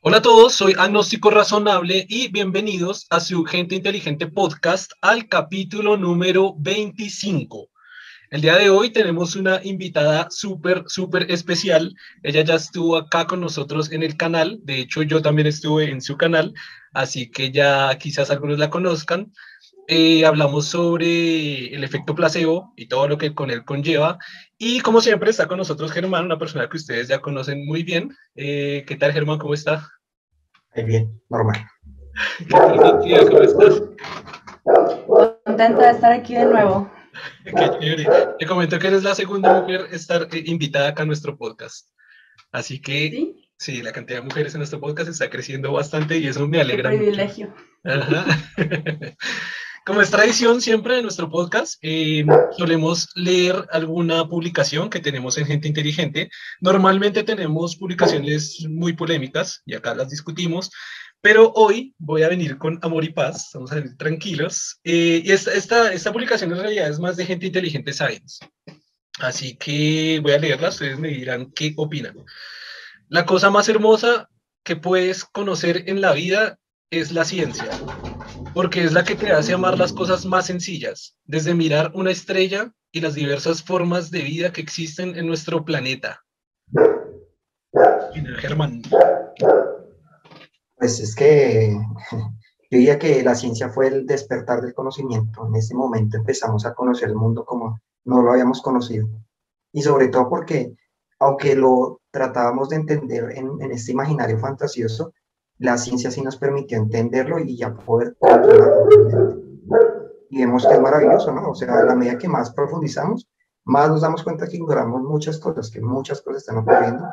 Hola a todos, soy Agnóstico Razonable y bienvenidos a su Gente Inteligente Podcast al capítulo número 25. El día de hoy tenemos una invitada súper, súper especial. Ella ya estuvo acá con nosotros en el canal. De hecho, yo también estuve en su canal, así que ya quizás algunos la conozcan. Eh, hablamos sobre el efecto placebo y todo lo que con él conlleva. Y como siempre está con nosotros Germán, una persona que ustedes ya conocen muy bien. Eh, ¿Qué tal Germán? ¿Cómo está? bien, normal. ¿Cómo estás? Contenta de estar aquí de nuevo. Qué chévere. Te comento que eres la segunda mujer estar eh, invitada acá a nuestro podcast. Así que ¿Sí? sí, la cantidad de mujeres en nuestro podcast está creciendo bastante y eso me alegra. Qué privilegio. Ajá. Como es tradición siempre de nuestro podcast, eh, solemos leer alguna publicación que tenemos en Gente Inteligente. Normalmente tenemos publicaciones muy polémicas y acá las discutimos, pero hoy voy a venir con amor y paz, vamos a venir tranquilos. Eh, y esta, esta, esta, publicación en realidad es más de Gente Inteligente Science. Así que voy a leerla, ustedes me dirán qué opinan. La cosa más hermosa que puedes conocer en la vida es la ciencia porque es la que te hace amar las cosas más sencillas, desde mirar una estrella y las diversas formas de vida que existen en nuestro planeta. Germán. Pues es que yo diría que la ciencia fue el despertar del conocimiento. En ese momento empezamos a conocer el mundo como no lo habíamos conocido. Y sobre todo porque, aunque lo tratábamos de entender en, en este imaginario fantasioso, la ciencia sí nos permitió entenderlo y ya poder controlarlo. Y vemos que es maravilloso, ¿no? O sea, a la medida que más profundizamos, más nos damos cuenta que ignoramos muchas cosas, que muchas cosas están ocurriendo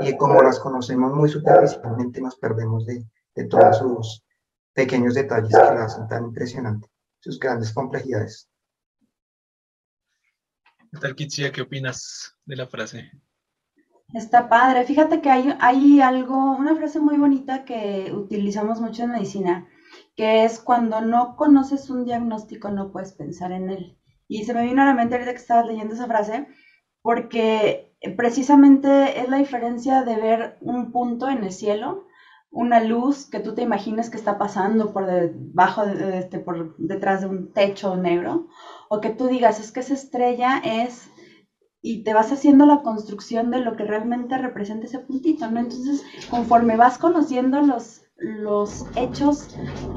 y como las conocemos muy superficialmente nos perdemos de, todos sus pequeños detalles que la hacen tan impresionante, sus grandes complejidades. ¿Qué tal, Kitsia? ¿Qué opinas de la frase? Está padre. Fíjate que hay, hay algo, una frase muy bonita que utilizamos mucho en medicina, que es cuando no conoces un diagnóstico no puedes pensar en él. Y se me vino a la mente ahorita que estabas leyendo esa frase, porque precisamente es la diferencia de ver un punto en el cielo, una luz que tú te imagines que está pasando por debajo, de, este, por detrás de un techo negro, o que tú digas, es que esa estrella es y te vas haciendo la construcción de lo que realmente representa ese puntito, ¿no? Entonces, conforme vas conociendo los, los hechos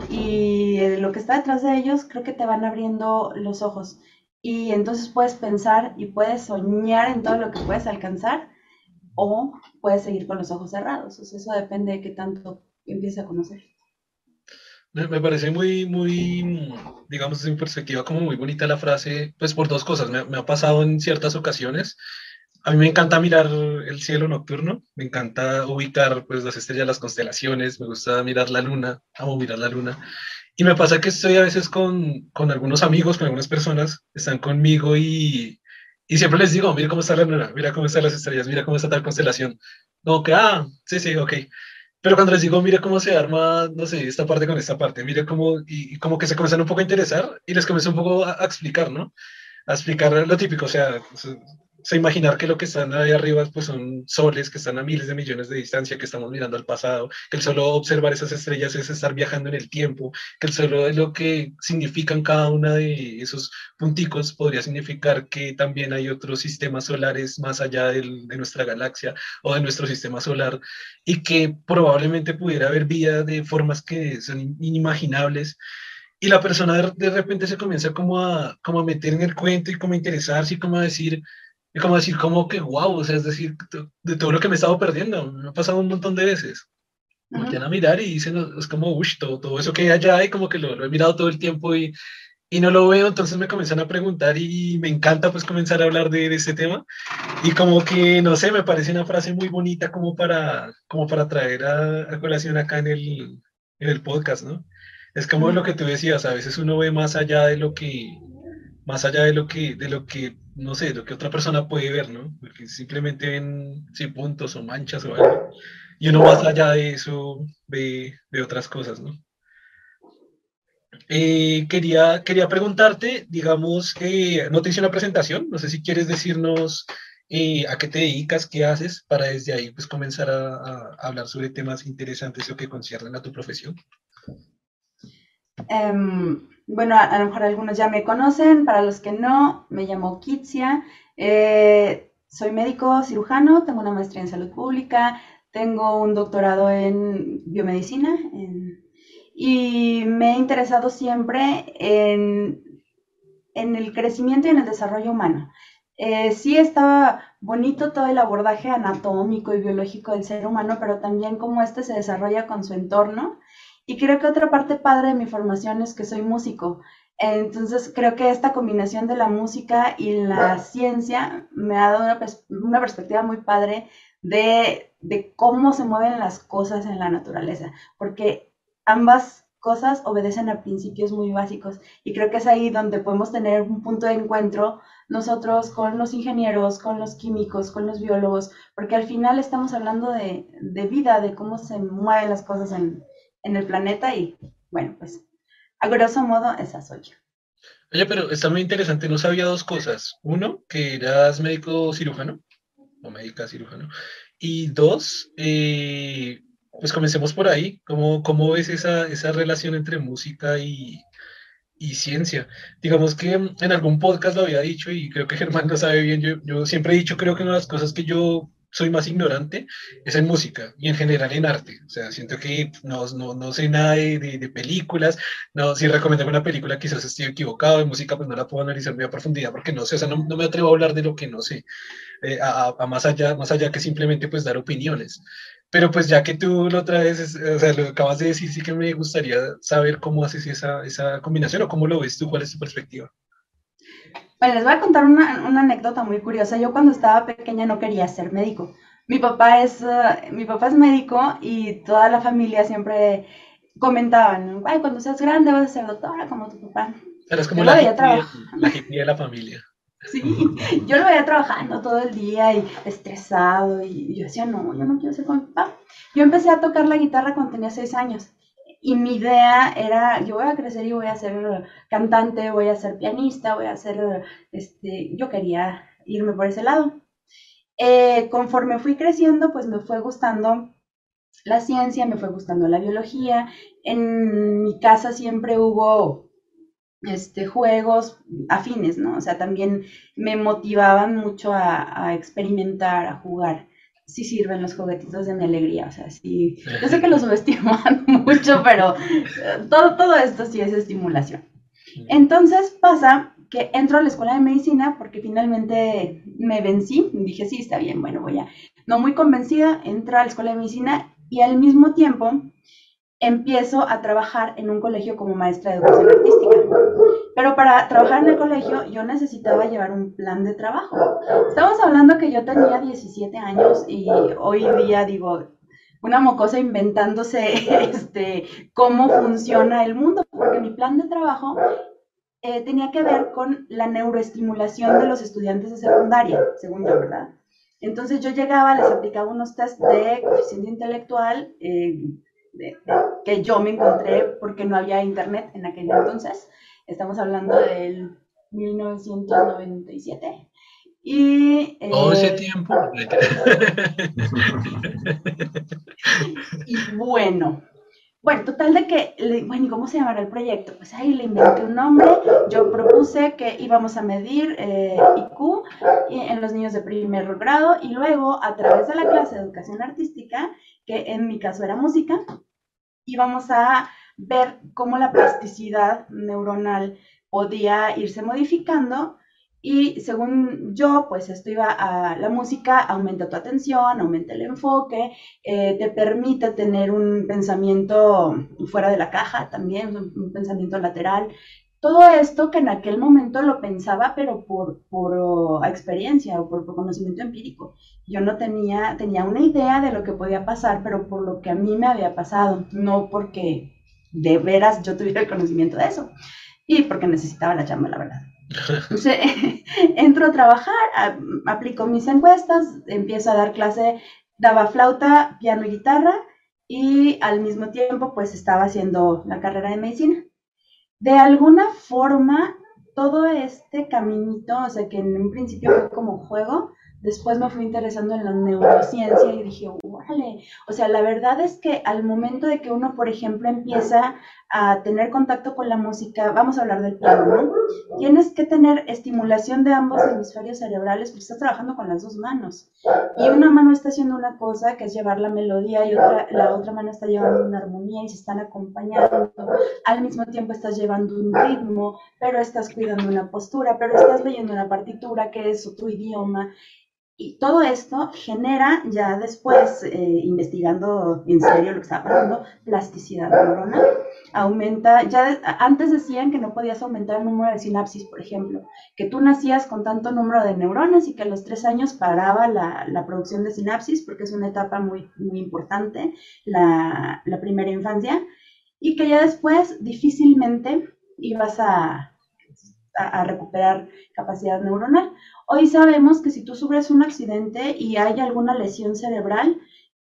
y lo que está detrás de ellos, creo que te van abriendo los ojos. Y entonces puedes pensar y puedes soñar en todo lo que puedes alcanzar o puedes seguir con los ojos cerrados. O eso depende de qué tanto empieces a conocer. Me, parece muy, muy, digamos, en perspectiva como muy bonita la frase, pues por dos cosas. Me, me, ha pasado en ciertas ocasiones. A mí me encanta mirar el cielo nocturno, me encanta ubicar pues las estrellas, las constelaciones, me gusta mirar la luna, amo mirar la luna. Y me pasa que estoy a veces con, con algunos amigos, con algunas personas, están conmigo y, y siempre les digo, mira cómo está la luna, mira cómo están las estrellas, mira cómo está tal constelación. No, que, ah, sí, sí, ok. Pero cuando les digo, mire cómo se arma, no sé, esta parte con esta parte, mire cómo, y, como que se comienzan un poco a interesar y les comienzo un poco a, a explicar, ¿no? A explicar lo típico, o sea, sea, imaginar que lo que están ahí arriba pues son soles que están a miles de millones de distancia, que estamos mirando al pasado, que el solo observar esas estrellas es estar viajando en el tiempo, que el solo de lo que significan cada una de esos punticos podría significar que también hay otros sistemas solares más allá del, de nuestra galaxia o de nuestro sistema solar y que probablemente pudiera haber vida de formas que son inimaginables. Y la persona de, repente se comienza como a, como a meter en el cuento y como a interesarse y como a decir, y como decir, como que wow, o sea, es decir, de todo lo que me he estado perdiendo, me ha pasado un montón de veces. Me uh a mirar y dicen, es como, uy, todo, todo, eso que hay allá y como que lo, lo, he mirado todo el tiempo y, y no lo veo, entonces me comienzan a preguntar y me encanta pues comenzar a hablar de, de este tema. Y como que, no sé, me parece una frase muy bonita como para, como para traer a, a colación acá en el, en el podcast, ¿no? Es como uh lo que tú decías, a veces uno ve más allá de lo que, más allá de lo que, de lo que no sé, lo que otra persona puede ver, ¿no? Porque simplemente ven sí, puntos o manchas o algo. Y uno más allá de eso ve, otras cosas, ¿no? Eh, quería, quería preguntarte, digamos, eh, no te hice una presentación, no sé si quieres decirnos eh, a qué te dedicas, qué haces, para desde ahí pues comenzar a, hablar sobre temas interesantes o que conciernen a tu profesión. Em, bueno, a, lo mejor algunos ya me conocen, para los que no, me llamo Kitsia, eh, soy médico cirujano, tengo una maestría en salud pública, tengo un doctorado en biomedicina y me he interesado siempre en, el crecimiento y en el desarrollo humano. Eh, sí estaba bonito todo el abordaje anatómico y biológico del ser humano, pero también cómo este se desarrolla con su entorno. Y creo que otra parte padre de mi formación es que soy músico. Entonces creo que esta combinación de la música y la ciencia me ha dado una, perspectiva muy padre de, de cómo se mueven las cosas en la naturaleza, porque ambas cosas obedecen a principios muy básicos y creo que es ahí donde podemos tener un punto de encuentro nosotros con los ingenieros, con los químicos, con los biólogos, porque al final estamos hablando de, vida, de cómo se mueven las cosas en, el planeta y bueno, pues a grosso modo esa soy yo. Oye, pero está muy interesante, no sabía dos cosas. Uno, que eras médico cirujano, o médica cirujano, y dos, eh, pues comencemos por ahí. ¿Cómo, cómo ves esa, esa relación entre música y, y, ciencia? Digamos que en algún podcast lo había dicho y creo que Germán lo sabe bien. Yo, yo siempre he dicho, creo que una de las cosas que yo soy más ignorante es en música y en general en arte. O sea, siento que no, no, no sé nada de, de, películas. No, si recomiendo una película quizás estoy equivocado. En música pues no la puedo analizar muy a profundidad porque no sé, o sea, no, no me atrevo a hablar de lo que no sé. Eh, a, a, más allá, más allá que simplemente pues dar opiniones. Pero pues ya que tú lo otra vez, o sea, lo acabas de decir, sí que me gustaría saber cómo haces esa, esa combinación o cómo lo ves tú, cuál es tu perspectiva. Bueno, les voy a contar una, una anécdota muy curiosa. Yo cuando estaba pequeña no quería ser médico. Mi papá es, uh, mi papá es médico y toda la familia siempre comentaban, ay, cuando seas grande vas a ser doctora como tu papá. Eres como la, la, la de la familia. Sí, yo lo veía trabajando todo el día y estresado y yo decía, no, yo no quiero ser como mi papá. Yo empecé a tocar la guitarra cuando tenía seis años y mi idea era, yo voy a crecer y voy a ser cantante, voy a ser pianista, voy a ser, este, yo quería irme por ese lado. Eh, conforme fui creciendo, pues me fue gustando la ciencia, me fue gustando la biología. En mi casa siempre hubo este, juegos afines, ¿no? O sea, también me motivaban mucho a, experimentar, a jugar. Sí sirven los juguetitos de mi alegría, o sea, sí. Yo sé que los subestiman mucho, pero eh, todo, todo esto sí es estimulación. Entonces pasa que entro a la escuela de medicina porque finalmente me vencí, dije, sí, está bien, bueno, voy a, no muy convencida, entro a la escuela de medicina y al mismo tiempo empiezo a trabajar en un colegio como maestra de educación artística. Pero para trabajar en el colegio yo necesitaba llevar un plan de trabajo. Estamos hablando que yo tenía 17 años y hoy día digo, una mocosa inventándose este, cómo funciona el mundo, porque mi plan de trabajo eh, tenía que ver con la neuroestimulación de los estudiantes de secundaria, según yo, ¿verdad? Entonces yo llegaba, les aplicaba unos test de coeficiente intelectual, eh, que yo me encontré porque no había internet en aquel entonces. Estamos hablando del 1997. Y, Todo ese eh, tiempo. y bueno, bueno, total de que, bueno, ¿y cómo se llamará el proyecto? Pues ahí le inventé un nombre, yo propuse que íbamos a medir eh, IQ en los niños de primer grado y luego a través de la clase de educación artística, que en mi caso era música, íbamos a ver cómo la plasticidad neuronal podía irse modificando y según yo, pues esto iba a la música, aumenta tu atención, aumenta el enfoque, eh, te permite tener un pensamiento fuera de la caja también, un, pensamiento lateral. Todo esto que en aquel momento lo pensaba, pero por, por experiencia o por, por, conocimiento empírico. Yo no tenía, tenía una idea de lo que podía pasar, pero por lo que a mí me había pasado, no porque de veras yo tuviera el conocimiento de eso. Y porque necesitaba la chamba, la verdad. Entonces, entro a trabajar, aplico mis encuestas, empiezo a dar clase, daba flauta, piano y guitarra y al mismo tiempo pues estaba haciendo la carrera de medicina. De alguna forma, todo este caminito, o sea que en un principio fue como juego, Después me fui interesando en la neurociencia y dije, vale, o sea, la verdad es que al momento de que uno, por ejemplo, empieza a tener contacto con la música, vamos a hablar del piano, ¿no? Tienes que tener estimulación de ambos hemisferios cerebrales porque estás trabajando con las dos manos. Y una mano está haciendo una cosa que es llevar la melodía y otra, la otra mano está llevando una armonía y se están acompañando. Al mismo tiempo estás llevando un ritmo, pero estás cuidando una postura, pero estás leyendo una partitura que es otro idioma. Y todo esto genera ya después, eh, investigando en serio lo que estaba pasando, plasticidad neuronal. Aumenta, ya antes decían que no podías aumentar el número de sinapsis, por ejemplo, que tú nacías con tanto número de neuronas y que a los tres años paraba la, la producción de sinapsis, porque es una etapa muy, muy importante, la, la primera infancia, y que ya después difícilmente ibas a, a, recuperar capacidad neuronal. Hoy sabemos que si tú sufres un accidente y hay alguna lesión cerebral,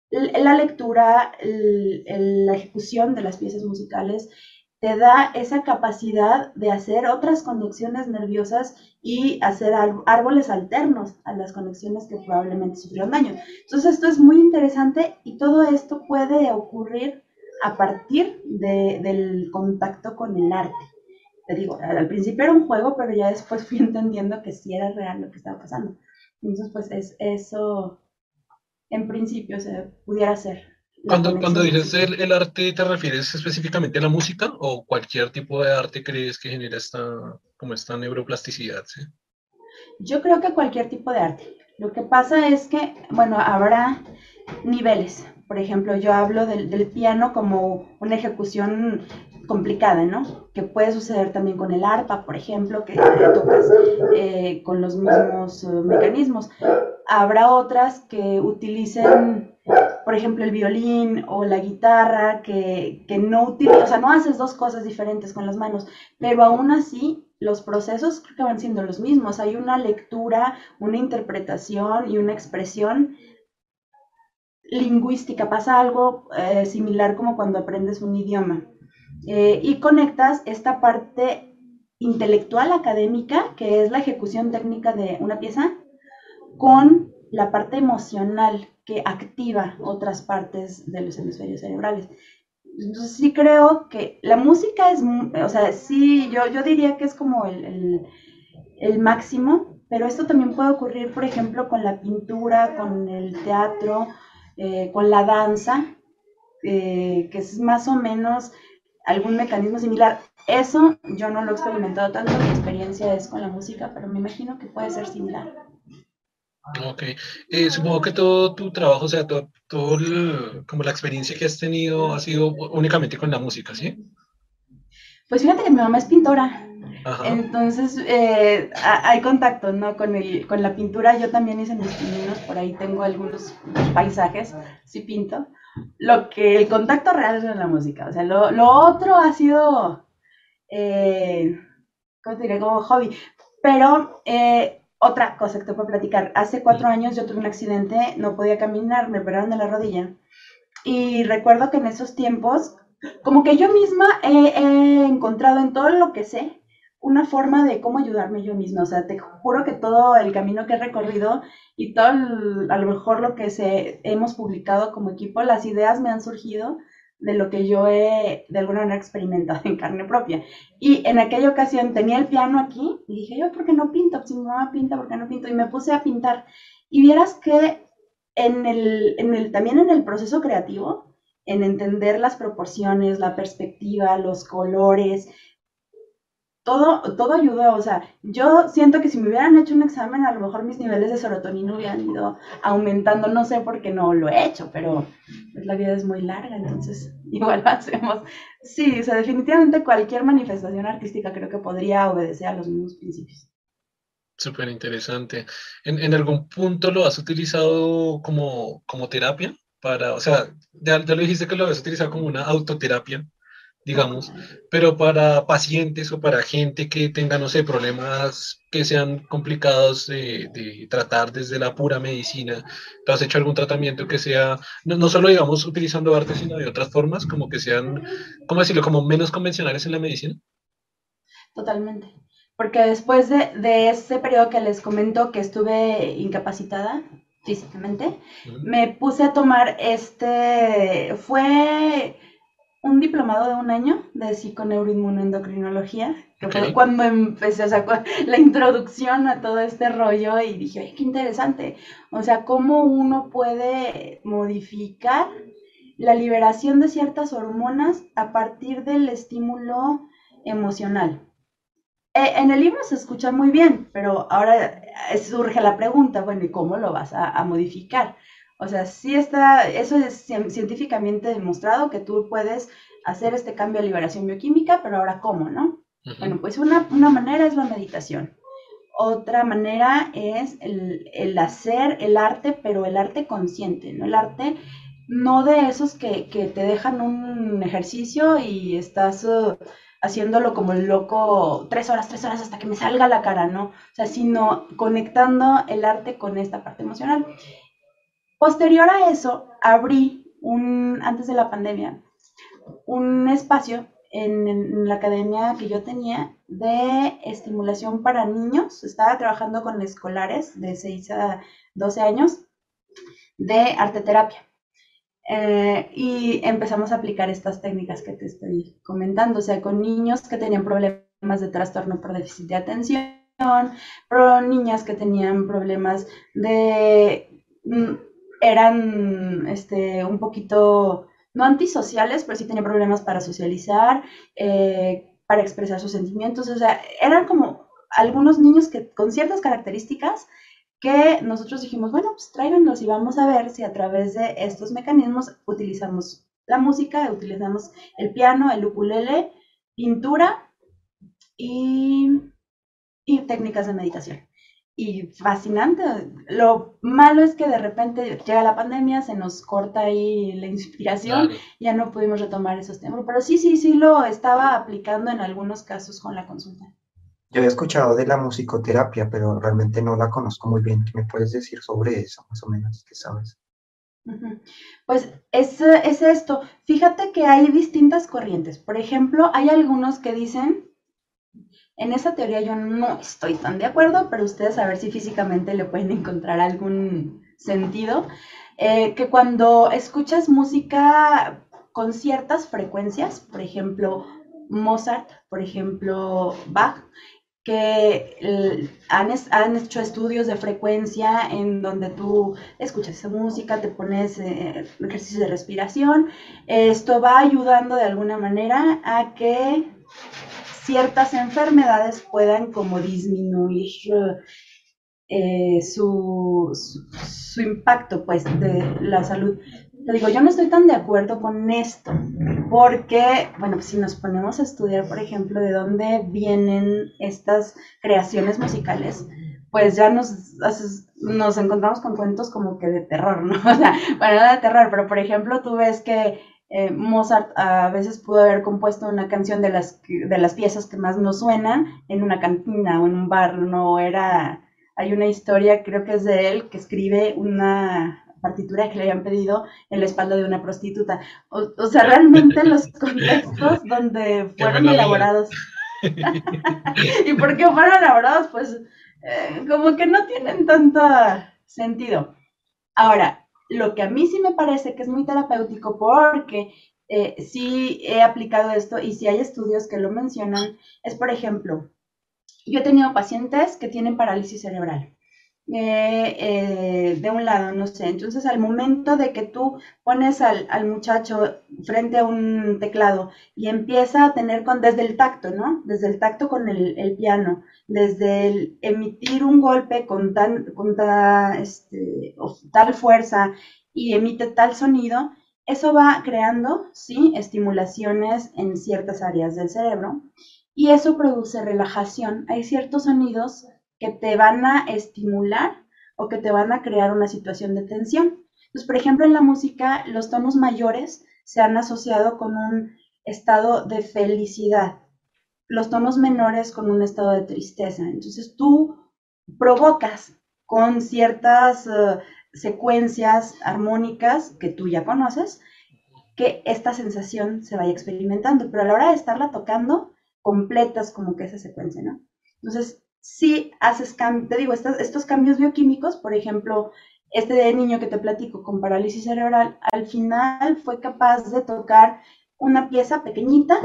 la lectura, la ejecución de las piezas musicales te da esa capacidad de hacer otras conexiones nerviosas y hacer árboles alternos a las conexiones que probablemente sufrieron daño. Entonces esto es muy interesante y todo esto puede ocurrir a partir del contacto con el arte te digo, al principio era un juego, pero ya después fui entendiendo que sí era real lo que estaba pasando. Entonces, pues es eso, en principio, se pudiera ser. Cuando, cuando dices el, el, arte, ¿te refieres específicamente a la música o cualquier tipo de arte crees que genera esta, como esta neuroplasticidad? ¿sí? Yo creo que cualquier tipo de arte. Lo que pasa es que, bueno, habrá niveles. Por ejemplo, yo hablo del, del piano como una ejecución complicada, ¿no? Que puede suceder también con el arpa, por ejemplo, que tocas eh, con los mismos eh, mecanismos. Habrá otras que utilicen, por ejemplo, el violín o la guitarra, que, no utilizan, o sea, no haces dos cosas diferentes con las manos, pero aún así los procesos creo que van siendo los mismos. Hay una lectura, una interpretación y una expresión lingüística. Pasa algo eh, similar como cuando aprendes un idioma eh, y conectas esta parte intelectual académica, que es la ejecución técnica de una pieza, con la parte emocional que activa otras partes de los hemisferios cerebrales. Entonces sí creo que la música es, o sea, sí, yo, yo diría que es como el, el, máximo, pero esto también puede ocurrir, por ejemplo, con la pintura, con el teatro, eh, con la danza, eh, que es más o menos algún mecanismo similar. Eso yo no lo he experimentado tanto, mi experiencia es con la música, pero me imagino que puede ser similar. Ok, eh, supongo que todo tu trabajo, o sea, todo, todo como la experiencia que has tenido ha sido únicamente con la música, ¿sí? Pues fíjate que mi mamá es pintora, entonces eh, hay contacto, ¿no? Con, el, con la pintura, yo también hice mis pininos, por ahí tengo algunos paisajes, sí pinto, lo que el contacto real es en la música. O sea, lo, otro ha sido, eh, ¿cómo te? Como hobby. Pero eh, otra cosa que te puedo platicar. Hace cuatro años yo tuve un accidente, no podía caminar, me operaron de la rodilla. Y recuerdo que en esos tiempos, como que yo misma he encontrado en todo lo que sé, una forma de cómo ayudarme yo misma. O sea, te juro que todo el camino que he recorrido y todo a lo mejor lo que se, hemos publicado como equipo, las ideas me han surgido de lo que yo he de alguna manera experimentado en carne propia. Y en aquella ocasión tenía el piano aquí y dije, yo, ¿por qué no pinto? Si mi mamá pinta, ¿por qué no pinto? Y me puse a pintar. Y vieras que en el, en el, también en el proceso creativo, en entender las proporciones, la perspectiva, los colores, todo, todo ayudó, o sea, yo siento que si me hubieran hecho un examen, a lo mejor mis niveles de serotonina hubieran ido aumentando, no sé por qué no lo he hecho, pero pues, la vida es muy larga, entonces igual lo hacemos. Sí, o sea, definitivamente cualquier manifestación artística creo que podría obedecer a los mismos principios. Súper interesante. ¿En, ¿En, algún punto lo has utilizado como, como terapia? Para, o sea, ya, ya lo dijiste que lo has utilizado como una autoterapia digamos, pero para pacientes o para gente que tenga, no sé, problemas que sean complicados de, tratar desde la pura medicina, ¿tú has hecho algún tratamiento que sea, no, no, solo, digamos, utilizando arte, sino de otras formas, como que sean, ¿cómo decirlo?, como menos convencionales en la medicina? Totalmente. porque después de, de ese periodo que les comento que estuve incapacitada físicamente, me puse a tomar este, fue un diplomado de un año de psiconeuroinmunoendocrinología, que fue cuando empecé, o sea, la introducción a todo este rollo y dije, ay, qué interesante, o sea, cómo uno puede modificar la liberación de ciertas hormonas a partir del estímulo emocional. E, en el libro se escucha muy bien, pero ahora surge la pregunta, bueno, ¿y cómo lo vas a, modificar? O sea, sí está, eso es científicamente demostrado que tú puedes hacer este cambio de liberación bioquímica, pero ahora ¿cómo, no? Bueno, pues una, una, manera es la meditación. Otra manera es el, el, hacer el arte, pero el arte consciente, ¿no? El arte no de esos que, que te dejan un ejercicio y estás uh, haciéndolo como el loco tres horas, tres horas hasta que me salga la cara, ¿no? O sea, sino conectando el arte con esta parte emocional. Posterior a eso, abrí un, antes de la pandemia, un espacio en, la academia que yo tenía de estimulación para niños. Estaba trabajando con escolares de 6 a 12 años de arte terapia. Eh, y empezamos a aplicar estas técnicas que te estoy comentando, o sea, con niños que tenían problemas de trastorno por déficit de atención, pero niñas que tenían problemas de... Eran este, un poquito, no antisociales, pero sí tenían problemas para socializar, eh, para expresar sus sentimientos, o sea, eran como algunos niños que con ciertas características que nosotros dijimos, bueno, pues tráiganlos y vamos a ver si a través de estos mecanismos utilizamos la música, utilizamos el piano, el ukulele, pintura y, y técnicas de meditación. Y fascinante. Lo malo es que de repente llega la pandemia, se nos corta ahí la inspiración, ya no pudimos retomar esos temas. Pero sí, sí, sí lo estaba aplicando en algunos casos con la consulta. Yo he escuchado de la musicoterapia, pero realmente no la conozco muy bien. ¿Qué me puedes decir sobre eso, más o menos? ¿Qué sabes? Pues es, es esto. Fíjate que hay distintas corrientes. Por ejemplo, hay algunos que dicen, en esa teoría yo no estoy tan de acuerdo, pero ustedes a ver si físicamente le pueden encontrar algún sentido, eh, que cuando escuchas música con ciertas frecuencias, por ejemplo, Mozart, por ejemplo, Bach, que han, hecho estudios de frecuencia en donde tú escuchas esa música, te pones eh, ejercicio de respiración. Esto va ayudando de alguna manera a que ciertas enfermedades puedan como disminuir eh, su, su, impacto pues de la salud. Te digo, yo no estoy tan de acuerdo con esto, porque, bueno, pues, si nos ponemos a estudiar, por ejemplo, de dónde vienen estas creaciones musicales, pues ya nos, nos encontramos con cuentos como que de terror, ¿no? O sea, bueno, no de terror, pero por ejemplo, tú ves que eh, Mozart a veces pudo haber compuesto una canción de las, de las piezas que más nos suenan en una cantina o en un bar, ¿no? Era, hay una historia, creo que es de él, que escribe una, partitura que le habían pedido en la espalda de una prostituta. O, sea, realmente los contextos donde fueron elaborados. ¿Y por qué fueron elaborados? Pues eh, como que no tienen tanto sentido. Ahora, lo que a mí sí me parece que es muy terapéutico porque eh, sí he aplicado esto y sí hay estudios que lo mencionan, es por ejemplo, yo he tenido pacientes que tienen parálisis cerebral eh, de un lado, no sé. Entonces, al momento de que tú pones al, muchacho frente a un teclado y empieza a tener con, desde el tacto, ¿no? Desde el tacto con el, piano, desde el emitir un golpe con, tan, con este, tal fuerza y emite tal sonido, eso va creando, sí, estimulaciones en ciertas áreas del cerebro y eso produce relajación. Hay ciertos sonidos que te van a estimular o que te van a crear una situación de tensión. Entonces, por ejemplo, en la música, los tonos mayores se han asociado con un estado de felicidad, los tonos menores con un estado de tristeza. Entonces, tú provocas con ciertas eh, secuencias armónicas que tú ya conoces, que esta sensación se vaya experimentando, pero a la hora de estarla tocando, completas como que esa secuencia, ¿no? Entonces, si haces te digo, estos, cambios bioquímicos, por ejemplo, este niño que te platico con parálisis cerebral, al final fue capaz de tocar una pieza pequeñita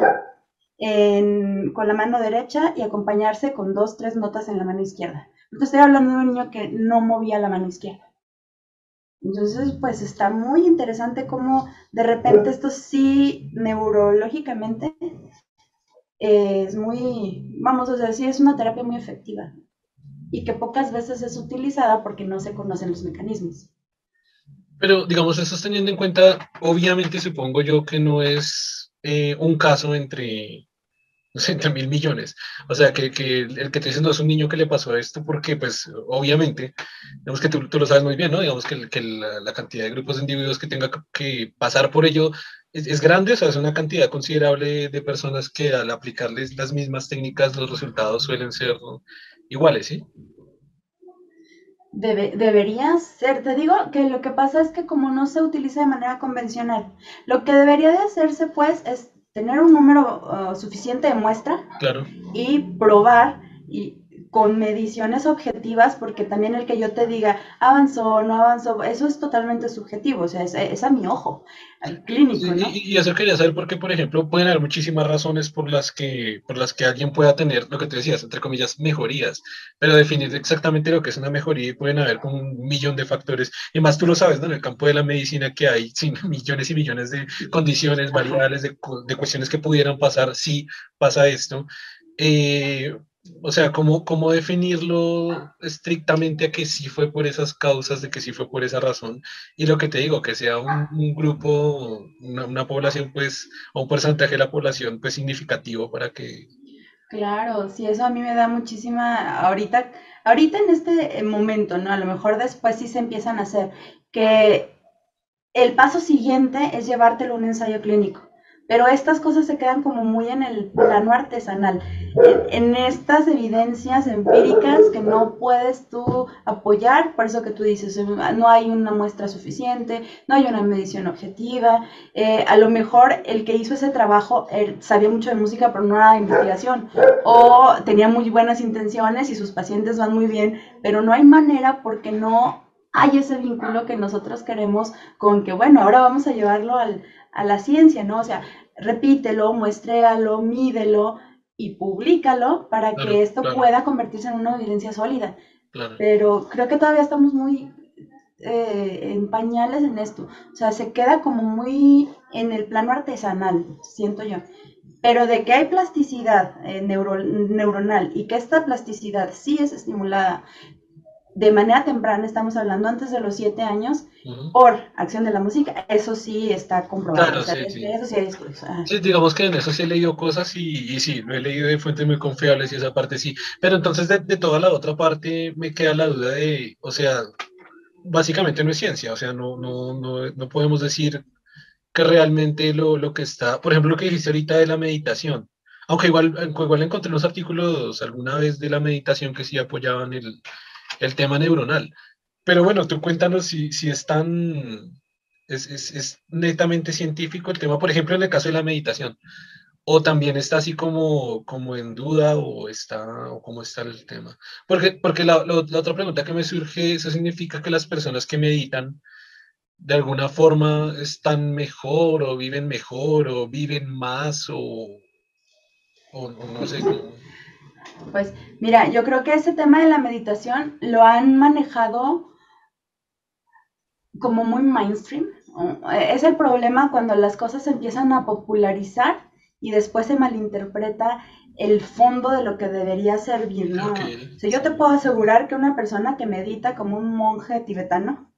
con la mano derecha y acompañarse con dos, tres notas en la mano izquierda. Porque estoy hablando de un niño que no movía la mano izquierda. Entonces, pues está muy interesante cómo de repente esto sí neurológicamente es muy, vamos a decir, es una terapia muy efectiva y que pocas veces es utilizada porque no se conocen los mecanismos. Pero, digamos, eso teniendo en cuenta, obviamente supongo yo que no es eh, un caso entre no sé, entre mil millones. O sea, que, que el que te dice no es un niño que le pasó esto, porque pues obviamente, digamos que tú, lo sabes muy bien, ¿no? Digamos que, que la, cantidad de grupos de individuos que tenga que pasar por ello es, es, grande, o sea, es una cantidad considerable de personas que al aplicarles las mismas técnicas los resultados suelen ser iguales, ¿sí? Debe, debería ser, te digo que lo que pasa es que como no se utiliza de manera convencional, lo que debería de hacerse pues es tener un número uh, suficiente de muestra y probar y con mediciones objetivas, porque también el que yo te diga avanzó o no avanzó, eso es totalmente subjetivo, o sea, es, a mi ojo, al clínico, ¿no? Y, eso quería saber porque, por ejemplo, pueden haber muchísimas razones por las que por las que alguien pueda tener lo que te decías, entre comillas, mejorías, pero definir exactamente lo que es una mejoría pueden haber un millón de factores, y más tú lo sabes, ¿no? En el campo de la medicina que hay sin millones y millones de condiciones variables, de, de cuestiones que pudieran pasar si pasa esto. Eh, o sea, ¿cómo, ¿cómo definirlo estrictamente a que sí fue por esas causas, de que sí fue por esa razón? Y lo que te digo, que sea un, grupo, una, población, pues, o un porcentaje de la población, pues, significativo para que... Claro, sí, eso a mí me da muchísima, ahorita, ahorita en este momento, ¿no? A lo mejor después sí se empiezan a hacer, que el paso siguiente es llevártelo a un ensayo clínico pero estas cosas se quedan como muy en el plano artesanal, en, estas evidencias empíricas que no puedes tú apoyar, por eso que tú dices, no hay una muestra suficiente, no hay una medición objetiva, eh, a lo mejor el que hizo ese trabajo sabía mucho de música, pero no era investigación, o tenía muy buenas intenciones y sus pacientes van muy bien, pero no hay manera porque no hay ese vínculo que nosotros queremos con que, bueno, ahora vamos a llevarlo al, a la ciencia, ¿no? O sea, repítelo, muéstréalo, mídelo y públicalo para que esto pueda convertirse en una evidencia sólida. Pero creo que todavía estamos muy eh, en pañales en esto. O sea, se queda como muy en el plano artesanal, siento yo. Pero de que hay plasticidad eh, neuronal y que esta plasticidad sí es estimulada de manera temprana, estamos hablando antes de los siete años, por acción de la música, eso sí está comprobado. Claro, sí, sí. Eso sí, sí, digamos que en eso sí he leído cosas y, y, sí, lo he leído de fuentes muy confiables y esa parte sí. Pero entonces de, de, toda la otra parte me queda la duda de, o sea, básicamente no es ciencia, o sea, no, no, no, no podemos decir que realmente lo, lo que está, por ejemplo, lo que dijiste ahorita de la meditación, aunque igual, igual encontré unos artículos alguna vez de la meditación que sí apoyaban el, el tema neuronal. Pero bueno, tú cuéntanos si, si es tan, es, es, es, netamente científico el tema, por ejemplo, en el caso de la meditación, o también está así como, como en duda o está, o cómo está el tema. Porque, porque la, otra pregunta que me surge, ¿eso significa que las personas que meditan de alguna forma están mejor o viven mejor o viven más o, o, no sé cómo? Pues mira, yo creo que ese tema de la meditación lo han manejado como muy mainstream. Es el problema cuando las cosas se empiezan a popularizar y después se malinterpreta el fondo de lo que debería servir, ¿no? yo te puedo asegurar que una persona que medita como un monje tibetano,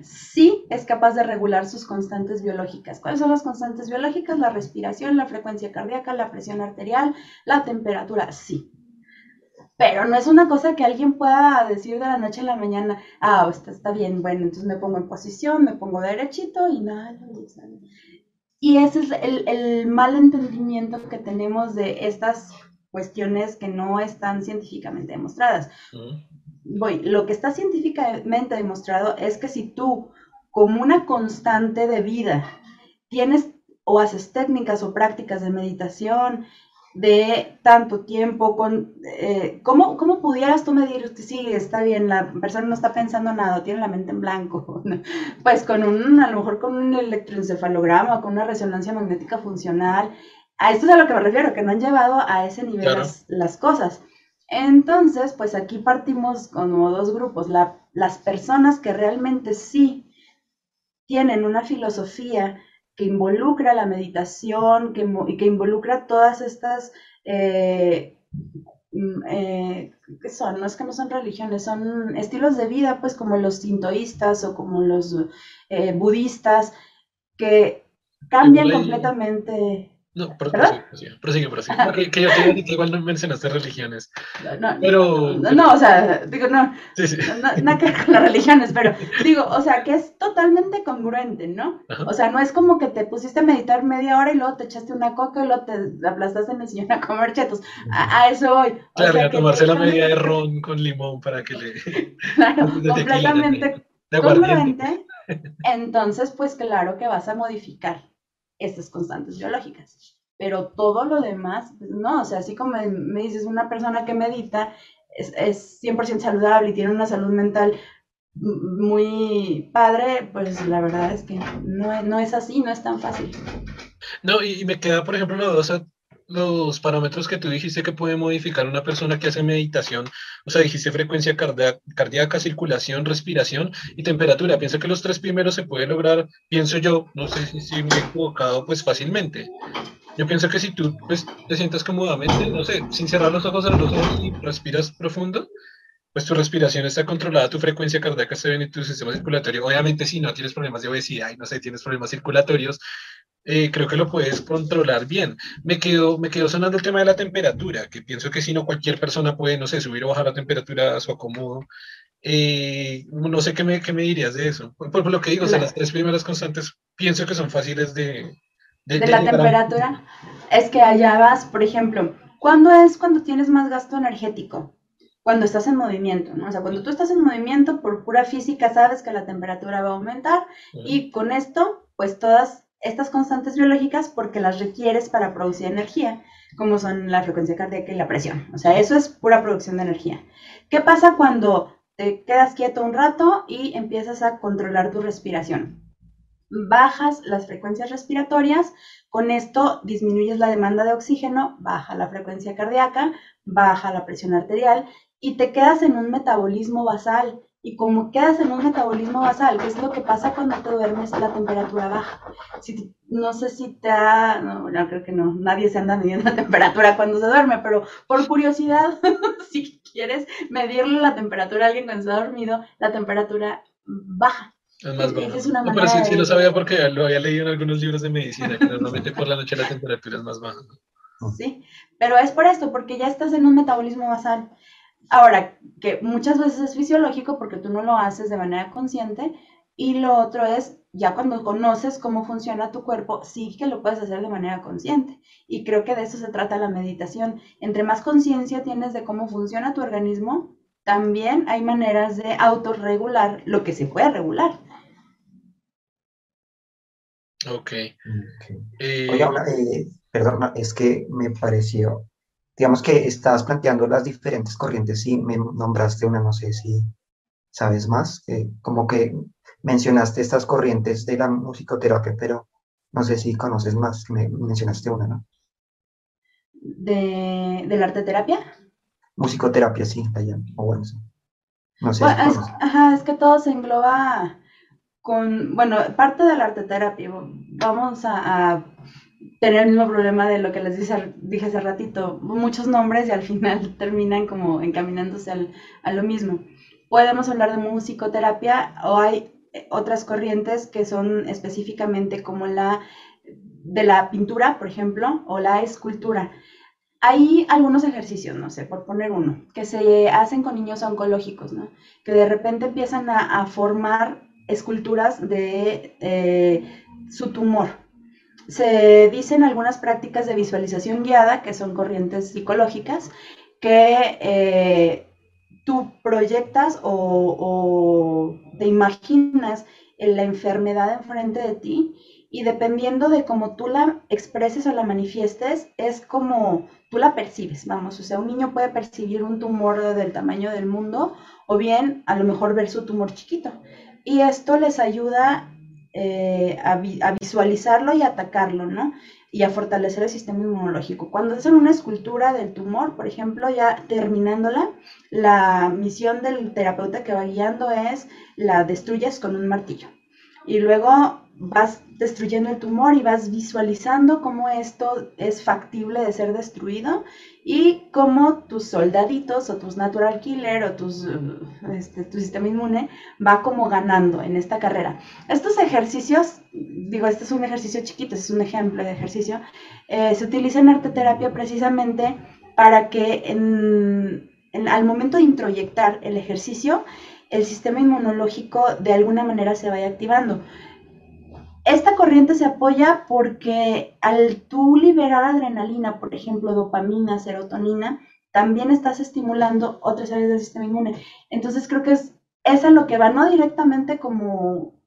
sí es capaz de regular sus constantes biológicas. ¿Cuáles son las constantes biológicas? La respiración, la frecuencia cardíaca, la presión arterial, la temperatura, sí pero no es una cosa que alguien pueda decir de la noche a la mañana, ah, está, está bien, bueno, entonces me pongo en posición, me pongo derechito y nada. Y ese es el, el mal entendimiento que tenemos de estas cuestiones que no están científicamente demostradas. Voy, lo que está científicamente demostrado es que si tú, como una constante de vida, tienes o haces técnicas o prácticas de meditación de tanto tiempo, con eh, ¿cómo, ¿cómo, pudieras tú medir, sí, está bien, la persona no está pensando nada, tiene la mente en blanco, pues con un, a lo mejor con un electroencefalograma, con una resonancia magnética funcional, a esto es a lo que me refiero, que no han llevado a ese nivel las, cosas. Entonces, pues aquí partimos como dos grupos, las personas que realmente sí tienen una filosofía que involucra la meditación, que, y que involucra todas estas, eh, mm, eh, ¿qué son? No es que no son religiones, son estilos de vida, pues como los sintoístas o como los eh, budistas, que cambian completamente no, prosigue, prosigue, prosigue. prosigue. que, yo igual no mencionaste religiones. No, pero... No, o sea, digo, no, sí, sí. no, nada que ver con las religiones, pero digo, o sea, que es totalmente congruente, ¿no? O sea, no es como que te pusiste a meditar media hora y luego te echaste una coca y luego te aplastaste en el sillón a comer chetos. A, eso voy. claro, sea, a tomarse la media de ron con limón para que le... Claro, completamente congruente. Entonces, pues claro que vas a modificar estas constantes biológicas. Pero todo lo demás, pues, no, o sea, así como me dices, una persona que medita es, es 100% saludable y tiene una salud mental muy padre, pues la verdad es que no, no es así, no es tan fácil. No, y, me queda, por ejemplo, la duda, los parámetros que tú dijiste que puede modificar una persona que hace meditación, o sea, dijiste frecuencia cardíaca, circulación, respiración y temperatura. Pienso que los tres primeros se puede lograr, pienso yo, no sé si, me he equivocado, pues fácilmente. Yo pienso que si tú pues, te sientas cómodamente, no sé, sin cerrar los ojos a los ojos y respiras profundo, pues tu respiración está controlada, tu frecuencia cardíaca está bien y tu sistema circulatorio. Obviamente, si no tienes problemas de obesidad y no sé, tienes problemas circulatorios, eh, creo que lo puedes controlar bien. Me quedó, me quedó sonando el tema de la temperatura, que pienso que si no cualquier persona puede, no sé, subir o bajar la temperatura a su acomodo. Eh, no sé qué me, qué me, dirías de eso. Por, lo que digo, o sea, las tres primeras constantes pienso que son fáciles de... De, la temperatura. Es que allá vas, por ejemplo, ¿cuándo es cuando tienes más gasto energético? Cuando estás en movimiento, ¿no? O sea, cuando tú estás en movimiento, por pura física, sabes que la temperatura va a aumentar y con esto, pues todas estas constantes biológicas porque las requieres para producir energía, como son la frecuencia cardíaca y la presión. O sea, eso es pura producción de energía. ¿Qué pasa cuando te quedas quieto un rato y empiezas a controlar tu respiración? Bajas las frecuencias respiratorias, con esto disminuyes la demanda de oxígeno, baja la frecuencia cardíaca, baja la presión arterial y te quedas en un metabolismo basal y como quedas en un metabolismo basal, que es lo que pasa cuando te duermes, la temperatura baja. Si, no sé si te ha, no, creo que no, nadie se anda midiendo la temperatura cuando se duerme, pero por curiosidad, si quieres medirle la temperatura a alguien cuando está dormido, la temperatura baja. Es más baja. Es una no, pero sí, sí, lo sabía porque lo había leído en algunos libros de medicina, que normalmente por la noche la temperatura es más baja. Sí, pero es por esto, porque ya estás en un metabolismo basal. Ahora, que muchas veces es fisiológico porque tú no lo haces de manera consciente y lo otro es, ya cuando conoces cómo funciona tu cuerpo, sí que lo puedes hacer de manera consciente. Y creo que de eso se trata la meditación. Entre más conciencia tienes de cómo funciona tu organismo, también hay maneras de autorregular lo que se puede regular. Ok. okay. Eh, Oye, eh, perdón, es que me pareció digamos que estabas planteando las diferentes corrientes y me nombraste una, no sé si sabes más, como que mencionaste estas corrientes de la musicoterapia, pero no sé si conoces más, me mencionaste una, ¿no? ¿De, la arteterapia? Musicoterapia, sí, allá, o bueno, No sé. es, ajá, es que todo se engloba con, bueno, parte de la arteterapia, vamos a tener el mismo problema de lo que les dije, dije hace ratito, muchos nombres y al final terminan como encaminándose a lo mismo. Podemos hablar de musicoterapia o hay otras corrientes que son específicamente como la de la pintura, por ejemplo, o la escultura. Hay algunos ejercicios, no sé, por poner uno, que se hacen con niños oncológicos, ¿no? Que de repente empiezan a, formar esculturas de eh, su tumor, se dicen algunas prácticas de visualización guiada, que son corrientes psicológicas, que eh, tú proyectas o, te imaginas la enfermedad enfrente de ti y dependiendo de cómo tú la expreses o la manifiestes, es como tú la percibes, vamos, o sea, un niño puede percibir un tumor del tamaño del mundo o bien a lo mejor ver su tumor chiquito. Y esto les ayuda eh, a, a, visualizarlo y atacarlo, ¿no? Y a fortalecer el sistema inmunológico. Cuando hacen una escultura del tumor, por ejemplo, ya terminándola, la misión del terapeuta que va guiando es la destruyes con un martillo. Y luego vas destruyendo el tumor y vas visualizando cómo esto es factible de ser destruido y cómo tus soldaditos o tus natural killer o tus, este, tu sistema inmune va como ganando en esta carrera. Estos ejercicios, digo, este es un ejercicio chiquito, este es un ejemplo de ejercicio, eh, se utiliza en arteterapia precisamente para que al momento de introyectar el ejercicio, el sistema inmunológico de alguna manera se vaya activando. Esta corriente se apoya porque al tú liberar adrenalina, por ejemplo, dopamina, serotonina, también estás estimulando otras áreas del sistema inmune. Entonces creo que es, es a lo que va, no directamente como,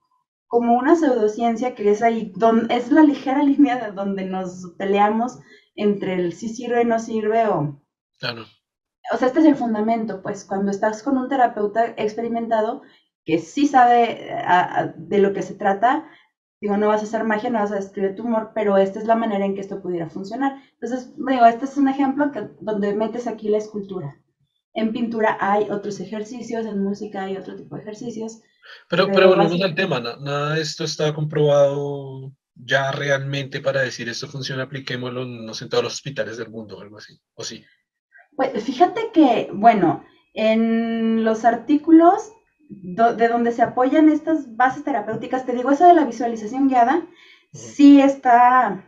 como una pseudociencia que es ahí, donde, es la ligera línea de donde nos peleamos entre el si sirve, no sirve o... Claro. O sea, este es el fundamento, pues cuando estás con un terapeuta experimentado que sí sabe de lo que se trata, Digo, no vas a hacer magia, no vas a destruir tu humor, pero esta es la manera en que esto pudiera funcionar. Entonces, digo, este es un ejemplo que, donde metes aquí la escultura. En pintura hay otros ejercicios, en música hay otro tipo de ejercicios. Pero, pero, volvemos al tema, nada de esto está comprobado ya realmente para decir esto funciona, apliquémoslo, no sé, en todos los hospitales del mundo o algo así, ¿o sí? Pues fíjate que, bueno, en los artículos de donde se apoyan estas bases terapéuticas, te digo, eso de la visualización guiada, sí está,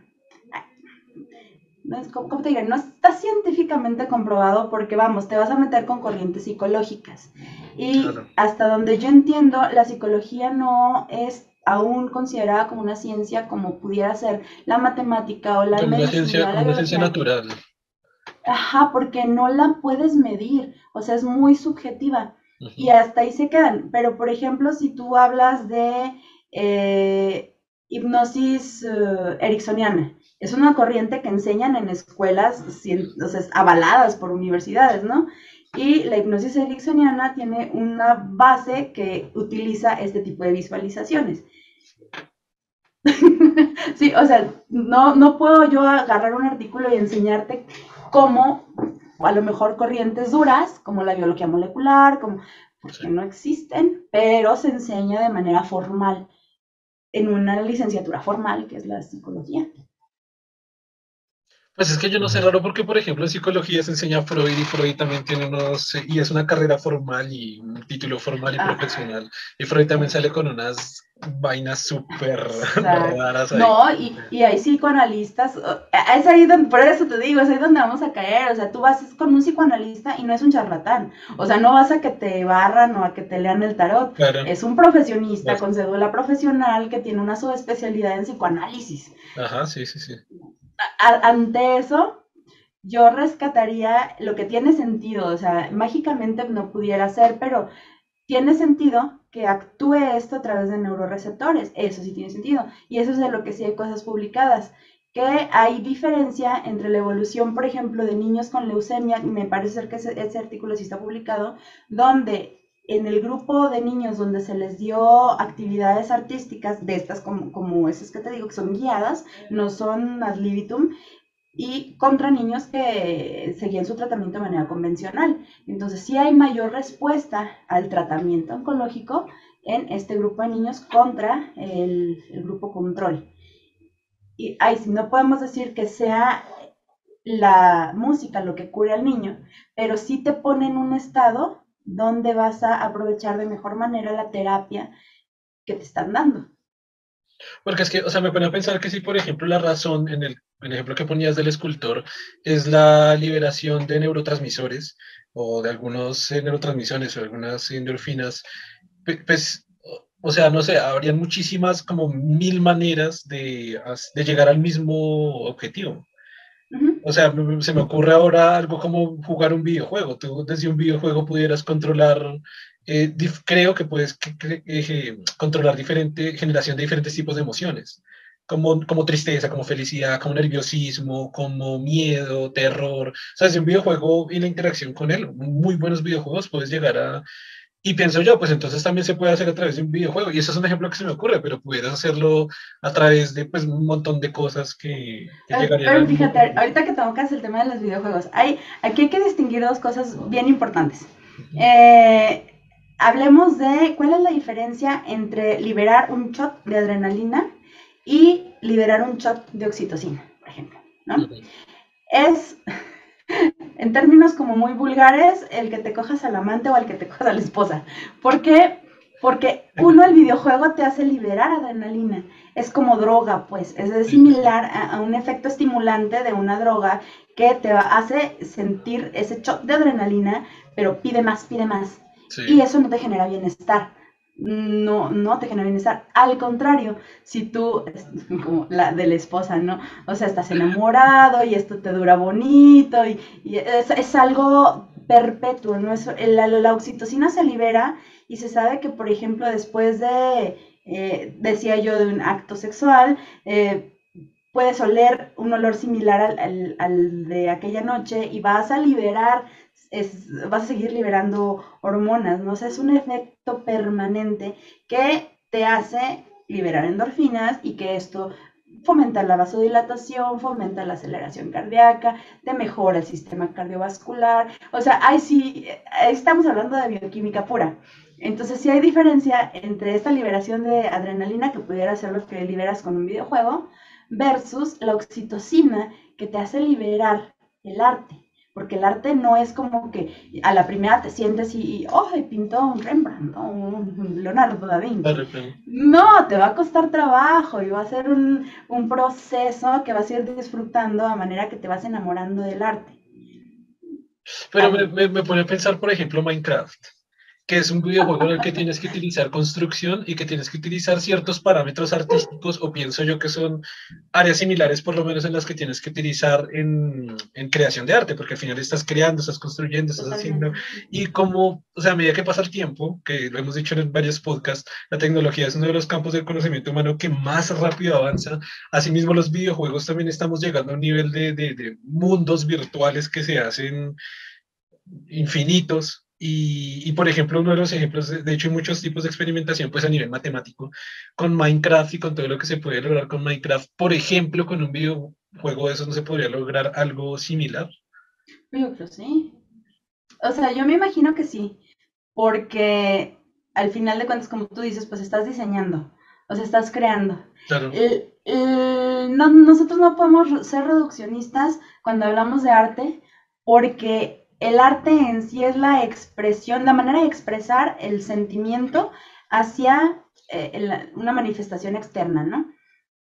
no, ¿cómo te diré? No está científicamente comprobado porque, vamos, te vas a meter con corrientes psicológicas. Y hasta donde yo entiendo, la psicología no es aún considerada como una ciencia como pudiera ser la matemática o la medicina. Una ciencia, una ciencia natural. Ajá, porque no la puedes medir, o sea, es muy subjetiva y hasta ahí se quedan. Pero, por ejemplo, si tú hablas de eh, hipnosis uh, ericksoniana, es una corriente que enseñan en escuelas avaladas por universidades, ¿no? Y la hipnosis ericksoniana tiene una base que utiliza este tipo de visualizaciones. sí, o sea, no, no puedo yo agarrar un artículo y enseñarte cómo a lo mejor corrientes duras, como la biología molecular, como, porque no existen, pero se enseña de manera formal, en una licenciatura formal, que es la psicología. Pues es que yo no sé raro porque, por ejemplo, en psicología se enseña Freud y Freud también tiene unos, y es una carrera formal y un título formal y profesional. Y Freud también sale con unas vainas súper raras. No, y, y, hay psicoanalistas, es ahí donde, por eso te digo, es ahí donde vamos a caer. O sea, tú vas con un psicoanalista y no es un charlatán. O sea, no vas a que te barran o a que te lean el tarot. Es un profesionista con cédula profesional que tiene una subespecialidad en psicoanálisis. Ajá, sí, sí, sí ante eso, yo rescataría lo que tiene sentido, o sea, mágicamente no pudiera ser, pero tiene sentido que actúe esto a través de neuroreceptores, eso sí tiene sentido, y eso es de lo que sí hay cosas publicadas, que hay diferencia entre la evolución, por ejemplo, de niños con leucemia, me parece ser que ese, ese artículo sí está publicado, donde en el grupo de niños donde se les dio actividades artísticas, de estas como, como esas que te digo, que son guiadas, no son ad libitum, y contra niños que seguían su tratamiento de manera convencional. Entonces, sí hay mayor respuesta al tratamiento oncológico en este grupo de niños contra el, grupo control. Y ahí sí, no podemos decir que sea la música lo que cure al niño, pero sí te pone en un estado dónde vas a aprovechar de mejor manera la terapia que te están dando. Porque es que, o sea, me pone a pensar que si, por ejemplo, la razón en el, ejemplo que ponías del escultor es la liberación de neurotransmisores o de algunos eh, neurotransmisiones o algunas endorfinas, pues, o sea, no sé, habrían muchísimas, como mil maneras de, de llegar al mismo objetivo. O sea, se me ocurre ahora algo como jugar un videojuego. Tú desde un videojuego pudieras controlar, eh, creo que puedes eh, controlar diferente, generación de diferentes tipos de emociones, como, como tristeza, como felicidad, como nerviosismo, como miedo, terror. O sea, desde un videojuego y la interacción con él, muy buenos videojuegos, puedes llegar a y pienso yo, pues entonces también se puede hacer a través de un videojuego. Y eso es un ejemplo que se me ocurre, pero pudieras hacerlo a través de pues, un montón de cosas que, llegarían Pero fíjate, ahorita que tocas el tema de los videojuegos, hay, aquí hay que distinguir dos cosas bien importantes. Eh, hablemos de cuál es la diferencia entre liberar un shot de adrenalina y liberar un shot de oxitocina, por ejemplo. ¿no? Es en términos como muy vulgares, el que te cojas al amante o al que te cojas a la esposa. ¿Por qué? Porque uno, el videojuego te hace liberar adrenalina. Es como droga, pues. Es similar a, un efecto estimulante de una droga que te hace sentir ese shock de adrenalina, pero pide más, pide más. Y eso no te genera bienestar no, no te genera bienestar. Al contrario, si tú, como la de la esposa, ¿no? O sea, estás enamorado y esto te dura bonito y, es, algo perpetuo, ¿no? Es, la, la, oxitocina se libera y se sabe que, por ejemplo, después de, eh, decía yo, de un acto sexual, eh, puedes oler un olor similar al, al, de aquella noche y vas a liberar es, vas a seguir liberando hormonas, ¿no? O sea, es un efecto permanente que te hace liberar endorfinas y que esto fomenta la vasodilatación, fomenta la aceleración cardíaca, te mejora el sistema cardiovascular. O sea, ahí sí, estamos hablando de bioquímica pura. Entonces, sí hay diferencia entre esta liberación de adrenalina que pudiera ser lo que liberas con un videojuego versus la oxitocina que te hace liberar el arte porque el arte no es como que a la primera te sientes y, oh, pintó un Rembrandt, ¿no? un Leonardo da Vinci. No, te va a costar trabajo y va a ser un, proceso que vas a ir disfrutando a manera que te vas enamorando del arte. Pero me, me pone a pensar, por ejemplo, Minecraft que es un videojuego en el que tienes que utilizar construcción y que tienes que utilizar ciertos parámetros artísticos, o pienso yo que son áreas similares, por lo menos en las que tienes que utilizar en, en creación de arte, porque al final estás creando, estás construyendo, estás haciendo, y como, o sea, a medida que pasa el tiempo, que lo hemos dicho en varios podcasts, la tecnología es uno de los campos del conocimiento humano que más rápido avanza, asimismo los videojuegos también estamos llegando a un nivel de, de, de mundos virtuales que se hacen infinitos y, por ejemplo, uno de los ejemplos, de, hecho hay muchos tipos de experimentación pues a nivel matemático, con Minecraft y con todo lo que se puede lograr con Minecraft, por ejemplo, con un videojuego de esos no se podría lograr algo similar. Yo creo sí. O sea, yo me imagino que sí, porque al final de cuentas, como tú dices, pues estás diseñando, o sea, estás creando. Claro. no, nosotros no podemos ser reduccionistas cuando hablamos de arte, porque el arte en sí es la expresión, la manera de expresar el sentimiento hacia eh, una manifestación externa, ¿no?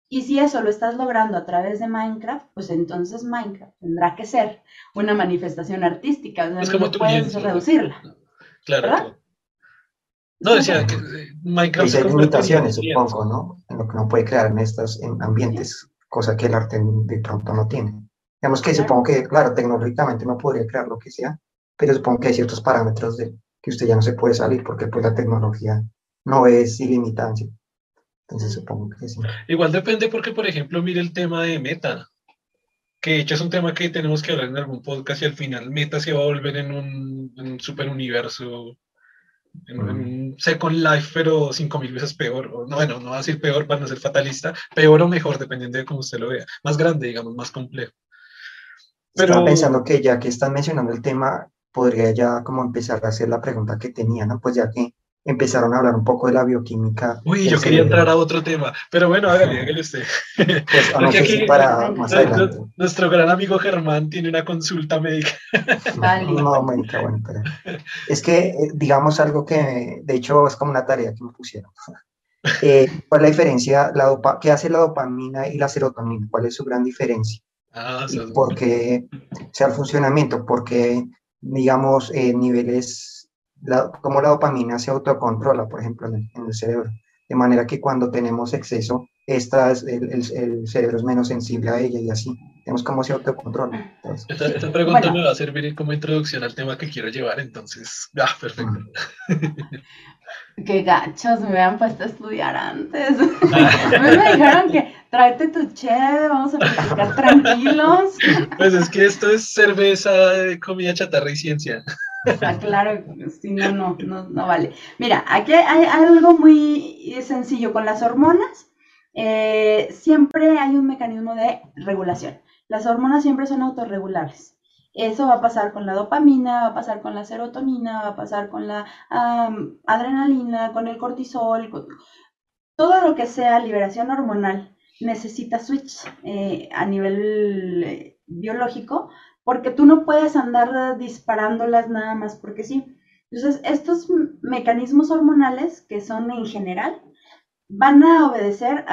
Y si eso lo estás logrando a través de Minecraft, pues entonces Minecraft tendrá que ser una manifestación artística. es como no puedes reducirla. Claro. No, decía que eh, Minecraft. hay limitaciones, supongo, ¿no? En lo que no puede crear en estos ambientes, cosa que el arte de pronto no tiene. Digamos que supongo que, claro, tecnológicamente no podría crear lo que sea, pero supongo que hay ciertos parámetros de que usted ya no se puede salir porque pues la tecnología no es ilimitada. Entonces supongo que sí. Igual depende porque, por ejemplo, mire el tema de Meta, que de hecho es un tema que tenemos que hablar en algún podcast y al final Meta se va a volver en un, en un super universo, en, un Second Life, pero cinco mil veces peor. O, no, bueno, no va a decir peor para no ser fatalista, peor o mejor, dependiendo de cómo usted lo vea. Más grande, digamos, más complejo. Pero... Estaba pensando que ya que están mencionando el tema, podría ya como empezar a hacer la pregunta que tenía, ¿no? Pues ya que empezaron a hablar un poco de la bioquímica. Uy, yo quería entrar a otro tema, pero bueno, hágale, hágale usted. Pues no sé si para más adelante. Nuestro gran amigo Germán tiene una consulta médica. no, médica, bueno, pero es que, eh, digamos, algo que, de hecho, es como una tarea que me pusieron. Eh, ¿Cuál es la diferencia? La dopa ¿Qué hace la dopamina y la serotonina? ¿Cuál es su gran diferencia? Ah, porque, o sea, el funcionamiento, porque, digamos, eh, niveles, como la dopamina se autocontrola, por ejemplo, en el, cerebro, de manera que cuando tenemos exceso, esta el, el, cerebro es menos sensible a ella y así. Tenemos cómo se autocontrola. Esta, pregunta me va a servir como introducción al tema que quiero llevar, entonces, ah, perfecto. Qué gachos, me habían puesto a estudiar antes. me dijeron que tráete tu cheve, vamos a platicar tranquilos. Pues es que esto es cerveza, comida chatarra y ciencia. Ah, claro, si no, no, no, no vale. Mira, aquí hay algo muy sencillo con las hormonas. Eh, siempre hay un mecanismo de regulación. Las hormonas siempre son autorregulables. Eso va a pasar con la dopamina, va a pasar con la serotonina, va a pasar con la adrenalina, con el cortisol, todo lo que sea liberación hormonal necesita switch eh, a nivel eh, biológico porque tú no puedes andar disparándolas nada más porque sí. Entonces, estos mecanismos hormonales, que son en general, van a obedecer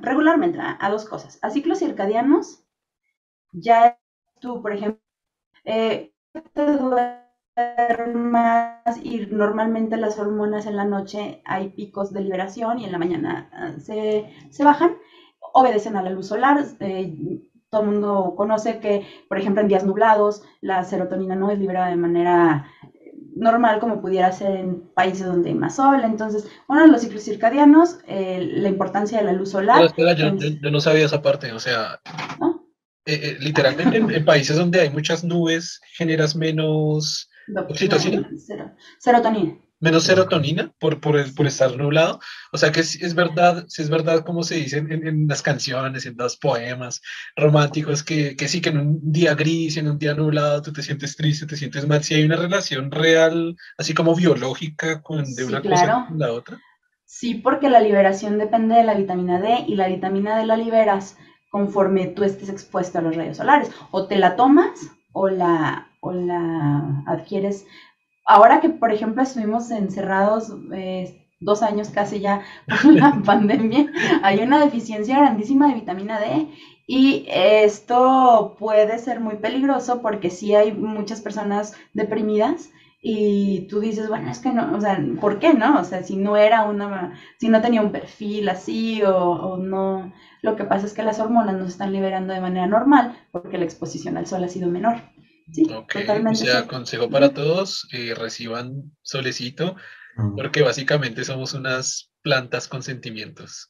regularmente a, dos cosas, a ciclos circadianos, ya tú, por ejemplo, eh, te duermas y normalmente las hormonas en la noche hay picos de liberación y en la mañana ah, se, bajan, obedecen a la luz solar. Eh, todo el mundo conoce que, por ejemplo, en días nublados, la serotonina no es liberada de manera normal como pudiera ser en países donde hay más sol. Entonces, de los ciclos circadianos, eh, la importancia de la luz solar. espera, yo, no sabía esa parte, o sea, eh, eh, literalmente en, países donde hay muchas nubes generas menos oxitocina. serotonina menos serotonina por, por, por estar nublado. O sea que es, es verdad, si es verdad como se dice en, las canciones, en los poemas románticos, que, que, sí, que en un día gris, en un día nublado, tú te sientes triste, te sientes mal. Si hay una relación real, así como biológica, con, de una cosa con la otra. Sí, porque la liberación depende de la vitamina D y la vitamina D la liberas conforme tú estés expuesto a los rayos solares. O te la tomas o la, o la adquieres ahora que, por ejemplo, estuvimos encerrados eh, dos años casi ya por la pandemia, hay una deficiencia grandísima de vitamina D y esto puede ser muy peligroso porque sí hay muchas personas deprimidas y tú dices, bueno, es que no, o sea, ¿por qué no? O sea, si no era una, si no tenía un perfil así o, o no, lo que pasa es que las hormonas no se están liberando de manera normal porque la exposición al sol ha sido menor. Sí, O sea, consejo para todos, eh, reciban solecito, porque básicamente somos unas plantas con sentimientos.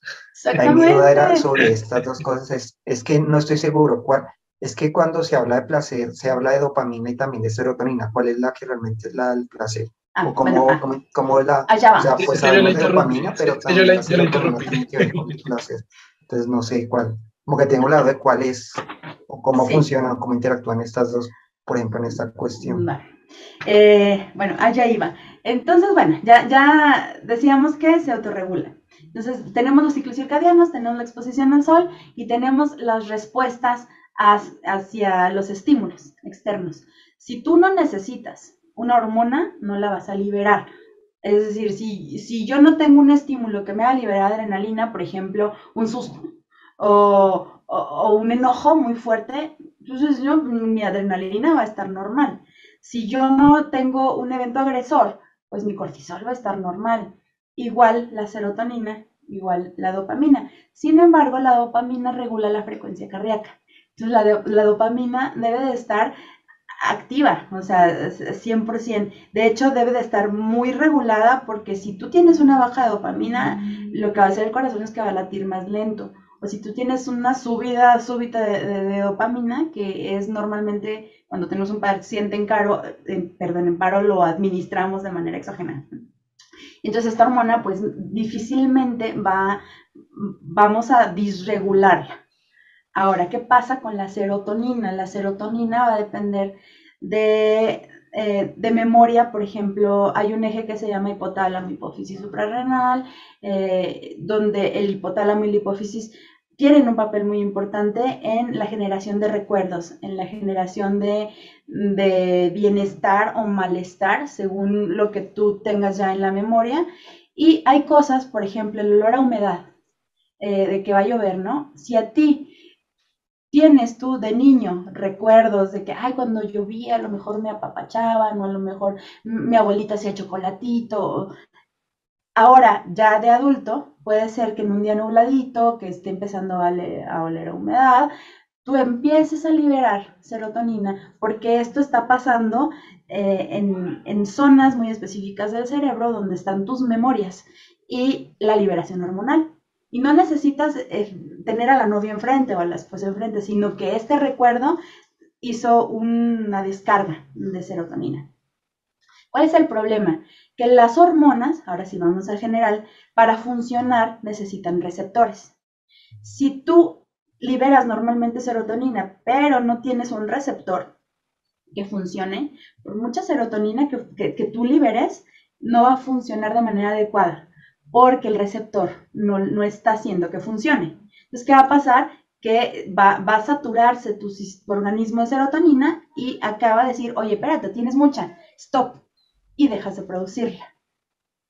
Mi duda era sobre estas dos cosas, es, que no estoy seguro cuál, es que cuando se habla de placer, se habla de dopamina y también de serotonina, ¿cuál es la que realmente es la del placer? Ah, o cómo, ah. cómo, es la, allá va. o sea, pues hablamos de dopamina, pero también la, tiene que ver con el placer. Entonces no sé cuál, como que tengo la duda de cuál es, o cómo funciona, cómo interactúan estas dos por ejemplo, en esta cuestión. Eh, bueno, allá iba. Entonces, bueno, ya, ya decíamos que se autorregula. Entonces, tenemos los ciclos circadianos, tenemos la exposición al sol y tenemos las respuestas hacia los estímulos externos. Si tú no necesitas una hormona, no la vas a liberar. Es decir, si, si yo no tengo un estímulo que me haga liberar adrenalina, por ejemplo, un susto o, o un enojo muy fuerte, entonces yo, mi adrenalina va a estar normal. Si yo no tengo un evento agresor, pues mi cortisol va a estar normal. Igual la serotonina, igual la dopamina. Sin embargo, la dopamina regula la frecuencia cardíaca. Entonces la, dopamina debe de estar activa, o sea, 100%. De hecho, debe de estar muy regulada porque si tú tienes una baja de dopamina, lo que va a hacer el corazón es que va a latir más lento o si tú tienes una subida súbita de, dopamina, que es normalmente cuando tenemos un paciente en, caro, perdón, en paro, lo administramos de manera exógena. Entonces esta hormona pues difícilmente va, vamos a disregularla. Ahora, ¿qué pasa con la serotonina? La serotonina va a depender de, eh, de memoria, por ejemplo, hay un eje que se llama hipotálamo, hipófisis suprarrenal, eh, donde el hipotálamo y la hipófisis tienen un papel muy importante en la generación de recuerdos, en la generación de, bienestar o malestar, según lo que tú tengas ya en la memoria. Y hay cosas, por ejemplo, el olor a humedad, eh, de que va a llover, ¿no? Si a ti tienes tú de niño recuerdos de que, ay, cuando llovía a lo mejor me apapachaban o a lo mejor mi abuelita hacía chocolatito. Ahora, ya de adulto, puede ser que en un día nubladito, que esté empezando a, oler a humedad, tú empieces a liberar serotonina, porque esto está pasando eh, en, zonas muy específicas del cerebro donde están tus memorias y la liberación hormonal. Y no necesitas eh, tener a la novia enfrente o a la esposa enfrente, sino que este recuerdo hizo una descarga de serotonina. ¿Cuál es el problema? Que las hormonas, ahora sí vamos al general, para funcionar necesitan receptores. Si tú liberas normalmente serotonina, pero no tienes un receptor que funcione, por mucha serotonina que, tú liberes, no va a funcionar de manera adecuada, porque el receptor no, está haciendo que funcione. Entonces, ¿qué va a pasar? Que va, va, a saturarse tu organismo de serotonina y acaba de decir, oye, espérate, tienes mucha, stop, y dejas de producirla.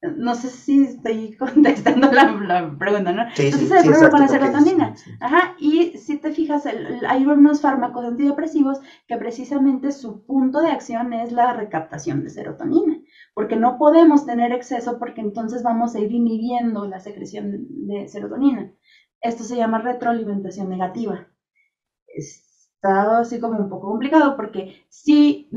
No sé si estoy contestando la, pregunta, ¿no? Sí, Entonces sí, el problema con la serotonina. Ajá, y si te fijas, hay unos fármacos antidepresivos que precisamente su punto de acción es la recaptación de serotonina, porque no podemos tener exceso porque entonces vamos a ir inhibiendo la secreción de serotonina. Esto se llama retroalimentación negativa. Está así como un poco complicado porque si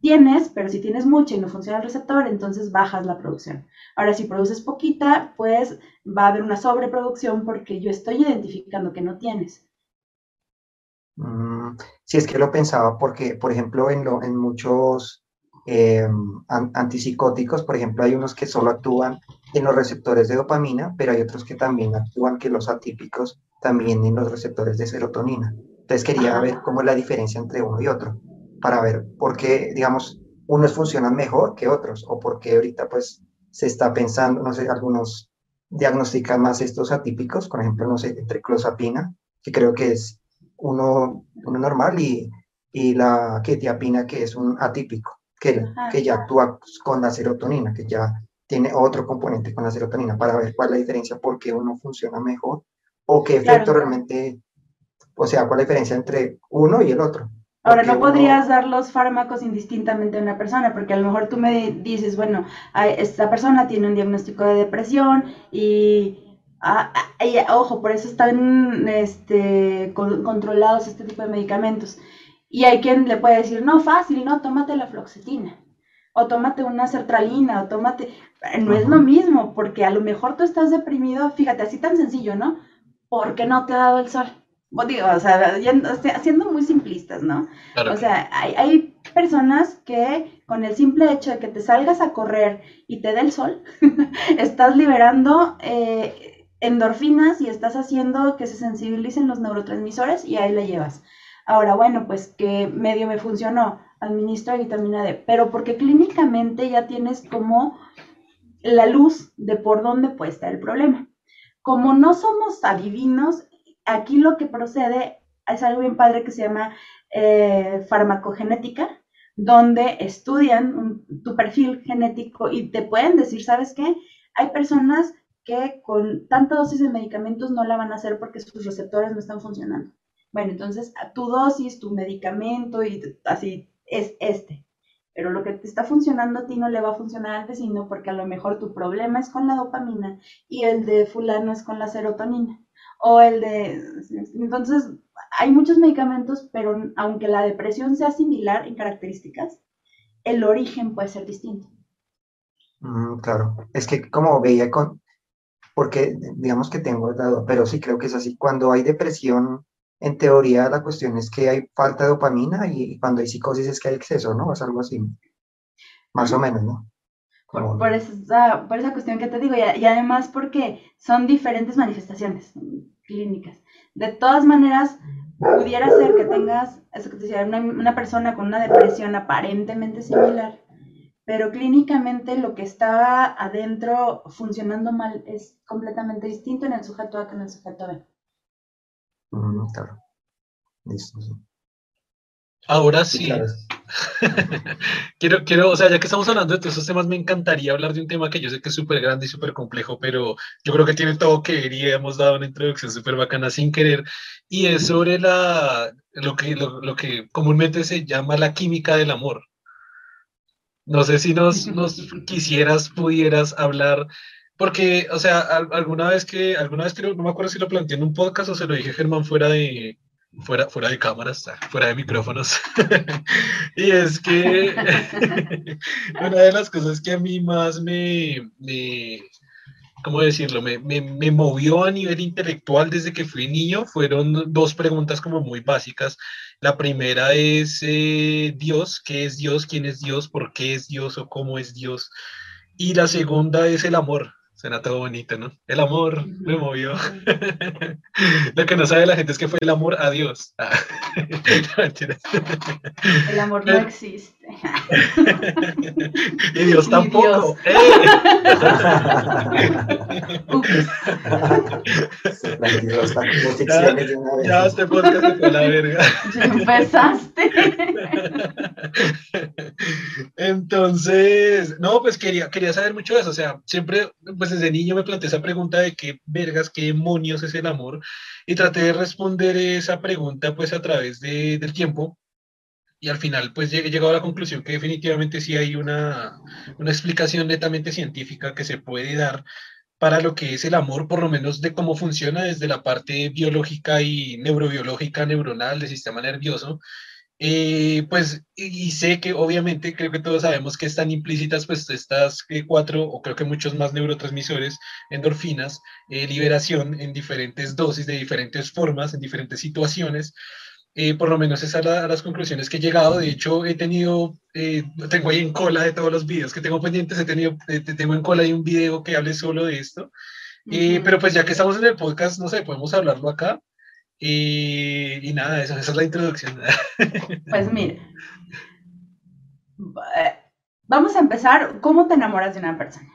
tienes, pero si tienes mucha y no funciona el receptor, entonces bajas la producción. Ahora, si produces poquita, pues va a haber una sobreproducción porque yo estoy identificando que no tienes. Mm, sí, es que lo pensaba porque, por ejemplo, en, lo, en muchos eh, antipsicóticos, por ejemplo, hay unos que solo actúan en los receptores de dopamina, pero hay otros que también actúan, que los atípicos, también en los receptores de serotonina. Entonces quería ver cómo es la diferencia entre uno y otro para ver por qué, digamos, unos funcionan mejor que otros o por qué ahorita pues se está pensando, no sé, algunos diagnostican más estos atípicos, por ejemplo, no sé, entre clozapina, que creo que es uno, uno normal, y, y la quetiapina, que es un atípico, que, que ya actúa con la serotonina, que ya tiene otro componente con la serotonina, para ver cuál es la diferencia, por qué uno funciona mejor, o qué efecto realmente, o sea, cuál es la diferencia entre uno y el otro. Ahora, no podrías dar los fármacos indistintamente a una persona, porque a lo mejor tú me dices, bueno, esta persona tiene un diagnóstico de depresión y, ah, ah, ojo, por eso están este, controlados este tipo de medicamentos. Y hay quien le puede decir, no, fácil, no, tómate la floxetina, o tómate una sertralina, o tómate... No es lo mismo, porque a lo mejor tú estás deprimido, fíjate, así tan sencillo, ¿no? Porque no te ha dado el sol digo, o sea, siendo muy simplistas, ¿no? O sea, hay, personas que con el simple hecho de que te salgas a correr y te dé el sol, estás liberando eh, endorfinas y estás haciendo que se sensibilicen los neurotransmisores y ahí la llevas. Ahora, bueno, pues que medio me funcionó, administra vitamina D, pero porque clínicamente ya tienes como la luz de por dónde puede estar el problema. Como no somos adivinos, aquí lo que procede es algo bien padre que se llama eh, farmacogenética, donde estudian tu perfil genético y te pueden decir, ¿sabes qué? Hay personas que con tanta dosis de medicamentos no la van a hacer porque sus receptores no están funcionando. Bueno, entonces tu dosis, tu medicamento y así es este. Pero lo que te está funcionando a ti no le va a funcionar al vecino porque a lo mejor tu problema es con la dopamina y el de fulano es con la serotonina o el de... Entonces, hay muchos medicamentos, pero aunque la depresión sea similar en características, el origen puede ser distinto. Mm, claro, es que como veía con, porque digamos que tengo dado, pero sí creo que es así, cuando hay depresión, en teoría la cuestión es que hay falta de dopamina y cuando hay psicosis es que hay exceso, ¿no? Es algo así, más o menos, ¿no? Por, esa, por esa cuestión que te digo, y, además porque son diferentes manifestaciones clínicas. De todas maneras, pudiera ser que tengas, eso que te decía, una, una persona con una depresión aparentemente similar, pero clínicamente lo que está adentro funcionando mal es completamente distinto en el sujeto A que en el sujeto B. Mm, claro. Listo. Ahora sí. quiero, quiero, o sea, ya que estamos hablando de todos estos temas, me encantaría hablar de un tema que yo sé que es súper grande y súper complejo, pero yo creo que tiene todo que ver y hemos dado una introducción súper bacana sin querer, y es sobre la, lo, que, lo, que comúnmente se llama la química del amor. No sé si nos, nos quisieras, pudieras hablar porque, o sea, alguna vez que, alguna vez creo, no me acuerdo si lo planteé en un podcast o se lo dije a Germán fuera de, fuera, fuera de cámaras, fuera de micrófonos. y es que una de las cosas que a mí más me, me ¿cómo decirlo? Me, me, me, movió a nivel intelectual desde que fui niño fueron dos preguntas como muy básicas. La primera es eh, Dios, ¿qué es Dios? ¿Quién es Dios? ¿Por qué es Dios? ¿O cómo es Dios? Y la segunda es el amor. Suena todo bonito, ¿no? El amor me movió. Lo que no sabe la gente es que fue el amor a Dios. Ah. el amor no existe. Y Dios tampoco. ¡Eh! ya, ya este podcast se fue la verga. Ya empezaste. Entonces, no, pues quería, quería saber mucho de eso. O sea, siempre, pues desde niño me planteé esa pregunta de qué vergas, qué demonios es el amor. Y traté de responder esa pregunta pues a través de, del tiempo y al final pues he llegado a la conclusión que definitivamente sí hay una, una explicación netamente científica que se puede dar para lo que es el amor, por lo menos de cómo funciona desde la parte biológica y neurobiológica, neuronal, del sistema nervioso. Eh, pues, y sé que obviamente, creo que todos sabemos que están implícitas pues estas eh, cuatro, o creo que muchos más neurotransmisores, endorfinas, eh, liberación en diferentes dosis, de diferentes formas, en diferentes situaciones. Eh, por lo menos esas son las conclusiones que he llegado. De hecho, he tenido, eh, tengo ahí en cola de todos los videos que tengo pendientes, he tenido, eh, tengo en cola ahí un video que hable solo de esto. Pero pues ya que estamos en el podcast, no sé, podemos hablarlo acá. y nada, esa, esa es la introducción. Pues mire, vamos a empezar. ¿Cómo te enamoras de una persona?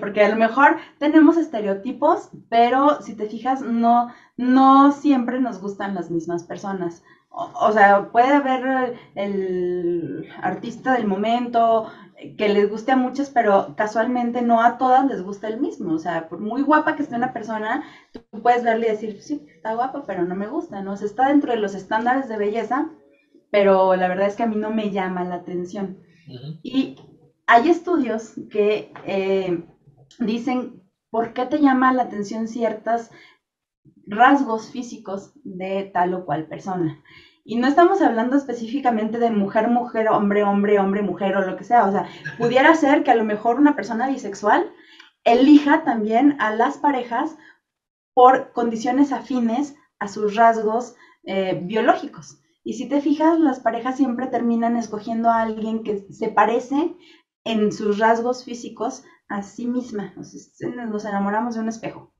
Porque a lo mejor tenemos estereotipos, pero si te fijas, no, no siempre nos gustan las mismas personas. O, sea, puede haber el artista del momento que les guste a muchos, pero casualmente no a todas les gusta el mismo. O sea, por muy guapa que esté una persona, tú puedes verle y decir, sí, está guapa, pero no me gusta, ¿no? O está dentro de los estándares de belleza, pero la verdad es que a mí no me llama la atención. Y hay estudios que eh, dicen por qué te llama la atención ciertos rasgos físicos de tal o cual persona. Y no estamos hablando específicamente de mujer, mujer, hombre, hombre, hombre, mujer o lo que sea. O sea, pudiera ser que a lo mejor una persona bisexual elija también a las parejas por condiciones afines a sus rasgos eh, biológicos. Y si te fijas, las parejas siempre terminan escogiendo a alguien que se parece en sus rasgos físicos a sí misma. Nos, enamoramos de un espejo.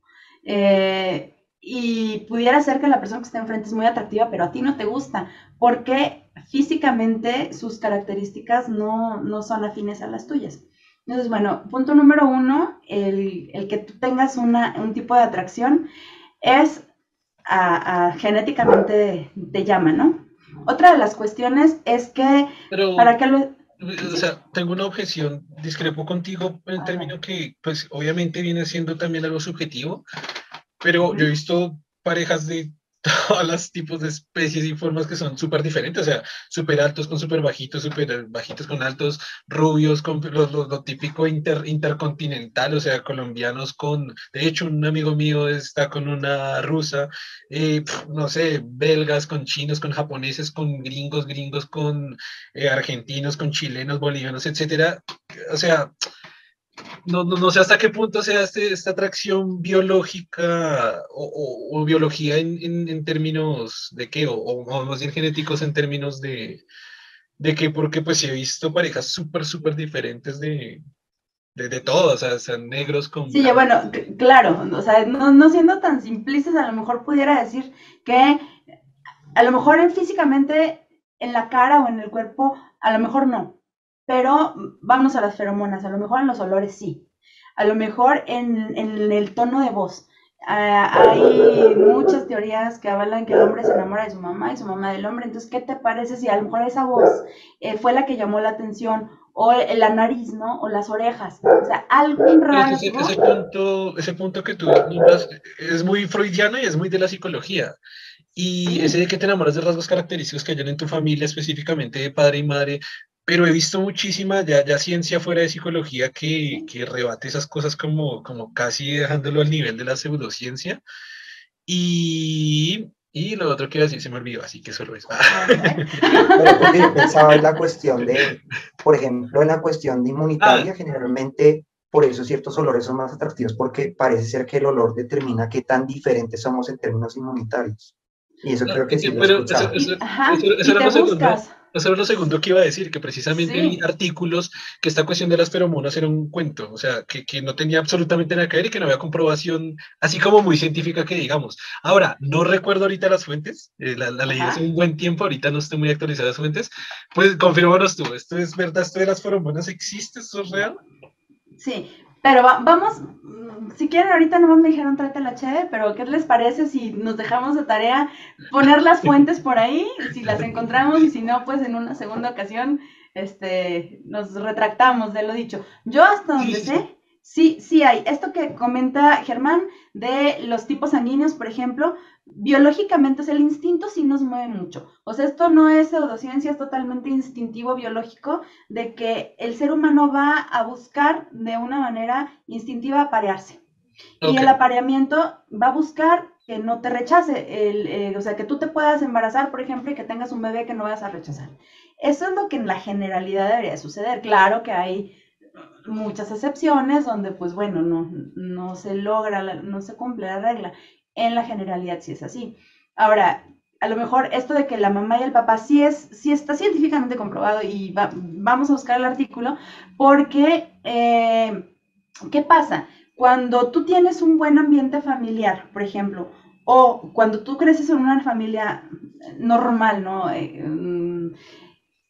Eh, y pudiera ser que la persona que está enfrente es muy atractiva, pero a ti no te gusta, porque físicamente sus características no, no son afines a las tuyas. Entonces, bueno, punto número uno, el, el que tú tengas una, un tipo de atracción es a, genéticamente te llama, ¿no? Otra de las cuestiones es que para que lo, o sea, tengo una objeción, discrepo contigo en el término que, pues, obviamente viene siendo también algo subjetivo, pero yo he visto parejas de todos los tipos de especies y formas que son súper diferentes, o sea, súper altos con súper bajitos, súper bajitos con altos, rubios con lo, típico intercontinental, o sea, colombianos con, de hecho, un amigo mío está con una rusa, eh, no sé, belgas con chinos, con japoneses, con gringos, gringos con eh, argentinos, con chilenos, bolivianos, etcétera, o sea, no, no, no, sé hasta qué punto sea este, esta atracción biológica o, biología en, en, términos de qué, o, o, más bien genéticos en términos de, de qué, porque pues he visto parejas súper, súper diferentes de, de, de todo, o sea, sean negros con... Sí, bueno, claro, o sea, no, no siendo tan simplistas, a lo mejor pudiera decir que a lo mejor en físicamente en la cara o en el cuerpo, a lo mejor no, pero vamos a las feromonas, a lo mejor en los olores sí, a lo mejor en, el tono de voz. Ah, hay muchas teorías que hablan que el hombre se enamora de su mamá y su mamá del hombre. Entonces, ¿qué te parece si a lo mejor esa voz eh, fue la que llamó la atención? O la nariz, ¿no? O las orejas. O sea, algún raro. Ese, punto, ese punto que tú nombras es muy freudiano y es muy de la psicología. Y ese de que te enamoras de rasgos característicos que hayan en tu familia, específicamente de padre y madre, pero he visto muchísima ya, ya ciencia fuera de psicología que, que, rebate esas cosas como, como casi dejándolo al nivel de la pseudociencia. Y, Y lo otro que iba a decir se me olvidó, así que solo eso. Pero porque yo pensaba en la cuestión de, por ejemplo, en la cuestión de inmunitaria, generalmente por eso ciertos olores son más atractivos, porque parece ser que el olor determina qué tan diferentes somos en términos inmunitarios. Y eso creo que sí. Pero lo eso, eso, eso, eso era segundo, eso era lo segundo que iba a decir, que precisamente sí. artículos que esta cuestión de las feromonas era un cuento, o sea, que, que, no tenía absolutamente nada que ver y que no había comprobación, así como muy científica que digamos. Ahora, no recuerdo ahorita las fuentes, eh, la, la leí hace un buen tiempo, ahorita no estoy muy actualizada las fuentes, pues confirmanos tú, ¿esto es verdad? ¿Esto de las feromonas existe? ¿Esto es real? Sí, pero va, vamos, si quieren, ahorita no me dijeron tráete la cheve, pero ¿qué les parece si nos dejamos de tarea poner las fuentes por ahí? Si las encontramos y si no, pues en una segunda ocasión este, nos retractamos de lo dicho. Yo hasta donde sé, sí, sí hay. Esto que comenta Germán de los tipos sanguíneos, por ejemplo, biológicamente, es el instinto sí nos mueve mucho. O sea, esto no es pseudociencia, es totalmente instintivo biológico de que el ser humano va a buscar de una manera instintiva aparearse. Okay. Y el apareamiento va a buscar que no te rechace, el, eh, o sea, que tú te puedas embarazar, por ejemplo, y que tengas un bebé que no vas a rechazar. Eso es lo que en la generalidad debería suceder. Claro que hay muchas excepciones donde, pues bueno, no, no se logra, no se cumple la regla en la generalidad sí es así. Ahora, a lo mejor esto de que la mamá y el papá sí, es, sí está científicamente comprobado y va, vamos a buscar el artículo porque, eh, ¿qué pasa? Cuando tú tienes un buen ambiente familiar, por ejemplo, o cuando tú creces en una familia normal, ¿no? Eh,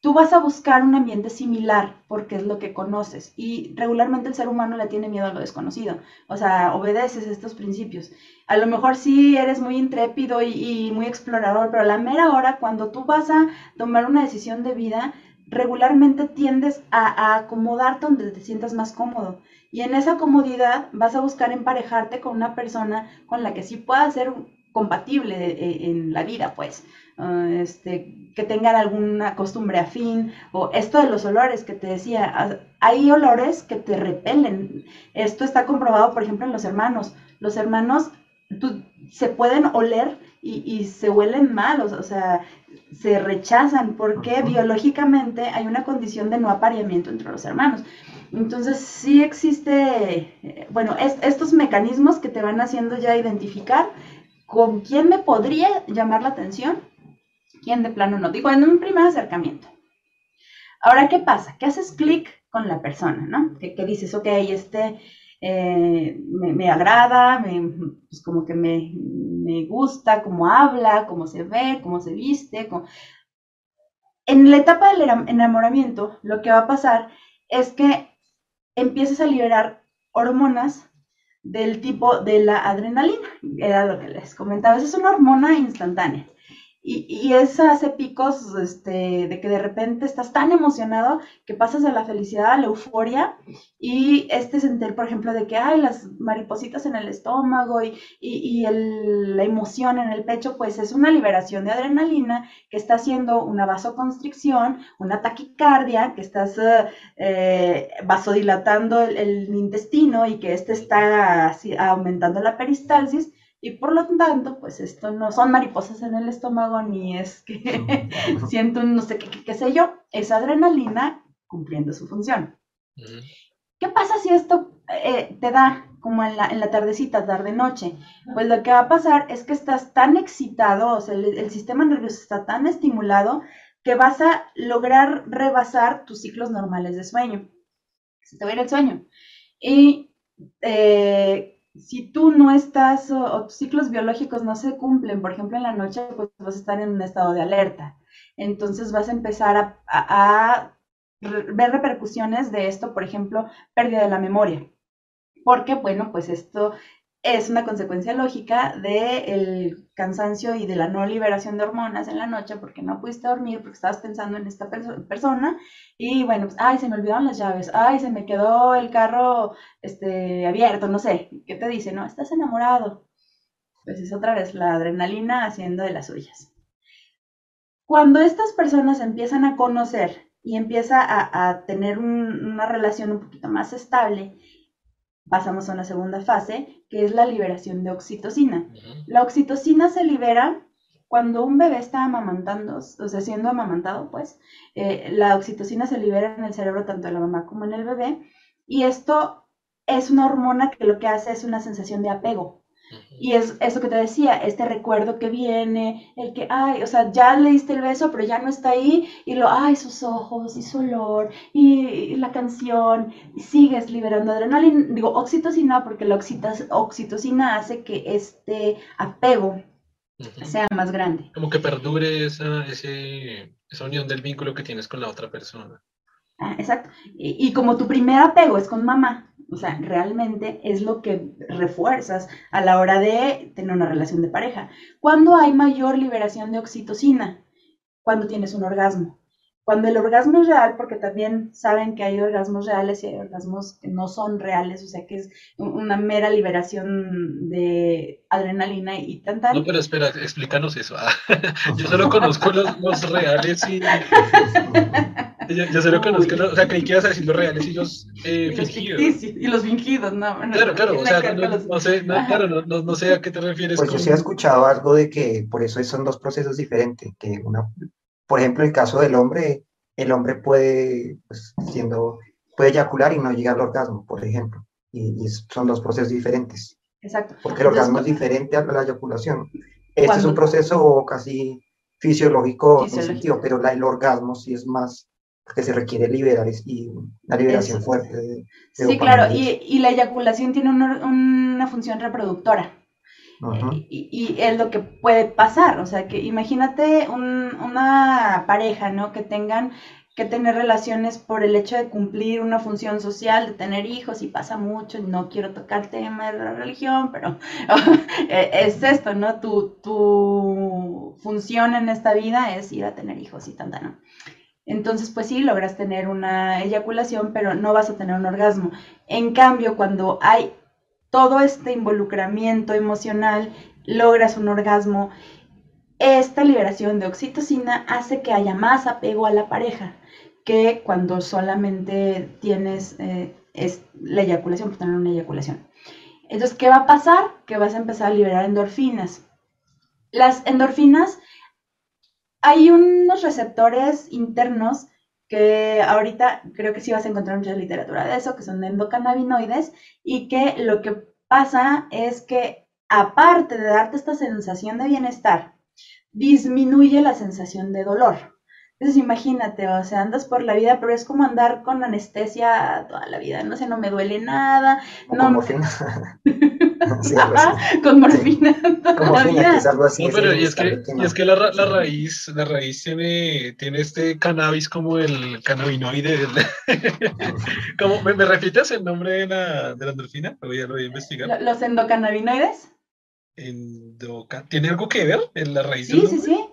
tú vas a buscar un ambiente similar porque es lo que conoces y regularmente el ser humano le tiene miedo a lo desconocido, o sea, obedeces estos principios. A lo mejor sí eres muy intrépido y, muy explorador, pero a la mera hora, cuando tú vas a tomar una decisión de vida, regularmente tiendes a, a acomodarte donde te sientas más cómodo. Y en esa comodidad vas a buscar emparejarte con una persona con la que sí pueda ser compatible eh, en la vida, pues. Uh, este, que tengan alguna costumbre afín, o esto de los olores que te decía, hay olores que te repelen. Esto está comprobado, por ejemplo, en los hermanos. Los hermanos tú, se pueden oler y, y, se huelen malos, o sea, se rechazan porque biológicamente hay una condición de no apareamiento entre los hermanos. Entonces sí existe, eh, bueno, es, estos mecanismos que te van haciendo ya identificar con quién me podría llamar la atención quién de plano no. Digo, en un primer acercamiento. Ahora, ¿qué pasa? Que haces clic con la persona, ¿no? Que, que dices, ok, este eh, me, me, agrada, me, pues como que me, me, gusta cómo habla, cómo se ve, cómo se viste. Cómo... En la etapa del enamoramiento, lo que va a pasar es que empiezas a liberar hormonas del tipo de la adrenalina, era lo que les comentaba, es una hormona instantánea. Y, y eso hace picos este, de que de repente estás tan emocionado que pasas de la felicidad a la euforia y este sentir, por ejemplo, de que hay las maripositas en el estómago y, y, y el, la emoción en el pecho, pues es una liberación de adrenalina que está haciendo una vasoconstricción, una taquicardia, que estás eh, vasodilatando el, el, intestino y que este está así, aumentando la peristalsis y por lo tanto, pues esto no son mariposas en el estómago, ni es que siento un no sé qué, qué, qué, sé yo, es adrenalina cumpliendo su función. Uh -huh. ¿Qué pasa si esto eh, te da como en la, en la tardecita, tarde-noche? Pues lo que va a pasar es que estás tan excitado, o sea, el, el sistema nervioso está tan estimulado que vas a lograr rebasar tus ciclos normales de sueño. Se te va a ir el sueño. Y eh, si tú no estás o, tus ciclos biológicos no se cumplen, por ejemplo en la noche, pues vas a estar en un estado de alerta. Entonces vas a empezar a ver repercusiones de esto, por ejemplo, pérdida de la memoria. Porque, bueno, pues esto es una consecuencia lógica del cansancio y de la no liberación de hormonas en la noche porque no pudiste dormir, porque estabas pensando en esta perso persona y bueno, pues, ay, se me olvidaron las llaves, ay, se me quedó el carro este, abierto, no sé, ¿qué te dice? No, estás enamorado. Pues es otra vez la adrenalina haciendo de las suyas. Cuando estas personas empiezan a conocer y empieza a, tener un, una relación un poquito más estable, pasamos a una segunda fase, que es la liberación de oxitocina. Uh -huh. La oxitocina se libera cuando un bebé está amamantando, o sea, siendo amamantado, pues, eh, la oxitocina se libera en el cerebro tanto de la mamá como en el bebé, y esto es una hormona que lo que hace es una sensación de apego. Y es eso que te decía, este recuerdo que viene, el que, ay, o sea, ya le diste el beso, pero ya no está ahí, y lo, ay, sus ojos, y su olor, y, la canción, y sigues liberando adrenalina, digo, oxitocina, porque la oxitocina hace que este apego sea más grande. Como que perdure esa, esa unión del vínculo que tienes con la otra persona. Ah, exacto. y como tu primer apego es con mamá, o sea, realmente es lo que refuerzas a la hora de tener una relación de pareja. ¿Cuándo hay mayor liberación de oxitocina? Cuando tienes un orgasmo. Cuando el orgasmo es real, porque también saben que hay orgasmos reales y hay orgasmos que no son reales, o sea que es una mera liberación de adrenalina y tanta. No, pero espera, explícanos eso. Yo solo conozco los, reales y. Yo, solo conozco, o sea, creí que ibas a decir los reales y los eh, fingidos. y los fingidos, no. claro, claro, o sea, no, sé, claro, no, sé a qué te refieres. Pues yo sí he escuchado algo de que por eso son dos procesos diferentes, que una por ejemplo, en el caso del hombre, el hombre puede, pues, siendo, puede eyacular y no llegar al orgasmo, por ejemplo. Y, son dos procesos diferentes. Exacto. Porque el orgasmo es diferente a la eyaculación. Este es un proceso casi fisiológico, fisiológico. pero la, el orgasmo sí es más porque se requiere liberar y una liberación fuerte. sí, claro, y, y, la eyaculación tiene una, una función reproductora. Y, es lo que puede pasar, o sea, que imagínate una pareja, ¿no? Que tengan que tener relaciones por el hecho de cumplir una función social, de tener hijos, y pasa mucho, no quiero tocar el tema de la religión, pero e, es esto, ¿no? Tu, tu función en esta vida es ir a tener hijos y tanta, ¿no? Entonces, pues sí, logras tener una eyaculación, pero no vas a tener un orgasmo. En cambio, cuando hay todo este involucramiento emocional, logras un orgasmo, esta liberación de oxitocina hace que haya más apego a la pareja que cuando solamente tienes eh, la eyaculación, por tener una eyaculación. Entonces, ¿qué va a pasar? Que vas a empezar a liberar endorfinas. Las endorfinas, hay unos receptores internos que ahorita creo que sí vas a encontrar mucha literatura de eso, que son endocannabinoides, y que lo que pasa es que aparte de darte esta sensación de bienestar, disminuye la sensación de dolor. Entonces imagínate, o sea, andas por la vida, pero es como andar con anestesia toda la vida, no sé, no me duele nada. no, con morfina. es algo así. pero y es, que, y es que la, la, raíz, la raíz tiene, tiene este cannabis como el cannabinoide. como, ¿me, ¿me, repites el nombre de la, de la endorfina? Lo voy, a, lo voy a investigar. ¿Los endocannabinoides? Endoca ¿Tiene algo que ver en la raíz? Sí, sí, sí.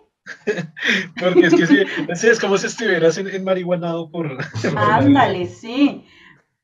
Porque es que sí, es como si estuvieras en, en marihuanado por... Ándale, sí.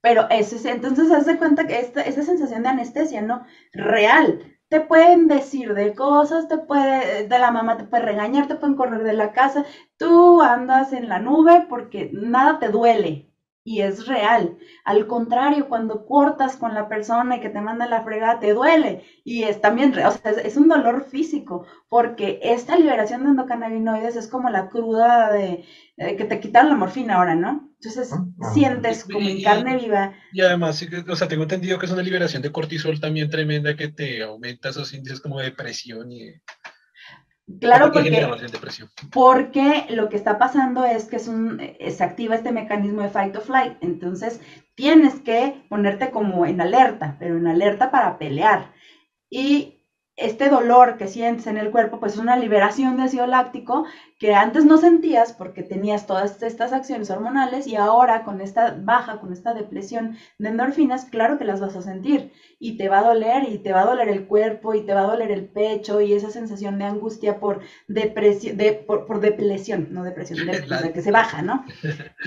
Pero eso es, entonces haz de cuenta que esta, esa sensación de anestesia, ¿no? Real. Te pueden decir de cosas, te puede, de la mamá te puede regañar, te pueden correr de la casa. Tú andas en la nube porque nada te duele y es real. Al contrario, cuando cortas con la persona y que te manda la fregada, te duele y es también, o sea, es, un dolor físico, porque esta liberación de endocannabinoides es como la cruda de, que te quitaron la morfina ahora, ¿no? Entonces ah, ah. sientes como en carne viva. Y además, o sea, tengo entendido que es una liberación de cortisol también tremenda que te aumenta esos índices como de depresión y... Claro, porque, porque lo que está pasando es que es un, se activa este mecanismo de fight or flight, entonces tienes que ponerte como en alerta, pero en alerta para pelear. Y este dolor que sientes en el cuerpo, pues es una liberación de ácido láctico que antes no sentías porque tenías todas estas acciones hormonales y ahora con esta baja, con esta depresión de endorfinas, claro que las vas a sentir y te va a doler y te va a doler el cuerpo y te va a doler el pecho y esa sensación de angustia por depresión, de, por, depresión, no depresión, de, de que se baja, ¿no?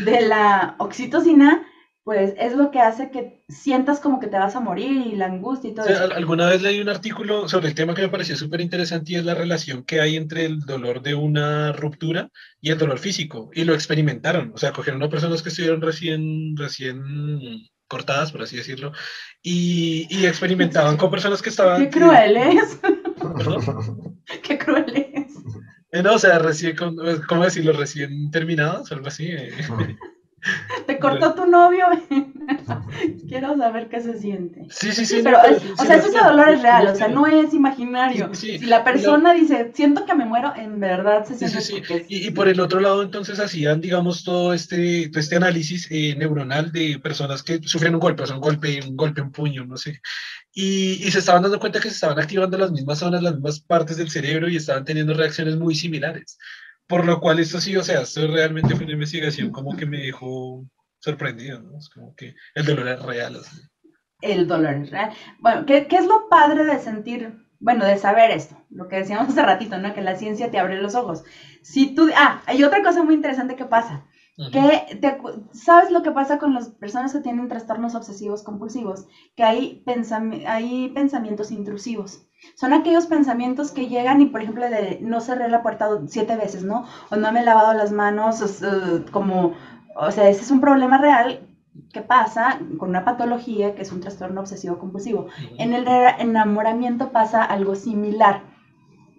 De la oxitocina pues es lo que hace que sientas como que te vas a morir y la angustia y todo eso. Alguna vez leí un artículo sobre el tema que me pareció súper interesante y es la relación que hay entre el dolor de una ruptura y el dolor físico. Y lo experimentaron, o sea, cogieron a personas que estuvieron recién, recién cortadas, por así decirlo, y, y experimentaban con personas que estaban... ¡Qué cruel es! Qué cruel es. no, o sea, recién, ¿cómo decirlo? Recién terminados, algo así. Te cortó tu novio. Quiero saber qué se siente. Sí, sí, sí. Pero, o sea, ese dolor es real, o sea, no es imaginario. si la persona dice, siento que me muero, en verdad se siente. Sí, sí, y, y, por el otro lado, entonces hacían, digamos, todo este, todo este análisis eh, neuronal de personas que sufren un golpe, o sea, un golpe, un golpe, un puño, no sé. Y, y se estaban dando cuenta que se estaban activando las mismas zonas, las mismas partes del cerebro y estaban teniendo reacciones muy similares. Por lo cual esto sí, o sea, esto realmente fue una investigación como que me dejó sorprendido, ¿no? Es como que el dolor es real. El dolor es real. Bueno, ¿qué, ¿qué, es lo padre de sentir, bueno, de saber esto? Lo que decíamos hace ratito, ¿no? Que la ciencia te abre los ojos. Si tú, ah, hay otra cosa muy interesante que pasa. Que te, ¿Sabes lo que pasa con las personas que tienen trastornos obsesivos compulsivos? Que hay, hay pensamientos intrusivos. Son aquellos pensamientos que llegan y, por ejemplo, de no cerré la puerta siete veces, ¿no? O no me he lavado las manos, como, o sea, ese es un problema real que pasa con una patología que es un trastorno obsesivo compulsivo. En el enamoramiento pasa algo similar.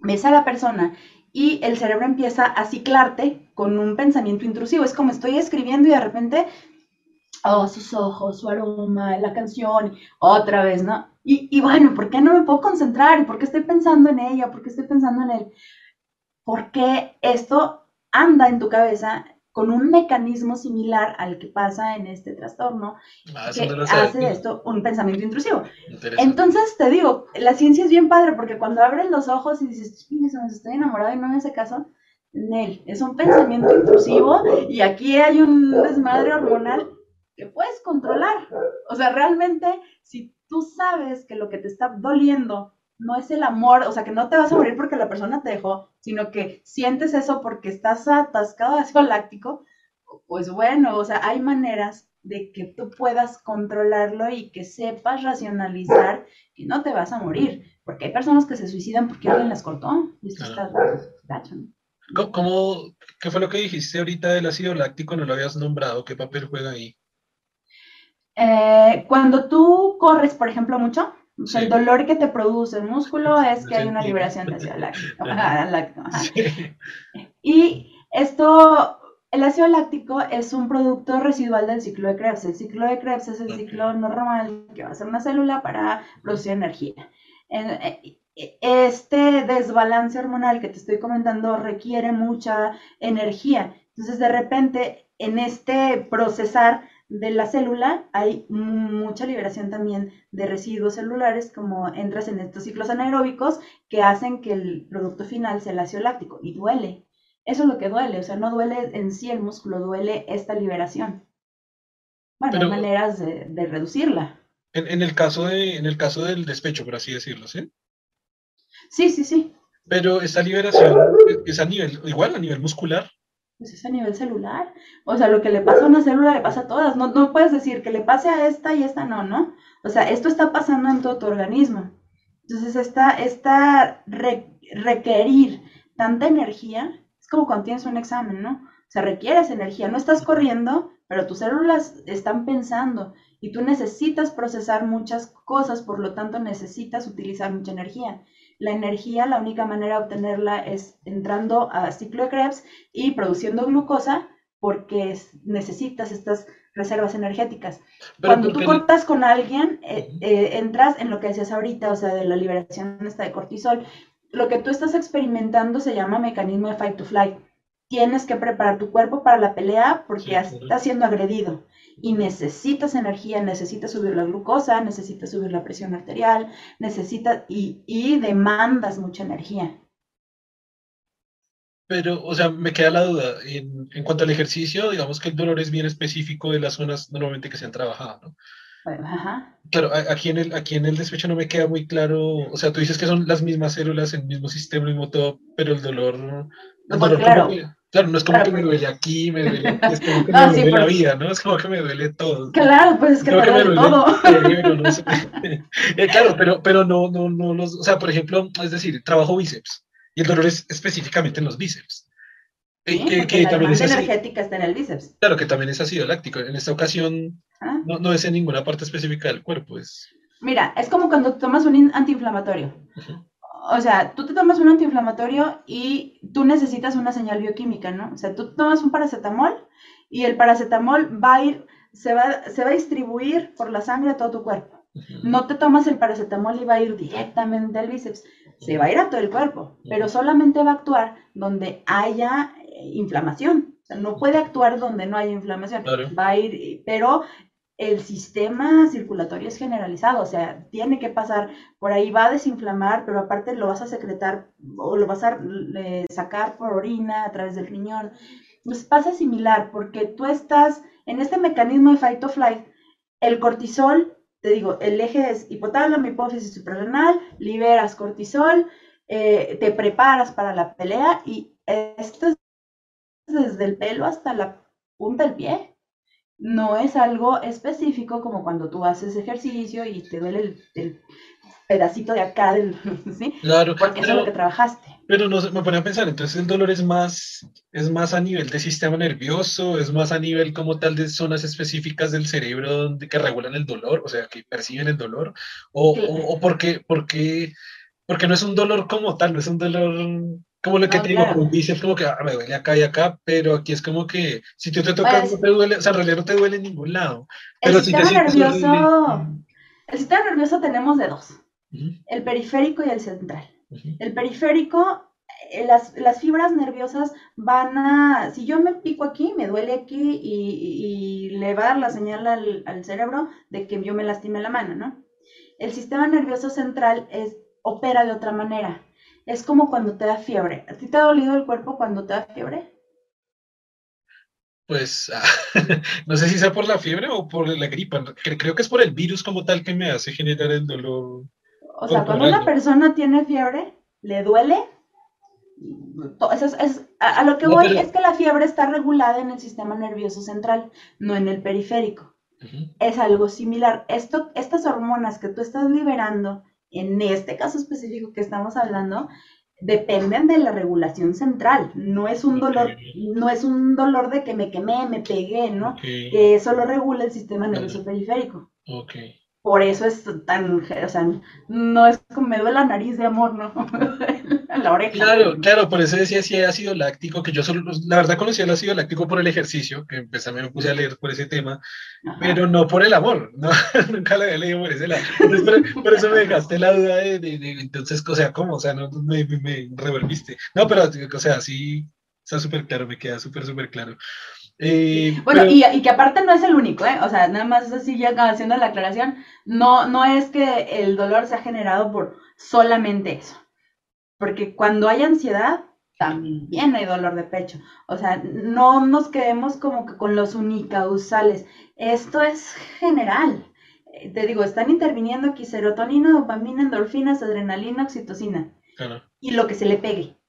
Ves a la persona y el cerebro empieza a ciclarte con un pensamiento intrusivo. Es como estoy escribiendo y de repente, oh, sus ojos, su aroma, la canción, otra vez, ¿no? Y, bueno, ¿por qué no me puedo concentrar? ¿Y por qué estoy pensando en ella? ¿Por qué estoy pensando en él? Porque esto anda en tu cabeza con un mecanismo similar al que pasa en este trastorno, ah, que hace de esto un pensamiento intrusivo. Entonces, te digo, la ciencia es bien padre porque cuando abres los ojos y dices, estoy enamorado y no me hace caso, Nel, es un pensamiento intrusivo y aquí hay un desmadre hormonal que puedes controlar. O sea, realmente, si tú sabes que lo que te está doliendo no es el amor, o sea, que no te vas a morir porque la persona te dejó, sino que sientes eso porque estás atascado de ácido láctico, pues bueno, o sea, hay maneras de que tú puedas controlarlo y que sepas racionalizar que no te vas a morir, porque hay personas que se suicidan porque alguien las cortó, y esto está gacho, ¿Cómo, ¿Qué fue lo que dijiste ahorita del ácido láctico? No lo habías nombrado, ¿qué papel juega ahí? Eh, cuando tú corres, por ejemplo, mucho, el dolor que te produce el músculo es que hay una liberación de ácido láctico. Y esto, el ácido láctico es un producto residual del ciclo de Krebs. El ciclo de Krebs es el ciclo normal que va a ser una célula para producir energía. Eh, este desbalance hormonal que te estoy comentando requiere mucha energía. Entonces, de repente, en este procesar de la célula hay mucha liberación también de residuos celulares, como entras en estos ciclos anaeróbicos que hacen que el producto final sea el ácido láctico y duele. Eso es lo que duele, o sea, no duele en sí el músculo, duele esta liberación. Bueno, hay maneras de, reducirla. En, el caso de, en el caso del despecho, por así decirlo, ¿sí? Sí, sí, sí. Pero esta liberación es a nivel, igual a nivel muscular pues es a nivel celular. O sea, lo que le pasa a una célula le pasa a todas. No, no puedes decir que le pase a esta y esta no, ¿no? O sea, esto está pasando en todo tu organismo. Entonces, esta, esta requerir tanta energía es como cuando tienes un examen, ¿no? O sea, requieres energía. No estás corriendo, pero tus células están pensando y tú necesitas procesar muchas cosas, por lo tanto necesitas utilizar mucha energía. La energía, la única manera de obtenerla es entrando a ciclo de Krebs y produciendo glucosa porque necesitas estas reservas energéticas. Cuando tú cortas con alguien, eh, eh, entras en lo que decías ahorita, o sea, de la liberación esta de cortisol. Lo que tú estás experimentando se llama mecanismo de fight to flight. Tienes que preparar tu cuerpo para la pelea porque estás siendo agredido y necesitas energía, necesitas subir la glucosa, necesitas subir la presión arterial, necesitas y, y demandas mucha energía. Pero, o sea, me queda la duda. En, en, cuanto al ejercicio, digamos que el dolor es bien específico de las zonas normalmente que se han trabajado, ¿no? Ajá. Claro, aquí en, el, aquí en el despecho no me queda muy claro. O sea, tú dices que son las mismas células, el mismo sistema, el mismo todo, pero el dolor. El dolor claro. Claro, no es como que me duele aquí, me duele, es como que me duele la vida, ¿no? Es como que me duele todo. Claro, pues es que, me duele, todo. Eh, claro, pero, pero no, no, no los, o sea, por ejemplo, es decir, trabajo bíceps y el dolor es específicamente en los bíceps. Eh, sí, que, que también es energética está en el bíceps. Claro, que también es ácido láctico. En esta ocasión ah. no, no, es en ninguna parte específica del cuerpo. Es... Mira, es como cuando tomas un antiinflamatorio o sea, tú te tomas un antiinflamatorio y tú necesitas una señal bioquímica, ¿no? O sea, tú tomas un paracetamol y el paracetamol va a ir, se va, se va a distribuir por la sangre a todo tu cuerpo. No te tomas el paracetamol y va a ir directamente al bíceps, se va a ir a todo el cuerpo, pero solamente va a actuar donde haya eh, inflamación. O sea, no puede actuar donde no haya inflamación. Va a ir, pero el sistema circulatorio es generalizado, o sea, tiene que pasar, por ahí va a desinflamar, pero aparte lo vas a secretar o lo vas a sacar por orina a través del riñón. Pues pasa similar, porque tú estás en este mecanismo de fight or flight, el cortisol, te digo, el eje es hipotálamo, hipófisis suprarrenal, liberas cortisol, eh, te preparas para la pelea y esto es desde el pelo hasta la punta del pie no es algo específico como cuando tú haces ejercicio y te duele el, pedacito de acá del, ¿sí? Claro. Porque eso es lo que trabajaste. Pero no, me pone a pensar, entonces el dolor es más, es más a nivel de sistema nervioso, es más a nivel como tal de zonas específicas del cerebro donde, que regulan el dolor, o sea, que perciben el dolor, o, o, o porque, porque, porque no es un dolor como tal, no es un dolor como lo que te digo, como bíceps, como que ah, me duele acá y acá, pero aquí es como que si tú te tocas pues no te duele, o sea, en realidad no te duele en ningún lado. Pero el sistema nervioso, el sistema nervioso tenemos de dos, el periférico y el central. El periférico, eh, las, las, fibras nerviosas van a, si yo me pico aquí, me duele aquí y, y le va a dar la señal al, al, cerebro de que yo me lastime la mano, ¿no? El sistema nervioso central es, opera de otra manera es como cuando te da fiebre. ¿A ti te ha dolido el cuerpo cuando te da fiebre? Pues ah, no sé si sea por la fiebre o por la gripa. Creo que es por el virus como tal que me hace generar el dolor. O sea, cuando una persona tiene fiebre, le duele. a, lo que voy es que la fiebre está regulada en el sistema nervioso central, no en el periférico. Es algo similar. Esto, estas hormonas que tú estás liberando en este caso específico que estamos hablando, dependen de la regulación central. No es un dolor, no es un dolor de que me quemé, me pegué, ¿no? Que eso lo regula el sistema nervioso periférico. Por eso es tan, o sea, no es como me duele la nariz de amor, ¿no? la oreja. Claro, claro, por eso decía si ácido láctico, que yo solo, la verdad conocí el ácido láctico por el ejercicio, que pues, también me puse a leer por ese tema, pero no por el amor, no, nunca lo había leído por ese lado. por, eso me dejaste la duda de, de, entonces, o sea, ¿cómo? O sea, no, me, me revolviste. No, pero, o sea, sí, está súper claro, me queda súper, súper claro. Eh, bueno, y, y, que aparte no es el único, ¿eh? O sea, nada más así ya haciendo la aclaración, no, no es que el dolor sea generado por solamente eso. Porque cuando hay ansiedad, también hay dolor de pecho. O sea, no nos quedemos como que con los unicausales. Esto es general. Eh, te digo, están interviniendo aquí serotonina, dopamina, endorfinas, adrenalina, oxitocina. Y lo que se le pegue.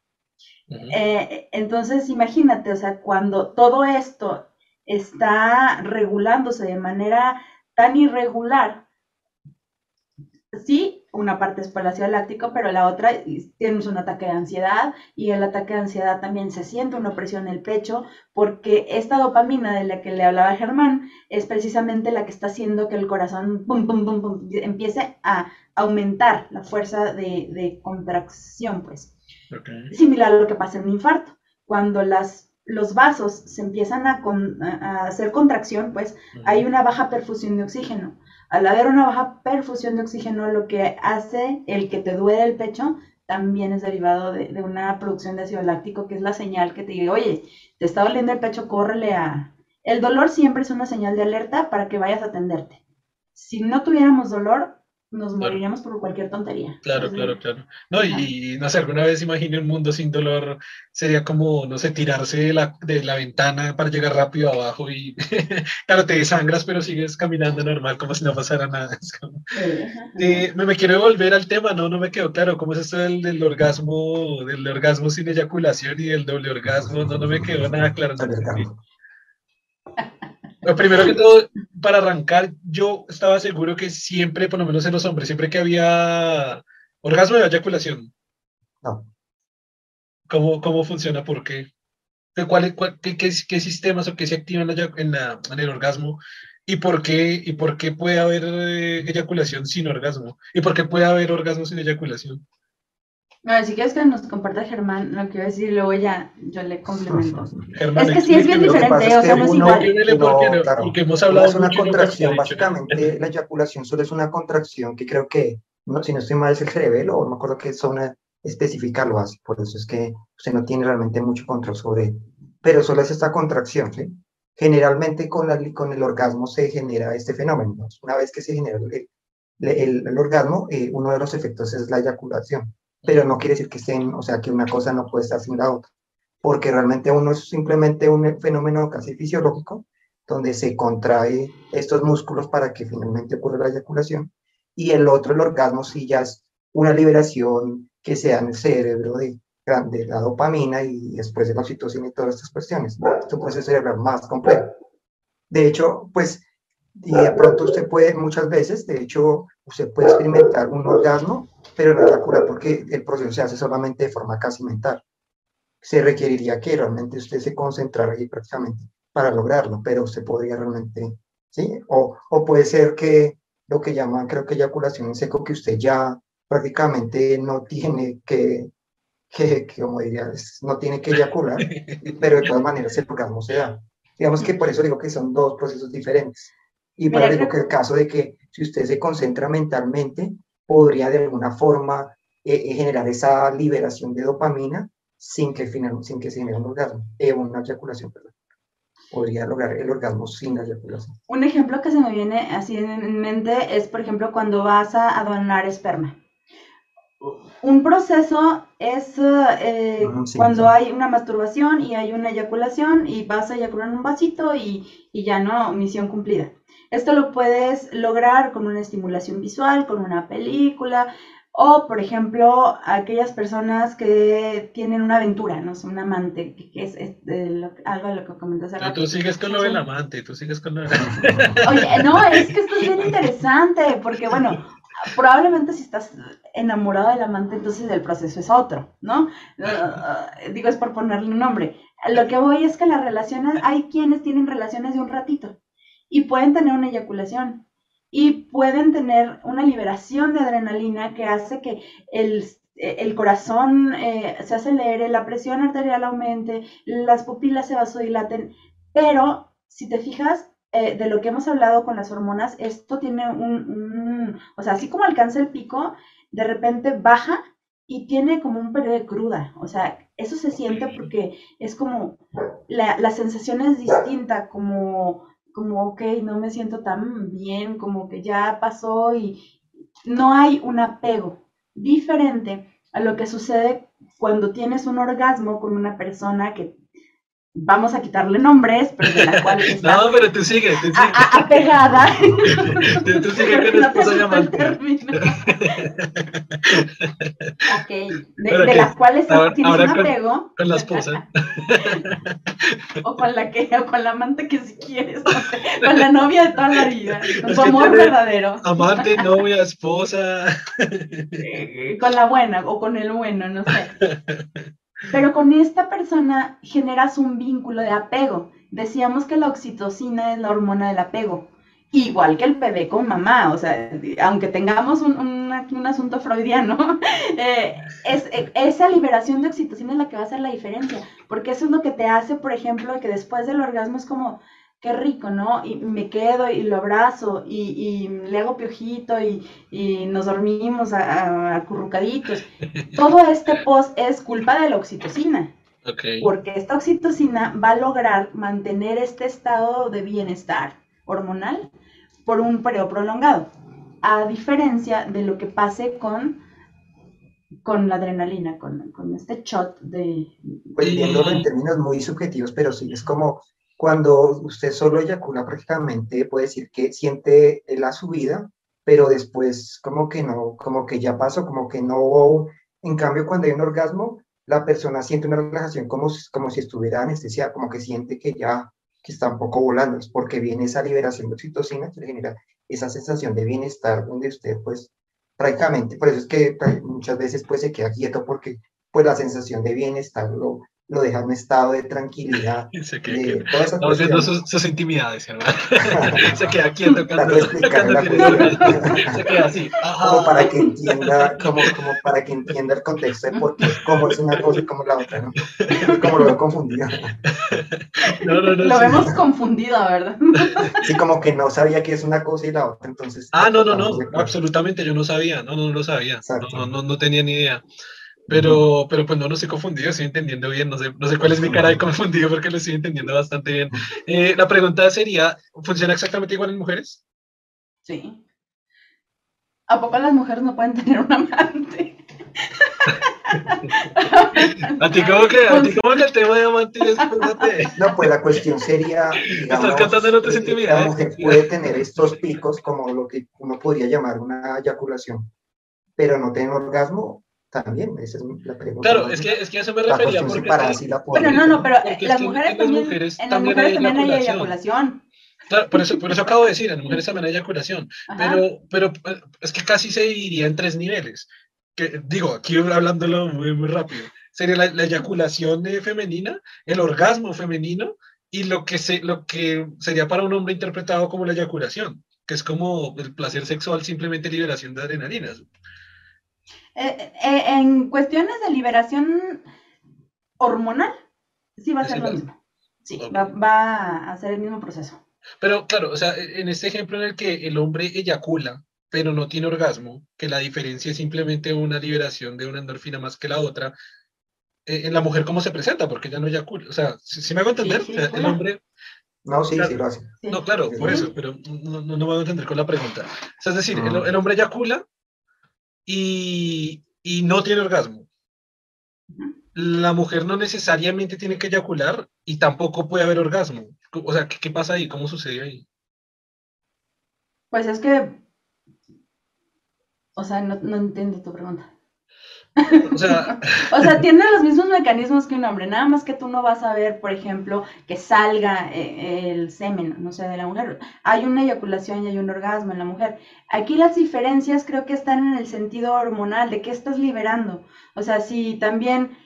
Eh, entonces, imagínate, o sea, cuando todo esto está regulándose de manera tan irregular, sí, una parte es ácido láctico, pero la otra tienes un ataque de ansiedad y el ataque de ansiedad también se siente una presión en el pecho porque esta dopamina de la que le hablaba Germán es precisamente la que está haciendo que el corazón empiece a aumentar la fuerza de contracción, pues. Similar a lo que pasa en un infarto. Cuando las, los vasos se empiezan a, hacer contracción, pues hay una baja perfusión de oxígeno. Al haber una baja perfusión de oxígeno, lo que hace el que te duele el pecho también es derivado de, una producción de ácido láctico, que es la señal que te dice, oye, te está doliendo el pecho, córrele a... El dolor siempre es una señal de alerta para que vayas a atenderte. Si no tuviéramos dolor, nos moriríamos por cualquier tontería. Claro, claro, claro. No, y, no sé, alguna vez imagine un mundo sin dolor, sería como, no sé, tirarse de la, de la ventana para llegar rápido abajo y, claro, te desangras, pero sigues caminando normal, como si no pasara nada. Eh, me, quiero volver al tema, ¿no? No me quedó claro, ¿cómo es esto del, del orgasmo, del orgasmo sin eyaculación y del doble orgasmo? No, no me quedó nada claro. Lo primero que todo, para arrancar, yo estaba seguro que siempre, por lo menos en los hombres, siempre que había orgasmo de eyaculación. No. ¿Cómo, cómo funciona? ¿Por qué? ¿Cuál, qué, qué, sistemas o qué se activan en, la, en el orgasmo? ¿Y por, qué, ¿Y por qué puede haber eh, eyaculación sin orgasmo? ¿Y por qué puede haber orgasmo sin eyaculación? No, si quieres que nos comparta Germán lo que iba a decir, luego ya yo le complemento. Germán, es que sí es bien diferente, o sea, no es igual. porque hemos hablado es una contracción, básicamente la eyaculación solo es una contracción que creo que, no, si no estoy mal, es el cerebelo, o no me acuerdo qué zona específica lo hace, por eso es que usted no tiene realmente mucho control sobre, pero solo es esta contracción, ¿sí? Generalmente con, la, con el orgasmo se genera este fenómeno, una vez que se genera el, el, orgasmo, eh, uno de los efectos es la eyaculación pero no quiere decir que estén, o sea, que una cosa no puede estar sin la otra, porque realmente uno es simplemente un fenómeno casi fisiológico, donde se contrae estos músculos para que finalmente ocurra la eyaculación, y el otro, el orgasmo, sí ya es una liberación que sea en el cerebro de, de la dopamina y después de la oxitocina y todas estas cuestiones. Esto puede ser cerebral más complejo. De hecho, pues, y de pronto usted puede, muchas veces, de hecho, usted puede experimentar un orgasmo pero no la cura porque el proceso se hace solamente de forma casi mental. Se requeriría que realmente usted se concentrara ahí prácticamente para lograrlo, pero usted podría realmente, ¿sí? O, o puede ser que lo que llaman, creo que eyaculación en seco, que usted ya prácticamente no tiene que, que, que como diría, no tiene que eyacular, pero de todas maneras el orgasmo se da. Digamos que por eso digo que son dos procesos diferentes. Y para digo que el caso de que si usted se concentra mentalmente, podría de alguna forma eh, eh, generar esa liberación de dopamina sin que, final, sin que se genere un orgasmo, eh, una eyaculación, perdón. Podría lograr el orgasmo sin la eyaculación. Un ejemplo que se me viene así en mente es, por ejemplo, cuando vas a, donar esperma. Un proceso es eh, cuando hay una masturbación y hay una eyaculación y vas a eyacular en un vasito y, y ya no, misión cumplida. Esto lo puedes lograr con una estimulación visual, con una película, o, por ejemplo, aquellas personas que tienen una aventura, ¿no? un amante, que, es, algo de lo que comentaste hace Tú sigues con lo del amante, tú sigues con lo del amante. Oye, no, es que esto es bien interesante, porque, bueno, probablemente si estás enamorado del amante, entonces el proceso es otro, ¿no? Uh, digo, es por ponerle un nombre. Lo que voy es que las relaciones, hay quienes tienen relaciones de un ratito y pueden tener una eyaculación. Y pueden tener una liberación de adrenalina que hace que el, el corazón eh, se acelere, la presión arterial aumente, las pupilas se vasodilaten, pero si te fijas, eh, de lo que hemos hablado con las hormonas, esto tiene un, o sea, así como alcanza el pico, de repente baja y tiene como un periodo de cruda, o sea, eso se siente porque es como, la, la sensación es distinta, como como, ok, no me siento tan bien, como que ya pasó y no hay un apego diferente a lo que sucede cuando tienes un orgasmo con una persona que vamos a quitarle nombres, pero de la cual No, pero tú sigue, tú sigue. apegada. tú, tú sigue con esposa llamante. ok, de, las cuales tienes un apego. Con, la esposa. o con la que, o con la amante que si quieres, con la novia de toda la vida, con tu amor verdadero. Amante, novia, esposa. Eh, con la buena o con el bueno, no sé. Pero con esta persona generas un vínculo de apego. Decíamos que la oxitocina es la hormona del apego, igual que el bebé con mamá, o sea, aunque tengamos un, un, asunto freudiano, eh, es, eh, esa liberación de oxitocina es la que va a hacer la diferencia, porque eso es lo que te hace, por ejemplo, que después del orgasmo es como, qué rico, ¿no? Y me quedo y lo abrazo y, le hago piojito y, nos dormimos acurrucaditos. Todo este post es culpa de la oxitocina. Porque esta oxitocina va a lograr mantener este estado de bienestar hormonal por un periodo prolongado, a diferencia de lo que pase con, con la adrenalina, con, con este shot de... Pues viéndolo en términos muy subjetivos, pero sí, es como cuando usted solo eyacula prácticamente puede decir que siente la subida, pero después como que no, como que ya pasó, como que no. En cambio, cuando hay un orgasmo, la persona siente una relajación como, como si estuviera anestesiada, como que siente que ya que está un poco volando, es porque viene esa liberación de oxitocina que le genera esa sensación de bienestar donde usted pues prácticamente, por eso es que pues, muchas veces pues se queda quieto porque pues la sensación de bienestar lo, lo deja en un estado de tranquilidad. Se de queda, Estamos viendo sus, sus intimidades, hermano. se queda quieto cuando, cuando tiene-. Se queda así. como para que entienda, como, como para que entienda el contexto de por qué, cómo es una cosa y cómo es la otra, ¿no? Como lo veo confundido. No, no, no. Lo sí. vemos confundido, ¿verdad? Sí, como que no sabía que es una cosa y la otra, entonces. Ah, no, no, no, absolutamente, yo no sabía, no, no, no lo sabía, Exacto. no, no, no tenía ni idea. Pero, pero pues no, no estoy confundido, estoy entendiendo bien, no sé, no sé cuál es mi cara de confundido porque lo estoy entendiendo bastante bien. Eh, la pregunta sería, ¿funciona exactamente igual en mujeres? Sí. ¿A poco las mujeres no pueden tener un amante? A ti como que, a ti como que el tema de amantes es, No, pues la cuestión sería, digamos, cantando en otras eh, la mujer puede tener estos picos como lo que uno podría llamar una eyaculación, pero no tener orgasmo también, esa es la pregunta. Claro, es que, es que a eso me la refería porque sí la. Bueno, no, no, pero Porque es las mujeres también, mujeres en las también mujeres también hay eyaculación. eyaculación. Claro, por eso, por eso acabo de decir, en las mujeres también hay eyaculación, Ajá. pero, pero eh, es que casi se dividiría en tres niveles. Que, digo, aquí hablándolo muy, muy rápido. Sería la, la eyaculación femenina, el orgasmo femenino y lo que, se, lo que sería para un hombre interpretado como la eyaculación, que es como el placer sexual, simplemente liberación de adrenalinas. Eh, eh, en cuestiones de liberación hormonal, sí va a ser lo mismo. Sí, va, va a ser el mismo proceso. Pero claro, o sea, en este ejemplo en el que el hombre eyacula, pero no tiene orgasmo, que la diferencia es simplemente una liberación de una endorfina más que la otra, eh, en la mujer cómo se presenta, porque ella no eyacula. O sea, si, me hago entender, sí, O sea, el hombre, No, sí, Claro. sí lo hace. Sí. no, claro, por eso, pero no, no, no me voy a entender con la pregunta. O sea, es decir, el, el hombre eyacula y, y no tiene orgasmo. La mujer no necesariamente tiene que eyacular y tampoco puede haber orgasmo. O sea, ¿qué, qué pasa ahí? ¿Cómo sucede ahí? Pues es que, o sea, no, no entiendo tu pregunta. O sea, O sea, tiene los mismos mecanismos que un hombre, nada más que tú no vas a ver, por ejemplo, que salga eh, el semen, no sé, de la mujer. Hay una eyaculación y hay un orgasmo en la mujer. Aquí las diferencias creo que están en el sentido hormonal, de qué estás liberando. O sea, si también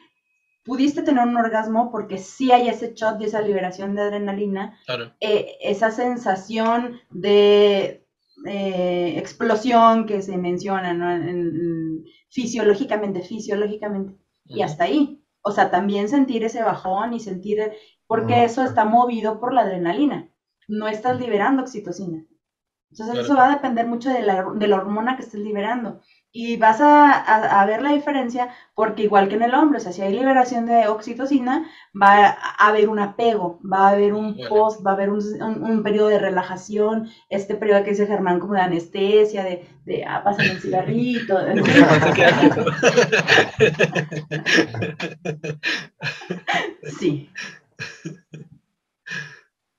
pudiste tener un orgasmo porque sí hay ese shot y esa liberación de adrenalina, claro. eh, esa sensación de eh, explosión que se menciona, ¿no? En- en- fisiológicamente, fisiológicamente, y hasta ahí. O sea, también sentir ese bajón y sentir, porque Mm. eso está movido por la adrenalina, no estás liberando oxitocina. Entonces Claro. eso va a depender mucho de la, de la hormona que estés liberando. Y vas a, a- a ver la diferencia porque igual que en el hombre, o sea, si hay liberación de oxitocina, va a haber un apego, va a haber un post, va a haber un, un- un periodo de relajación, este periodo que dice Germán como de anestesia, de, de ah, pásame el cigarrito. Sí.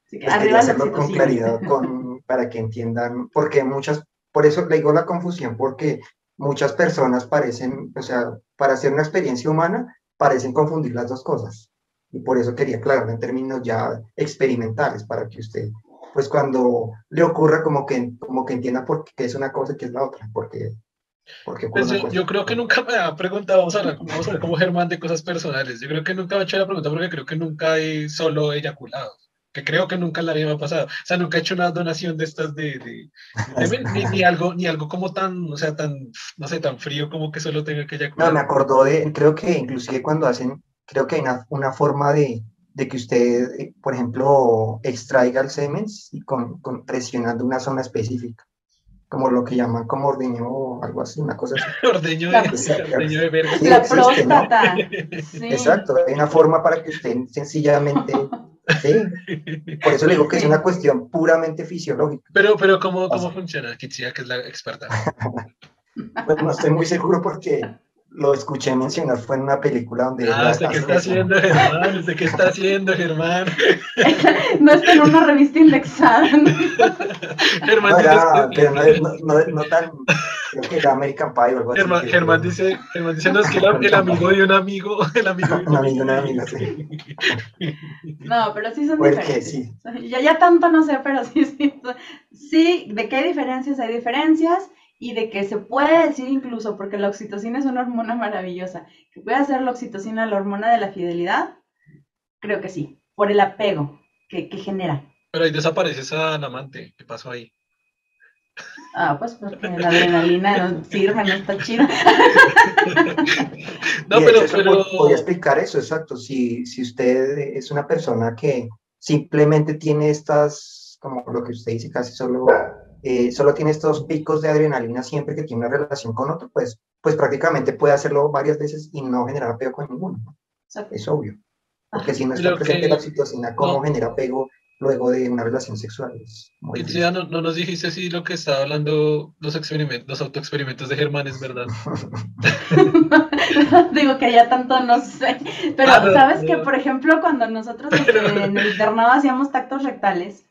Sí, que Pues arriba la hacerlo con claridad con, para que entiendan, porque muchas, por eso le digo la confusión, porque muchas personas parecen, o sea, para hacer una experiencia humana, parecen confundir las dos cosas. Y por eso quería aclararlo en términos ya experimentales, para que usted, pues cuando le ocurra, como que, como que entienda por qué es una cosa y qué es la otra, porque, porque Pues yo, creo que nunca me ha preguntado, vamos a hablar, vamos a hablar como Germán de cosas personales. Yo creo que nunca me ha hecho la pregunta porque creo que nunca he solo eyaculado. Que creo que nunca la vida me ha pasado. O sea, nunca he hecho una donación de estas de, de- de- ni, ni algo, ni algo como tan, o sea, tan, no sé, tan frío como que solo tenga que No, eyacular. me acordó de, creo que inclusive cuando hacen, creo que hay una, una forma de, de que usted, eh, por ejemplo, extraiga el semen y con, con presionando una zona específica, como lo que llaman como ordeño o algo así, una cosa así. Ordeño de, ordeño de verga. Sí, La existe, ¿no? próstata. Sí. Exacto, hay una forma para que usted sencillamente, sí, por eso le digo que es una cuestión puramente fisiológica. Pero, pero ¿cómo, cómo funciona? Kitsia, que es la experta. Pues no estoy muy seguro porque lo escuché mencionar, fue en una película donde... Ah, ¿usted qué hacen está haciendo, Germán? ¿Usted qué está haciendo, Germán? No está en una revista indexada. ¿no? Germán No, dice, era, pero no, no, no, no tan, creo que era American Pie o algo así. Germán, que- Germán dice, Germán dice, no, es que el, el amigo de un amigo, el amigo de Un amigo, una amiga, sí. No, pero sí son Porque diferentes. sí. Ya, ya tanto no sé, pero sí, sí. Sí, de qué hay diferencias, hay diferencias. Y de que se puede decir incluso, porque la oxitocina es una hormona maravillosa, que puede ser la oxitocina la hormona de la fidelidad, creo que sí, por el apego que, genera. Pero ahí desaparece esa amante, ¿qué pasó ahí? Ah, pues porque la adrenalina no sirve, no está chida. no, pero, pero... Voy a explicar eso, exacto. Si, si usted es una persona que simplemente tiene estas, como lo que usted dice, casi solo, eh, solo tiene estos picos de adrenalina siempre que tiene una relación con otro, pues, pues prácticamente puede hacerlo varias veces y no generar apego con ninguno. Es obvio. Porque si no está presente la oxitocina, ¿cómo genera apego luego de una relación sexual. no, no, nos dijiste si lo que estaba hablando los experimentos, los autoexperimentos de Germán es verdad. Digo que ya tanto no sé. Pero ah, sabes que, por ejemplo, cuando nosotros en el internado hacíamos tactos rectales,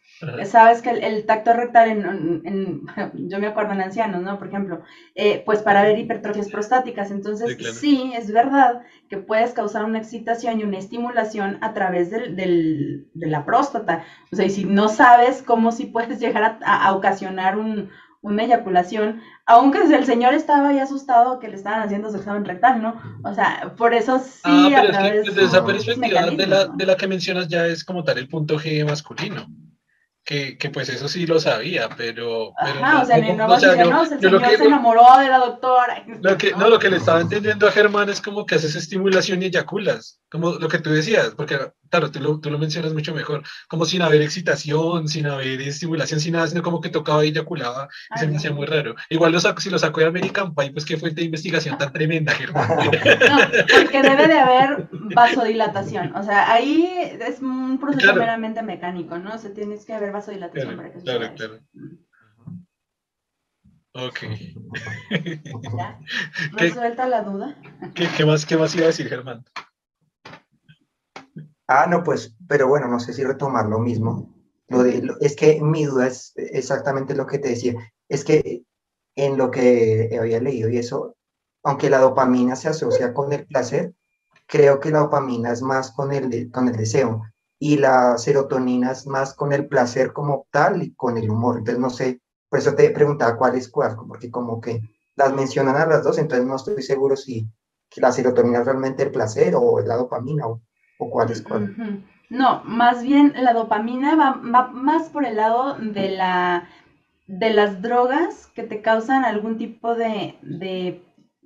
Sabes que el, tacto rectal, en, yo me acuerdo en ancianos, ¿no? Por ejemplo, eh, pues para ver hipertrofias prostáticas. Entonces, sí, es verdad que puedes causar una excitación y una estimulación a través del, de la próstata. O sea, y si no sabes cómo sí puedes llegar a, ocasionar una eyaculación, aunque el señor estaba ahí asustado que le estaban haciendo su examen rectal, ¿no? O sea, por eso sí. Ah, pero es que desde esa perspectiva de la, de la que mencionas ya es como tal el punto G masculino que, que, pues eso sí lo sabía, pero... pero Ajá, o sea, no, no, no, o sea, yo, no el señor que, se enamoró de la doctora. Lo que, no, lo que le estaba entendiendo a Germán es como que haces estimulación y eyaculas, como lo que tú decías, porque claro, tú lo, tú lo mencionas mucho mejor, como sin haber excitación, sin haber estimulación, sin nada, sino como que tocaba y eyaculaba, y se me hacía muy raro. Igual lo saco, si lo sacó de American Pie, pues qué fuente de investigación tan tremenda, Germán. No, porque debe de haber vasodilatación, o sea, ahí es un proceso meramente mecánico, ¿no? O sea, tienes que haber vasodilatación para que eso Claro, claro. Ok. ¿Ya? ¿Resuelta la duda? ¿Qué, qué, más, ¿Qué más iba a decir, Germán? Ah, no, pues, pero bueno, no sé si retomar lo mismo. Lo de, es que mi duda es exactamente lo que te decía. Es que en lo que había leído y eso, aunque la dopamina se asocia con el placer, creo que la dopamina es más con el, con el deseo y la serotonina es más con el placer como tal y con el humor. Entonces, no sé, por eso te preguntaba cuál es cuál, porque como que las mencionan a las dos, entonces no estoy seguro si la serotonina es realmente el placer o la dopamina o ¿O cuál es cuál? No, más bien la dopamina va, más por el lado de la de las drogas que te causan algún tipo de, de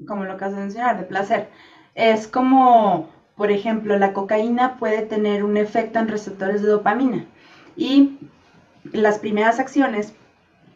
como lo has de mencionar, de placer. Es como, por ejemplo, la cocaína puede tener un efecto en receptores de dopamina. Y las primeras acciones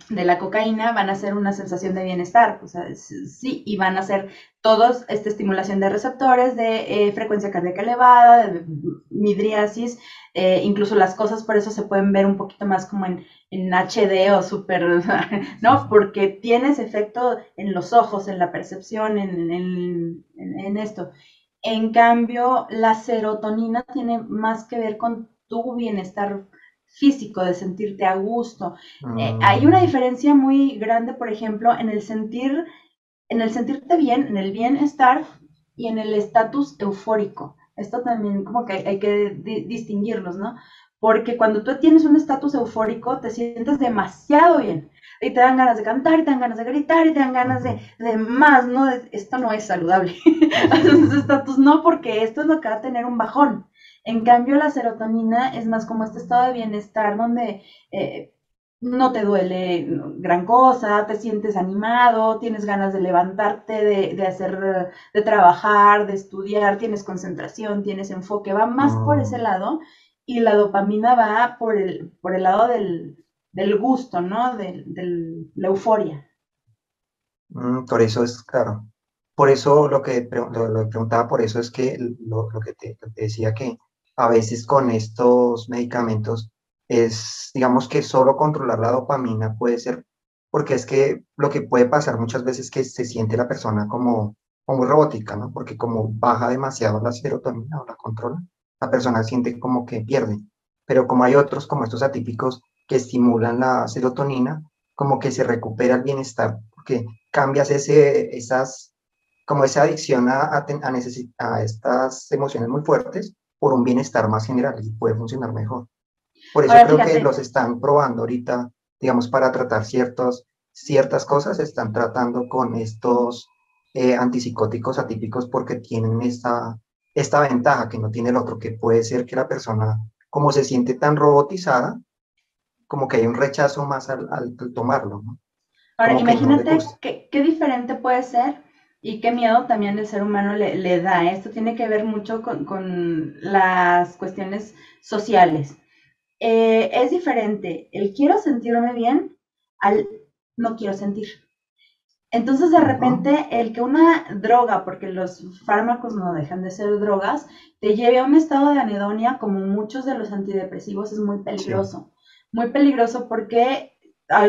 de la cocaína van a ser una sensación de bienestar, o sea, sí, y van a ser todos esta estimulación de receptores, de eh, frecuencia cardíaca elevada, de midriasis, eh, incluso las cosas por eso se pueden ver un poquito más como en, en HD o súper, ¿no? Porque tienes efecto en los ojos, en la percepción, en, en, en esto. En cambio, la serotonina tiene más que ver con tu bienestar físico, de sentirte a gusto. Eh, hay ah. una diferencia muy grande, por ejemplo, en el sentir, en el sentirte bien, en el bienestar y en el estatus eufórico. Esto también como que hay, que distinguirlos, ¿no? Porque cuando tú tienes un estatus eufórico, te sientes demasiado bien. Y te dan ganas de cantar, y te dan ganas de gritar, y te dan ganas de, de más, ¿no? Esto no es saludable. estatus no, porque esto es lo que va a tener un bajón. En cambio, la serotonina es más como este estado de bienestar donde eh, no te duele gran cosa, te sientes animado, tienes ganas de levantarte, de, hacer, de trabajar, de estudiar, tienes concentración, tienes enfoque, va más por ese mm. lado y la dopamina va por el, por el lado del, gusto, ¿no? De, la euforia. Mm, por eso es, claro, por eso lo que lo, preguntaba, por eso es que lo, que te decía que a veces con estos medicamentos es, digamos que solo controlar la dopamina puede ser, porque es que lo que puede pasar muchas veces es que se siente la persona como, como robótica, ¿no? Porque como baja demasiado la serotonina o la controla, la persona siente como que pierde. Pero como hay otros, como estos atípicos, que estimulan la serotonina, como que se recupera el bienestar, porque cambias ese, esas, como esa adicción a, a, a, a estas emociones muy fuertes por un bienestar más general y puede funcionar mejor. Por eso creo que los están probando ahorita, digamos, para tratar ciertos, ciertas cosas, están tratando con estos eh, antipsicóticos atípicos porque tienen esta, esta ventaja que no tiene el otro, que puede ser que la persona, como se siente tan robotizada, como que hay un rechazo más al, tomarlo. ¿no? Ahora, imagínate qué, qué, diferente puede ser y qué miedo también el ser humano le, le da. Esto tiene que ver mucho con, con las cuestiones sociales. Eh, es diferente el quiero sentirme bien al no quiero sentir. Entonces, de repente, el que una droga, porque los fármacos no dejan de ser drogas, te lleve a un estado de anedonia, como muchos de los antidepresivos, es muy peligroso. Muy peligroso porque,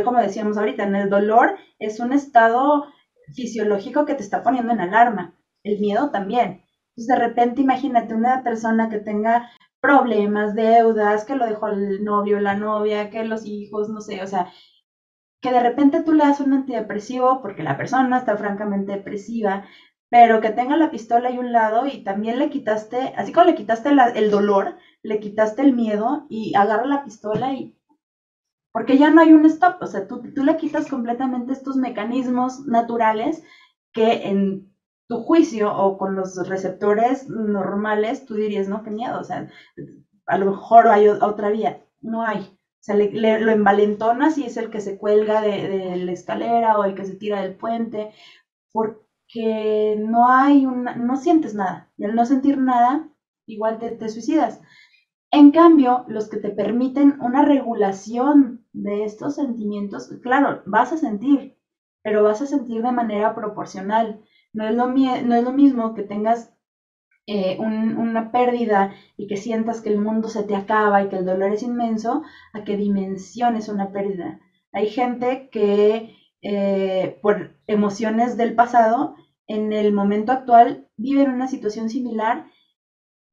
como decíamos ahorita, en el dolor es un estado fisiológico que te está poniendo en alarma. El miedo también. Entonces, de repente, imagínate una persona que tenga problemas, deudas, que lo dejó el novio, la novia, que los hijos, no sé, o sea, que de repente tú le das un antidepresivo porque la persona está francamente depresiva, pero que tenga la pistola ahí un lado y también le quitaste, así como le quitaste el dolor, le quitaste el miedo y agarra la pistola y... Porque ya no hay un stop, o sea, tú, tú le quitas completamente estos mecanismos naturales que en tu juicio o con los receptores normales tú dirías, no, qué miedo, o sea, a lo mejor hay otra vía, no hay. O sea, lo envalentonas y es el que se cuelga de, la escalera o el que se tira del puente, porque no hay una, no sientes nada. Y al no sentir nada, igual te, te suicidas. En cambio, los que te permiten una regulación de estos sentimientos, claro, vas a sentir, pero vas a sentir de manera proporcional. No es lo, no es lo mismo que tengas eh, una pérdida y que sientas que el mundo se te acaba y que el dolor es inmenso, a que dimensiones una pérdida. Hay gente que eh, por emociones del pasado, en el momento actual vive una situación similar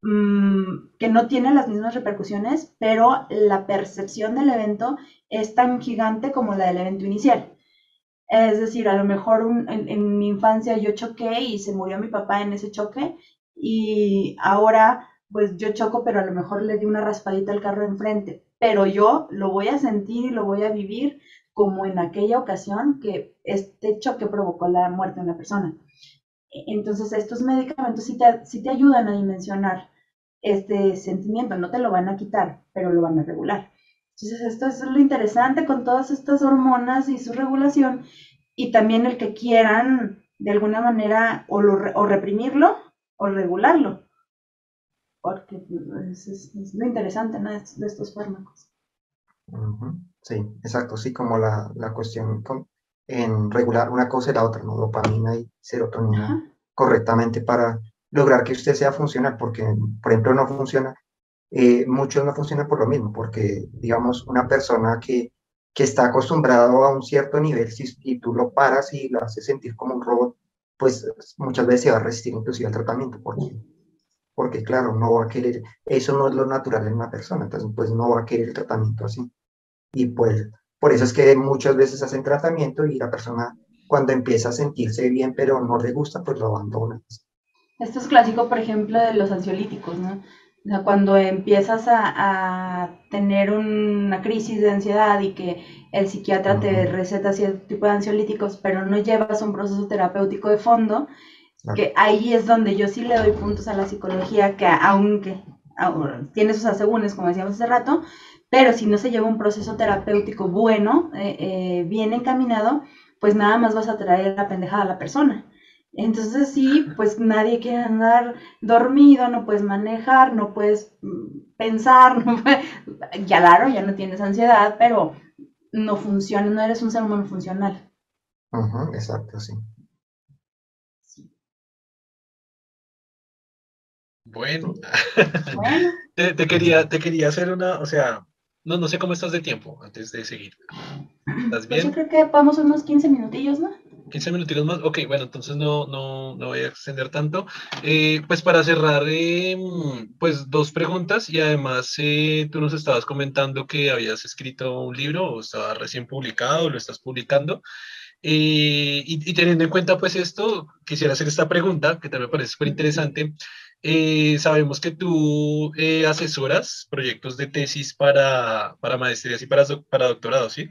que no tiene las mismas repercusiones, pero la percepción del evento es tan gigante como la del evento inicial. Es decir, a lo mejor en, mi infancia yo choqué y se murió mi papá en ese choque y ahora pues yo choco, pero a lo mejor le di una raspadita al carro enfrente, pero yo lo voy a sentir y lo voy a vivir como en aquella ocasión que este choque provocó la muerte de una persona. Entonces estos medicamentos sí te, sí te ayudan a dimensionar este sentimiento, no te lo van a quitar, pero lo van a regular. Entonces esto es lo interesante con todas estas hormonas y su regulación y también el que quieran de alguna manera o, o reprimirlo o regularlo. Porque es, lo interesante ¿no? de estos fármacos. Sí, exacto, sí, como la, la cuestión en regular una cosa y la otra, ¿no? dopamina y serotonina correctamente para lograr que usted sea funcional, porque, por ejemplo, no funciona, eh, muchos no funcionan por lo mismo, porque, digamos, una persona que, que está acostumbrado a un cierto nivel, si, y tú lo paras y lo haces sentir como un robot, pues muchas veces se va a resistir inclusive al tratamiento, porque, porque claro, no va a querer, eso no es lo natural en una persona, entonces pues no va a querer el tratamiento así. Y pues por eso es que muchas veces hacen tratamiento y la persona cuando empieza a sentirse bien pero no le gusta, pues lo abandona. Esto es clásico, por ejemplo, de los ansiolíticos, ¿no? O sea, cuando empiezas a, tener una crisis de ansiedad y que el psiquiatra te receta cierto tipo de ansiolíticos, pero no llevas un proceso terapéutico de fondo, que ahí es donde yo sí le doy puntos a la psicología, que aunque tiene sus asegúnes, como decíamos hace rato, pero si no se lleva un proceso terapéutico bueno, eh, eh, bien encaminado, pues nada más vas a traer la pendejada a la persona. Entonces sí, pues nadie quiere andar dormido, no puedes manejar, no puedes mm, pensar, no ya claro, ya no tienes ansiedad, pero no funciona, no eres un ser humano funcional. exacto, sí. Bueno, te, quería, te quería hacer una, o sea, no, no sé cómo estás de tiempo antes de seguir. ¿Estás pues bien? yo creo que vamos unos 15 minutillos, ¿no? 15 minutos más. Ok, bueno, entonces no, no, no voy a extender tanto. Eh, pues para cerrar, eh, pues dos preguntas y además eh, tú nos estabas comentando que habías escrito un libro o estaba recién publicado lo estás publicando. Y, y, teniendo en cuenta pues esto, quisiera hacer esta pregunta que también me parece súper interesante. Sabemos que tú asesoras proyectos de tesis para, para maestrías y para, para doctorados, ¿sí?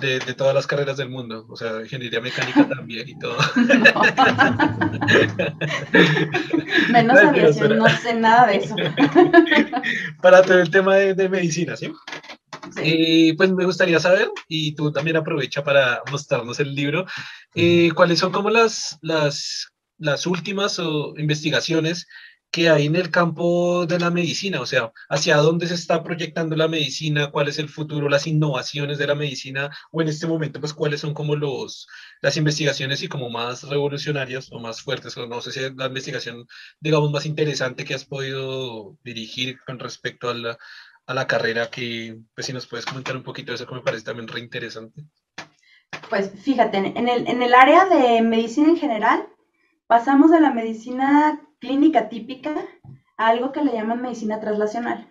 de, todas las carreras del mundo, o sea, ingeniería mecánica también y todo. Menos aviación, no sé nada de eso. Para todo el tema de, medicina, ¿sí? Sí. pues me gustaría saber, y tú también aprovecha para mostrarnos el libro, eh, cuáles son como las, las, las últimas investigaciones que hay en el campo de la medicina, o sea, hacia dónde se está proyectando la medicina, cuál es el futuro, las innovaciones de la medicina, o en este momento, pues cuáles son como los, las investigaciones y como más revolucionarias o más fuertes, o no sé si es la investigación, digamos, más interesante que has podido dirigir con respecto a la, a la carrera, que pues si nos puedes comentar un poquito de eso, que me parece también re interesante. Pues fíjate, en el, en el área de medicina en general, pasamos de la medicina clínica típica a algo que le llaman medicina translacional.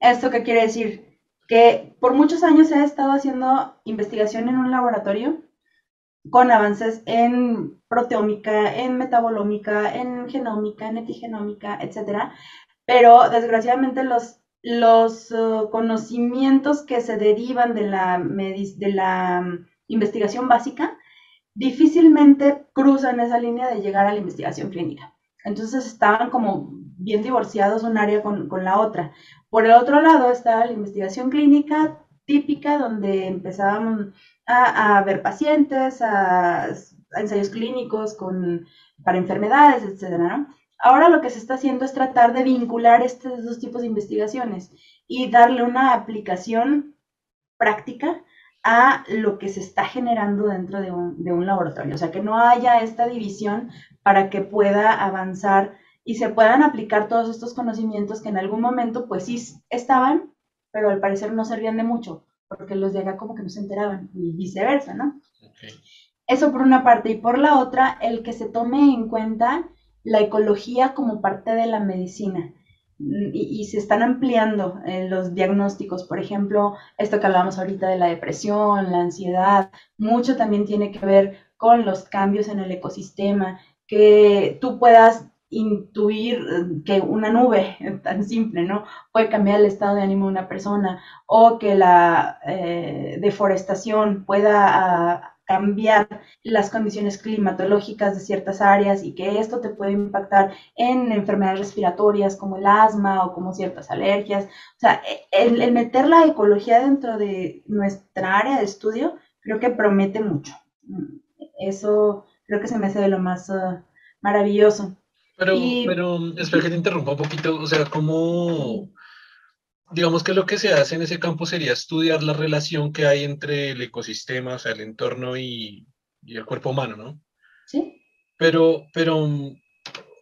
¿Esto qué quiere decir? Que por muchos años he estado haciendo investigación en un laboratorio con avances en proteómica, en metabolómica, en genómica, en epigenómica, etcétera. Pero desgraciadamente los, los uh, conocimientos que se derivan de la, de la um, investigación básica difícilmente cruzan esa línea de llegar a la investigación clínica. Entonces estaban como bien divorciados un área con, la otra. Por el otro lado estaba la investigación clínica típica, donde empezábamos a, ver pacientes, a, ensayos clínicos con, para enfermedades, etc. Ahora lo que se está haciendo es tratar de vincular estos dos tipos de investigaciones y darle una aplicación práctica a lo que se está generando dentro de un, de un, laboratorio. O sea, que no haya esta división para que pueda avanzar y se puedan aplicar todos estos conocimientos que en algún momento pues sí estaban, pero al parecer no servían de mucho, porque los de acá como que no se enteraban y viceversa, ¿no? Eso por una parte. Y por la otra, el que se tome en cuenta la ecología como parte de la medicina. Y, se están ampliando eh, los diagnósticos. Por ejemplo, esto que hablábamos ahorita de la depresión, la ansiedad, mucho también tiene que ver con los cambios en el ecosistema, que tú puedas intuir eh, que una nube tan simple, ¿no? Puede cambiar el estado de ánimo de una persona o que la eh, deforestación pueda ah, cambiar las condiciones climatológicas de ciertas áreas y que esto te puede impactar en enfermedades respiratorias como el asma o como ciertas alergias. O sea, el, meter la ecología dentro de nuestra área de estudio creo que promete mucho. Eso creo que se me hace de lo más uh, maravilloso. Pero, pero, espera que te interrumpa un poquito, o sea, ¿cómo, digamos que lo que se hace en ese campo sería estudiar la relación que hay entre el ecosistema, o sea, el entorno y, el cuerpo humano, ¿no? Sí. Pero, pero,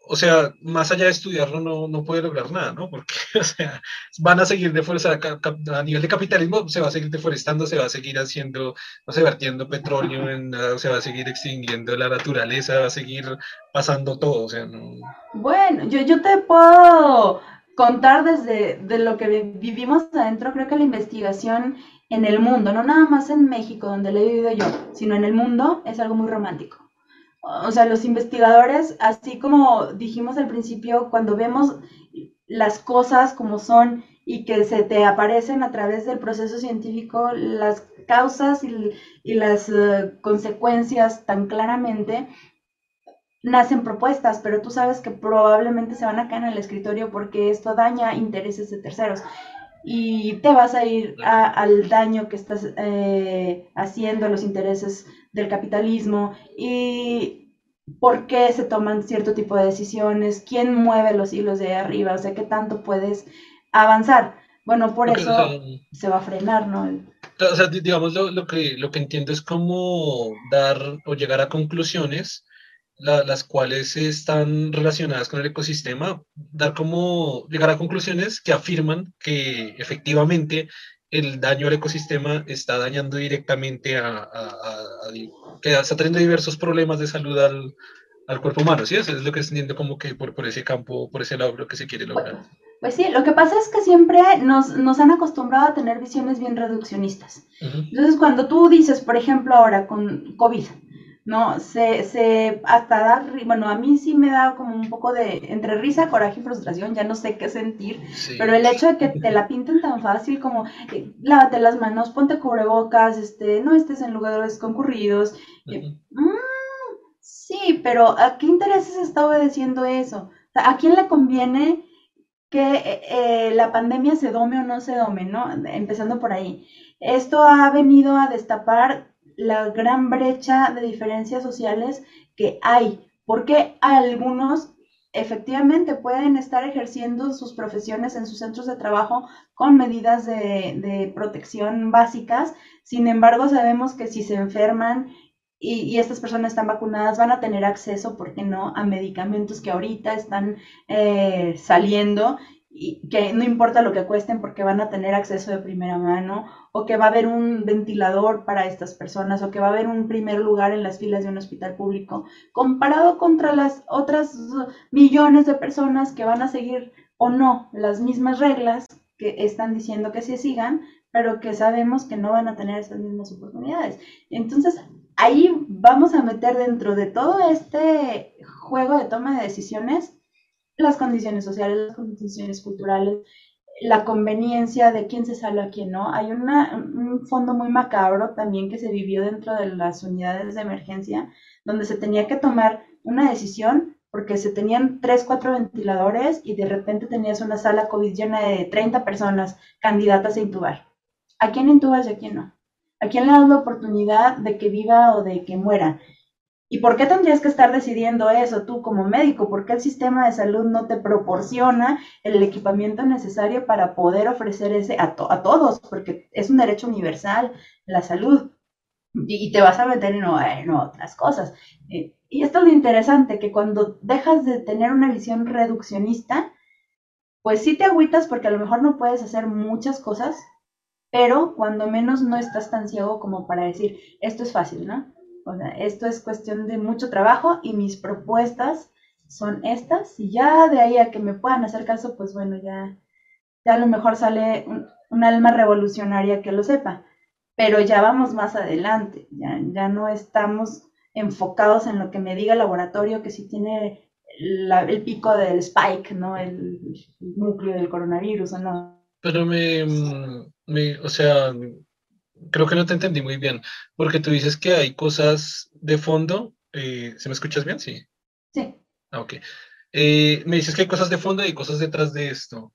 o sea, más allá de estudiarlo no, no puede lograr nada, ¿no? Porque, o sea, van a seguir deforestando, a nivel de capitalismo se va a seguir deforestando, se va a seguir haciendo, no sé, vertiendo petróleo, en, se va a seguir extinguiendo la naturaleza, va a seguir pasando todo, o sea, no... Bueno, yo, yo te puedo contar desde de lo que vivimos adentro, creo que la investigación en el mundo, no nada más en México, donde la he vivido yo, sino en el mundo, es algo muy romántico. O sea, los investigadores, así como dijimos al principio, cuando vemos las cosas como son y que se te aparecen a través del proceso científico las causas y, las eh, consecuencias tan claramente, nacen propuestas, pero tú sabes que probablemente se van a caer en el escritorio porque esto daña intereses de terceros y te vas a ir al daño que estás eh, haciendo a los intereses del capitalismo y por qué se toman cierto tipo de decisiones, quién mueve los hilos de arriba, o sea, qué tanto puedes avanzar. Bueno, por eso se va a frenar, ¿no? O sea, digamos, lo, lo, que, lo que entiendo es cómo dar o llegar a conclusiones las cuales están relacionadas con el ecosistema, dar como llegar a conclusiones que afirman que efectivamente el daño al ecosistema está dañando directamente a, que está trayendo diversos problemas de salud al, al cuerpo humano, ¿sí? Eso es lo que entiendo como que por, por ese campo, por ese lado lo que se quiere lograr. Pues sí, lo que pasa es que siempre nos, nos han acostumbrado a tener visiones bien reduccionistas. Entonces, cuando tú dices, por ejemplo, ahora con COVID, ¿no? Se, se hasta dar, bueno, a mí sí me da como un poco de, entre risa, coraje y frustración, ya no sé qué sentir, pero el hecho de que te la pinten tan fácil como, eh, lávate las manos, ponte cubrebocas, este, no estés en lugares concurridos, eh, mm, sí, pero ¿a qué intereses está obedeciendo eso? ¿A quién le conviene que eh, la pandemia se dome o no se dome, ¿no? Empezando por ahí. Esto ha venido a destapar la gran brecha de diferencias sociales que hay, porque algunos efectivamente pueden estar ejerciendo sus profesiones en sus centros de trabajo con medidas de, protección básicas, sin embargo sabemos que si se enferman y, estas personas están vacunadas van a tener acceso, ¿por qué no?, a medicamentos que ahorita están eh, saliendo que no importa lo que cuesten porque van a tener acceso de primera mano, o que va a haber un ventilador para estas personas, o que va a haber un primer lugar en las filas de un hospital público, comparado contra las otras millones de personas que van a seguir o no las mismas reglas que están diciendo que se sigan, pero que sabemos que no van a tener esas mismas oportunidades. Entonces, ahí vamos a meter dentro de todo este juego de toma de decisiones las condiciones sociales, las condiciones culturales, la conveniencia de quién se salva a quién no. Hay un fondo muy macabro también que se vivió dentro de las unidades de emergencia, donde se tenía que tomar una decisión porque se tenían tres, cuatro ventiladores y de repente tenías una sala COVID llena de 30 personas candidatas a intubar. ¿A quién intubas y a quién no? ¿A quién le das la oportunidad de que viva o de que muera? ¿Y por qué tendrías que estar decidiendo eso tú como médico? ¿Por qué el sistema de salud no te proporciona el equipamiento necesario para poder ofrecer ese a, a todos? Porque es un derecho universal la salud. Y, te vas a meter en, otras cosas. Eh, y esto es lo interesante, que cuando dejas de tener una visión reduccionista, pues sí te agüitas porque a lo mejor no puedes hacer muchas cosas, pero cuando menos no estás tan ciego como para decir, esto es fácil, ¿no? O sea, esto es cuestión de mucho trabajo y mis propuestas son estas. Y ya de ahí a que me puedan hacer caso, pues bueno, ya, ya a lo mejor sale un, alma revolucionaria que lo sepa. Pero ya vamos más adelante, ya, ya no estamos enfocados en lo que me diga el laboratorio, que si tiene el pico del spike, ¿no? El, núcleo del coronavirus o no. Pero me, me, o sea, creo que no te entendí muy bien, porque tú dices que hay cosas de fondo. Eh, ¿Se me escuchas bien? Sí. Sí. Ah, ok. Eh, me dices que hay cosas de fondo y cosas detrás de esto.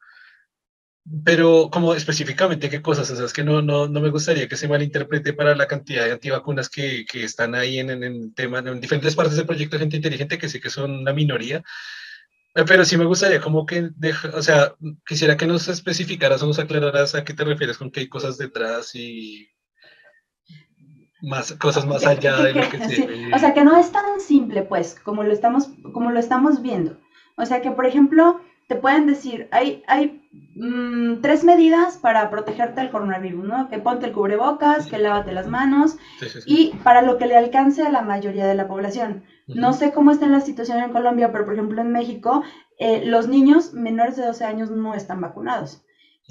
Pero, como específicamente, ¿qué cosas? O sea, es que no, no, no me gustaría que se malinterprete para la cantidad de antivacunas que, que están ahí en, en el tema, en diferentes partes del proyecto de Gente Inteligente, que sé que son una minoría. Eh, pero sí me gustaría como que, o sea, quisiera que nos especificaras o nos aclararas a qué te refieres con que hay cosas detrás y más cosas más allá de lo que se O sea, que no es tan simple, pues, como lo estamos, como lo estamos viendo. O sea, que, por ejemplo, te pueden decir, hay, hay mm, tres medidas para protegerte del coronavirus, ¿no? Que ponte el cubrebocas, que lávate las manos y para lo que le alcance a la mayoría de la población. No sé cómo está la situación en Colombia, pero por ejemplo en México, eh, los niños menores de 12 años no están vacunados.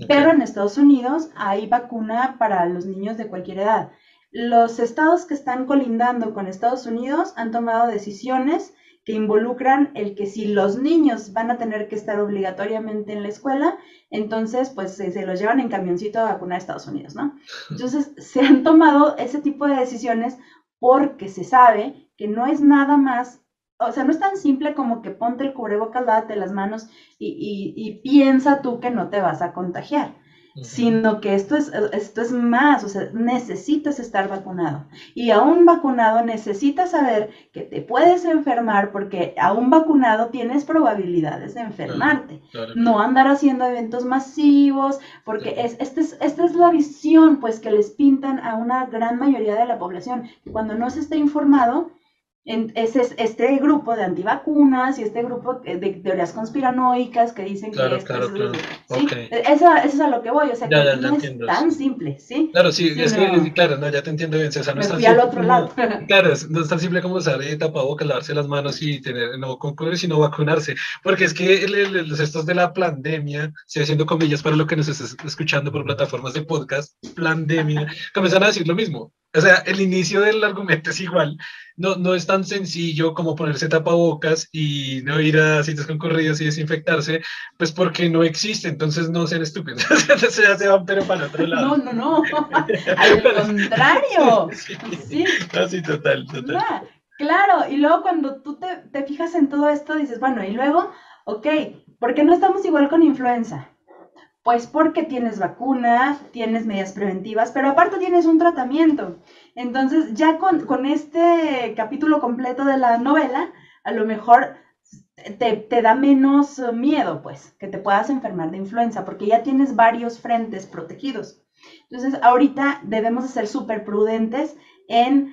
Pero en Estados Unidos hay vacuna para los niños de cualquier edad. Los estados que están colindando con Estados Unidos han tomado decisiones que involucran el que si los niños van a tener que estar obligatoriamente en la escuela, entonces pues se, los llevan en camioncito a vacunar a Estados Unidos, ¿no? Entonces se han tomado ese tipo de decisiones porque se sabe que no es nada más, o sea, no es tan simple como que ponte el cubrebocas, date las manos y piensa tú que no te vas a contagiar sino que esto es, esto es más, o sea, necesitas estar vacunado. Y aún vacunado necesitas saber que te puedes enfermar porque aún vacunado tienes probabilidades de enfermarte. No andar haciendo eventos masivos, porque es, esta, es, esta es la visión pues que les pintan a una gran mayoría de la población. Cuando no se está informado, ese es este grupo de antivacunas y este grupo de teorías conspiranoicas que dicen que esto claro, es, claro. ¿sí? Eso, es a lo que voy, o sea, que no es tan simple, ¿sí? Claro, sí, es que, claro, no, ya te entiendo bien, sea, no es tan simple al otro lado. claro, no es tan simple como usar tapabocas, lavarse las manos y tener, no concurrir, sino vacunarse, porque es que los estos de la pandemia, estoy haciendo comillas para lo que nos estás escuchando por plataformas de podcast, pandemia, comienzan a decir lo mismo, o sea, el inicio del argumento es igual. No, no es tan sencillo como ponerse tapabocas y no ir a sitios concurridos y desinfectarse, pues porque no existe, entonces no sean estúpidos. entonces ya se van pero para otro lado. No, no, no. Al contrario. Sí. Así, total, total. Claro, y luego cuando tú te, te fijas en todo esto, dices, bueno, y luego, ok, ¿por qué no estamos igual con influenza? Pues porque tienes vacuna, tienes medidas preventivas, pero aparte tienes un tratamiento. Entonces, ya con, este capítulo completo de la novela, a lo mejor te, te, da menos miedo, pues, que te puedas enfermar de influenza, porque ya tienes varios frentes protegidos. Entonces, ahorita debemos ser súper prudentes en,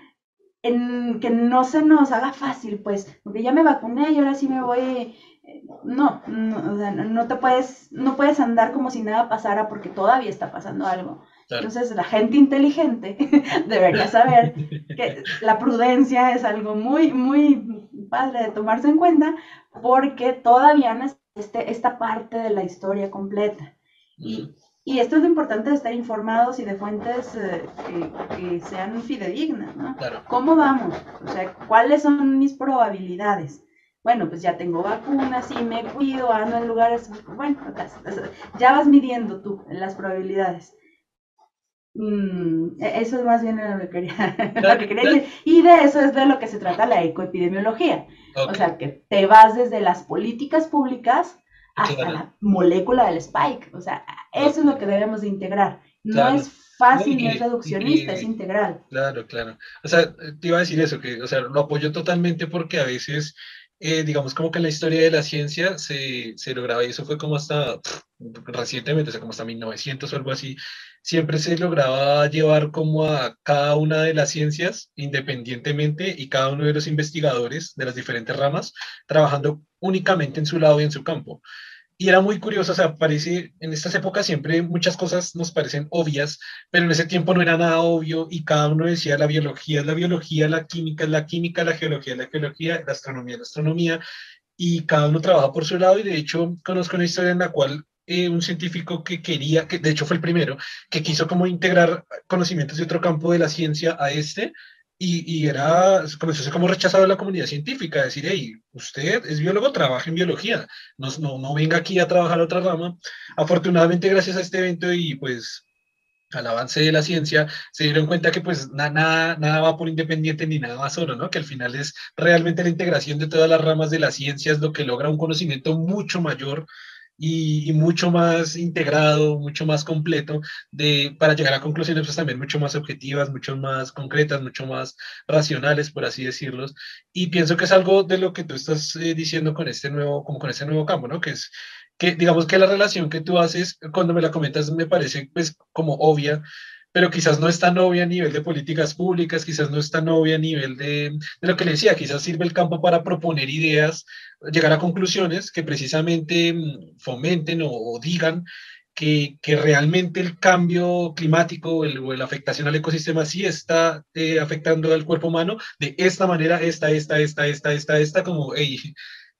en, que no se nos haga fácil, pues, porque ya me vacuné y ahora sí me voy no, no, o sea, no te puedes, no puedes andar como si nada pasara porque todavía está pasando algo. Entonces, la gente inteligente debería saber que la prudencia es algo muy, muy padre de tomarse en cuenta porque todavía no es este, esta parte de la historia completa. Y, y, esto es lo importante de estar informados y de fuentes eh, que, que, sean fidedignas, ¿no? ¿Cómo vamos? O sea, ¿cuáles son mis probabilidades? bueno, pues ya tengo vacunas y me cuido, ando en lugares, bueno, ya vas midiendo tú las probabilidades. Mm, e, eso es más bien lo que quería, decir. Y de eso es de lo que se trata la ecoepidemiología. O sea, que te vas desde las políticas públicas hasta la molécula del spike. O sea, eso es lo que debemos de integrar. No es fácil, no, es reduccionista, es integral. Claro, claro. O sea, te iba a decir eso, que, o sea, lo apoyo totalmente porque a veces eh, digamos como que en la historia de la ciencia se, se lograba, y eso fue como hasta recientemente, o sea, como hasta 1900 o algo así, siempre se lograba llevar como a cada una de las ciencias independientemente y cada uno de los investigadores de las diferentes ramas trabajando únicamente en su lado y en su campo. Y era muy curioso, o sea, parece, en estas épocas siempre muchas cosas nos parecen obvias, pero en ese tiempo no era nada obvio y cada uno decía la biología es la biología, la química es la química, la geología es la geología, la astronomía es la astronomía, y cada uno trabaja por su lado y de hecho conozco una historia en la cual eh, un científico que quería, que de hecho fue el primero, que quiso como integrar conocimientos de otro campo de la ciencia a este, y, era, comenzó como rechazado en la comunidad científica, decir, hey, usted es biólogo, trabaja en biología, no, no, no venga aquí a trabajar a otra rama. Afortunadamente, gracias a este evento y pues al avance de la ciencia, se dieron cuenta que pues nada, nada va por independiente ni nada va solo, ¿no? Que al final es realmente la integración de todas las ramas de la ciencia lo que logra un conocimiento mucho mayor y, mucho más integrado, mucho más completo, de, para llegar a conclusiones pues, también mucho más objetivas, mucho más concretas, mucho más racionales, por así decirlo. Y pienso que es algo de lo que tú estás eh, diciendo con este nuevo, como con este nuevo campo, ¿no? Que es que digamos que la relación que tú haces cuando me la comentas me parece pues como obvia, pero quizás no es tan obvia a nivel de políticas públicas, quizás no es tan obvia a nivel de, de, lo que le decía, quizás sirve el campo para proponer ideas, llegar a conclusiones que precisamente mm, fomenten o, digan que, que, realmente el cambio climático o, la afectación al ecosistema sí está eh, afectando al cuerpo humano de esta manera, esta, esta, esta, esta, esta, esta, como, hey,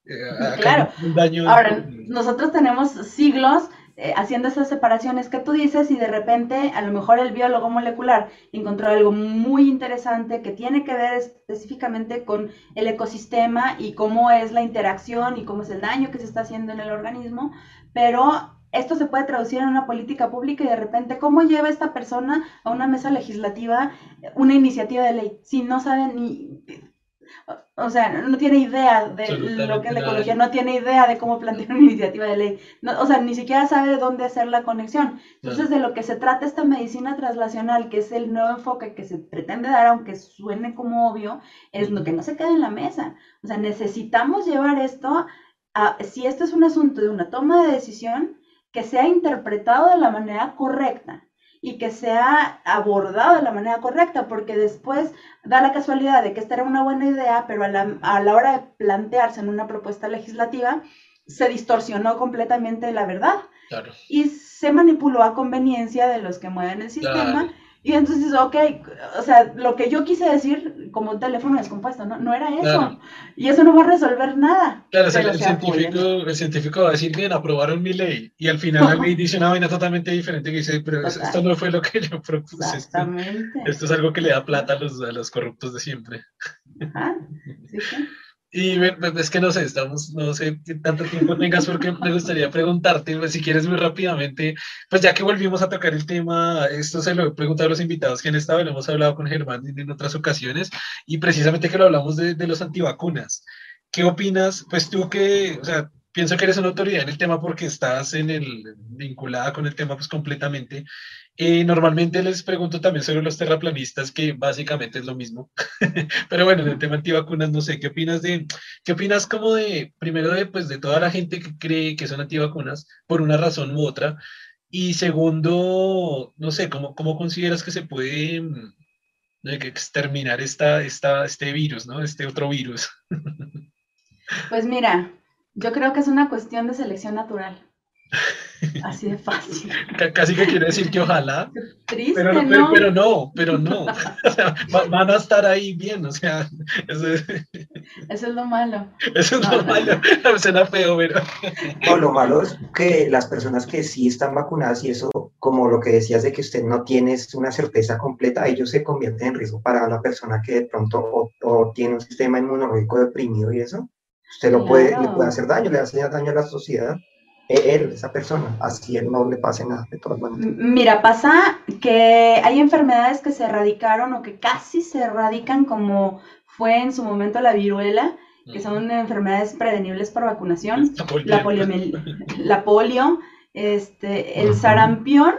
eh, claro. Un daño Ahora, nosotros tenemos siglos eh, haciendo esas separaciones que tú dices y de repente a lo mejor el biólogo molecular encontró algo muy interesante que tiene que ver específicamente con el ecosistema y cómo es la interacción y cómo es el daño que se está haciendo en el organismo, pero esto se puede traducir en una política pública y de repente, ¿cómo lleva esta persona a una mesa legislativa una iniciativa de ley si no sabe ni o sea, no tiene idea de lo que es la ecología, no tiene idea de cómo plantear una iniciativa de ley, o sea, ni siquiera sabe de dónde hacer la conexión. Entonces, de lo que se trata esta medicina translacional, que es el nuevo enfoque que se pretende dar, aunque suene como obvio, es lo que no se quede en la mesa. O sea, necesitamos llevar esto a, si esto es un asunto de una toma de decisión, que sea interpretado de la manera correcta y que sea abordado de la manera correcta, porque después da la casualidad de que esta era una buena idea, pero a la, a la hora de plantearse en una propuesta legislativa, se distorsionó completamente la verdad. Y se manipuló a conveniencia de los que mueven el sistema Y entonces, ok, o sea, lo que yo quise decir como un teléfono descompuesto, no, no era eso. Y eso no va a resolver nada. Claro, el, científico, el científico va a decir, bien, aprobaron mi ley. Y al final la ley dice una vaina totalmente diferente que dice, pero esto no fue lo que yo propuse. Exactamente. Esto, es algo que le da plata a los, a los corruptos de siempre. Ajá, sí, sí. Y es que no sé, estamos, no sé qué tanto tiempo tengas porque me gustaría preguntarte, pues, si quieres muy rápidamente, pues ya que volvimos a tocar el tema, esto se lo he preguntado a los invitados que han estado, lo hemos hablado con Germán en otras ocasiones, y precisamente que lo hablamos de, de los antivacunas. ¿Qué opinas? Pues tú que, o sea, pienso que eres una autoridad en el tema porque estás en el, vinculada con el tema pues completamente. Eh, normalmente les pregunto también sobre los terraplanistas, que básicamente es lo mismo. Pero bueno, en el tema antivacunas, no sé, ¿qué opinas de, qué opinas como de, primero de, pues, de toda la gente que cree que son antivacunas por una razón u otra? Y segundo, no sé, ¿cómo, cómo consideras que se puede mm, exterminar esta, esta, este virus, ¿no? Este otro virus. Pues mira, yo creo que es una cuestión de selección natural. Así de fácil. Casi que quiere decir que ojalá. Triste, pero, ¿no? Pero, no, pero no. van a estar ahí bien, o sea. Eso es, eso es lo malo. Eso es lo malo. Suena feo, pero. No, lo malo es que las personas que sí están vacunadas y eso, como lo que decías de que usted no tiene una certeza completa, ellos se convierten en riesgo para la persona que de pronto o tiene un sistema inmunológico deprimido y eso Usted lo puede, le puede hacer daño, le hace daño a la sociedad. Él, esa persona, así él no le pase nada de todas maneras. Mira, pasa que hay enfermedades que se erradicaron o que casi se erradican como fue en su momento la viruela, que son enfermedades prevenibles por vacunación, la, polio, la polio, este, el sarampión,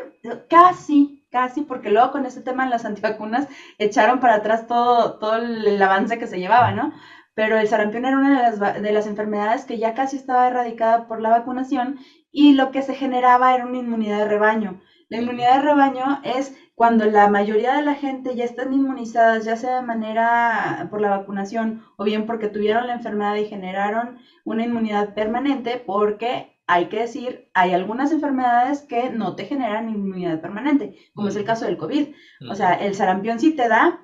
casi, casi, porque luego con ese tema en las antivacunas echaron para atrás todo, todo el avance que se llevaba, ¿no? Pero el sarampión era una de las, de las enfermedades que ya casi estaba erradicada por la vacunación y lo que se generaba era una inmunidad de rebaño. La inmunidad de rebaño es cuando la mayoría de la gente ya están inmunizadas, ya sea de manera por la vacunación o bien porque tuvieron la enfermedad y generaron una inmunidad permanente, porque hay que decir, hay algunas enfermedades que no te generan inmunidad permanente, como es el caso del COVID. O sea, el sarampión sí te da,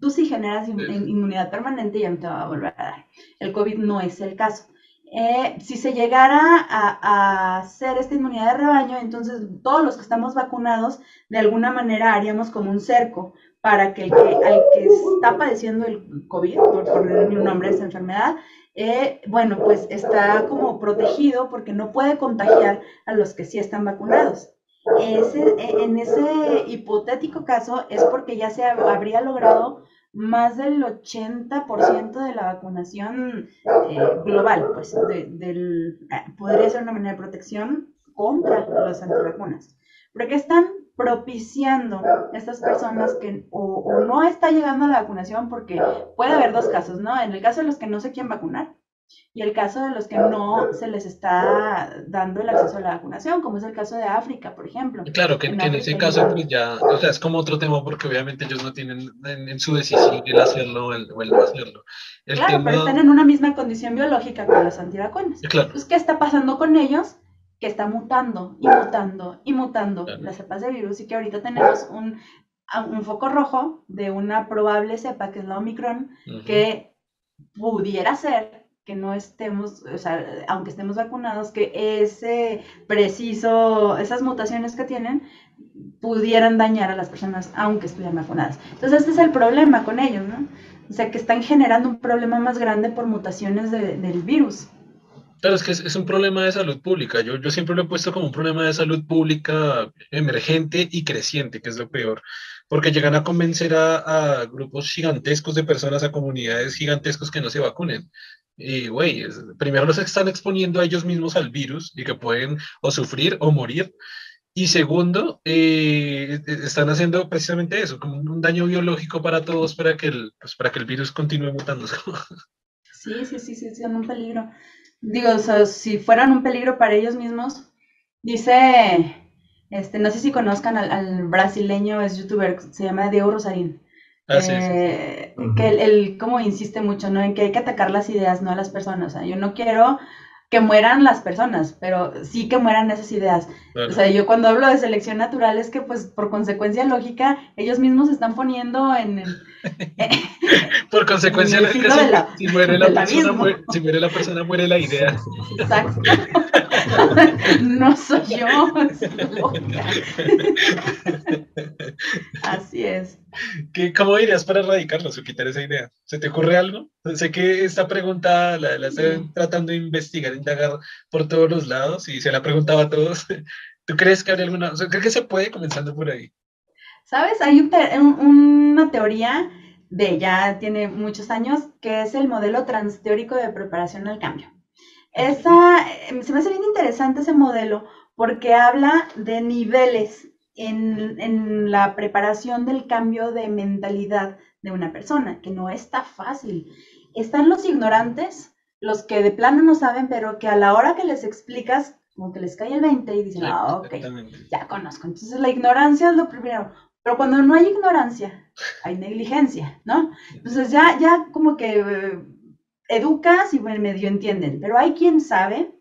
tú sí generas inmunidad permanente y ya no te va a volver a dar. El COVID no es el caso. Eh, si se llegara a, hacer esta inmunidad de rebaño, entonces todos los que estamos vacunados, de alguna manera haríamos como un cerco para que el que, al que está padeciendo el COVID, por ponerle un nombre a esa enfermedad, eh, bueno, pues está como protegido porque no puede contagiar a los que sí están vacunados. Ese, e, en ese hipotético caso es porque ya se habría logrado más del 80% de la vacunación eh, global, pues del, eh, podría ser una manera de protección contra las antivacunas. Porque están propiciando estas personas que o, o, no está llegando a la vacunación porque puede haber dos casos, ¿no? En el caso de los que no se quieren vacunar, y el caso de los que no se les está dando el acceso a la vacunación, como es el caso de África, por ejemplo. Claro, que en, ese caso pues ya, o sea, es como otro tema porque obviamente ellos no tienen en, su decisión el hacerlo o el, no hacerlo. claro, pero están en una misma condición biológica con las antivacunas. Claro. Entonces, ¿qué está pasando con ellos? Que está mutando y mutando y mutando las cepas de virus y que ahorita tenemos un, un foco rojo de una probable cepa que es la Omicron, que pudiera ser que no estemos, o sea, aunque estemos vacunados, que ese preciso, esas mutaciones que tienen, pudieran dañar a las personas aunque estuvieran vacunadas. Entonces, este es el problema con ellos, ¿no? O sea, que están generando un problema más grande por mutaciones del virus. Claro, es que es, un problema de salud pública. Yo, yo siempre lo he puesto como un problema de salud pública emergente y creciente, que es lo peor, porque llegan a convencer a, a grupos gigantescos de personas, a comunidades gigantescos que no se vacunen. Y, güey, primero los están exponiendo a ellos mismos al virus y que pueden o sufrir o morir. Y segundo, eh, e, están haciendo precisamente eso, como un daño biológico para todos para que el, pues, para que el virus continúe mutando. Sí, sí, sí, sí, son un peligro. Digo, si fueran un peligro para ellos mismos, dice, este, no sé si conozcan al brasileño, es youtuber, se llama Diego Rosarín. Ah, eh, que él, como insiste mucho, ¿no? En que hay que atacar las ideas, no a las personas. O sea, yo no quiero que mueran las personas, pero sí que mueran esas ideas. O sea, yo cuando hablo de selección natural es que pues por consecuencia lógica ellos mismos se están poniendo en... por consecuencia lógica, si, muere la persona, muere, si muere la persona, muere la idea. Exacto. no soy yo, Así es. ¿Qué, ¿Cómo dirías para erradicarlo o quitar esa idea? ¿Se te ocurre algo? Sé que esta pregunta la, la estoy tratando de investigar, indagar por todos los lados y se la preguntaba a todos. ¿Tú crees que habría alguna? O ¿Crees que se puede comenzando por ahí? ¿Sabes? Hay una teoría de ya tiene muchos años que es el modelo transteórico de preparación al cambio. Esa, em, se me hace bien interesante ese modelo porque habla de niveles en, en, la preparación del cambio de mentalidad de una persona, que no está fácil. Están los ignorantes, los que de plano no saben, pero que a la hora que les explicas, como que les cae el 20 y dicen, ah, ok, ya conozco. Entonces la ignorancia es lo primero. Pero cuando no hay ignorancia, hay negligencia, ¿no? Entonces ya, ya como que eh, educas y medio entienden, pero hay quien sabe,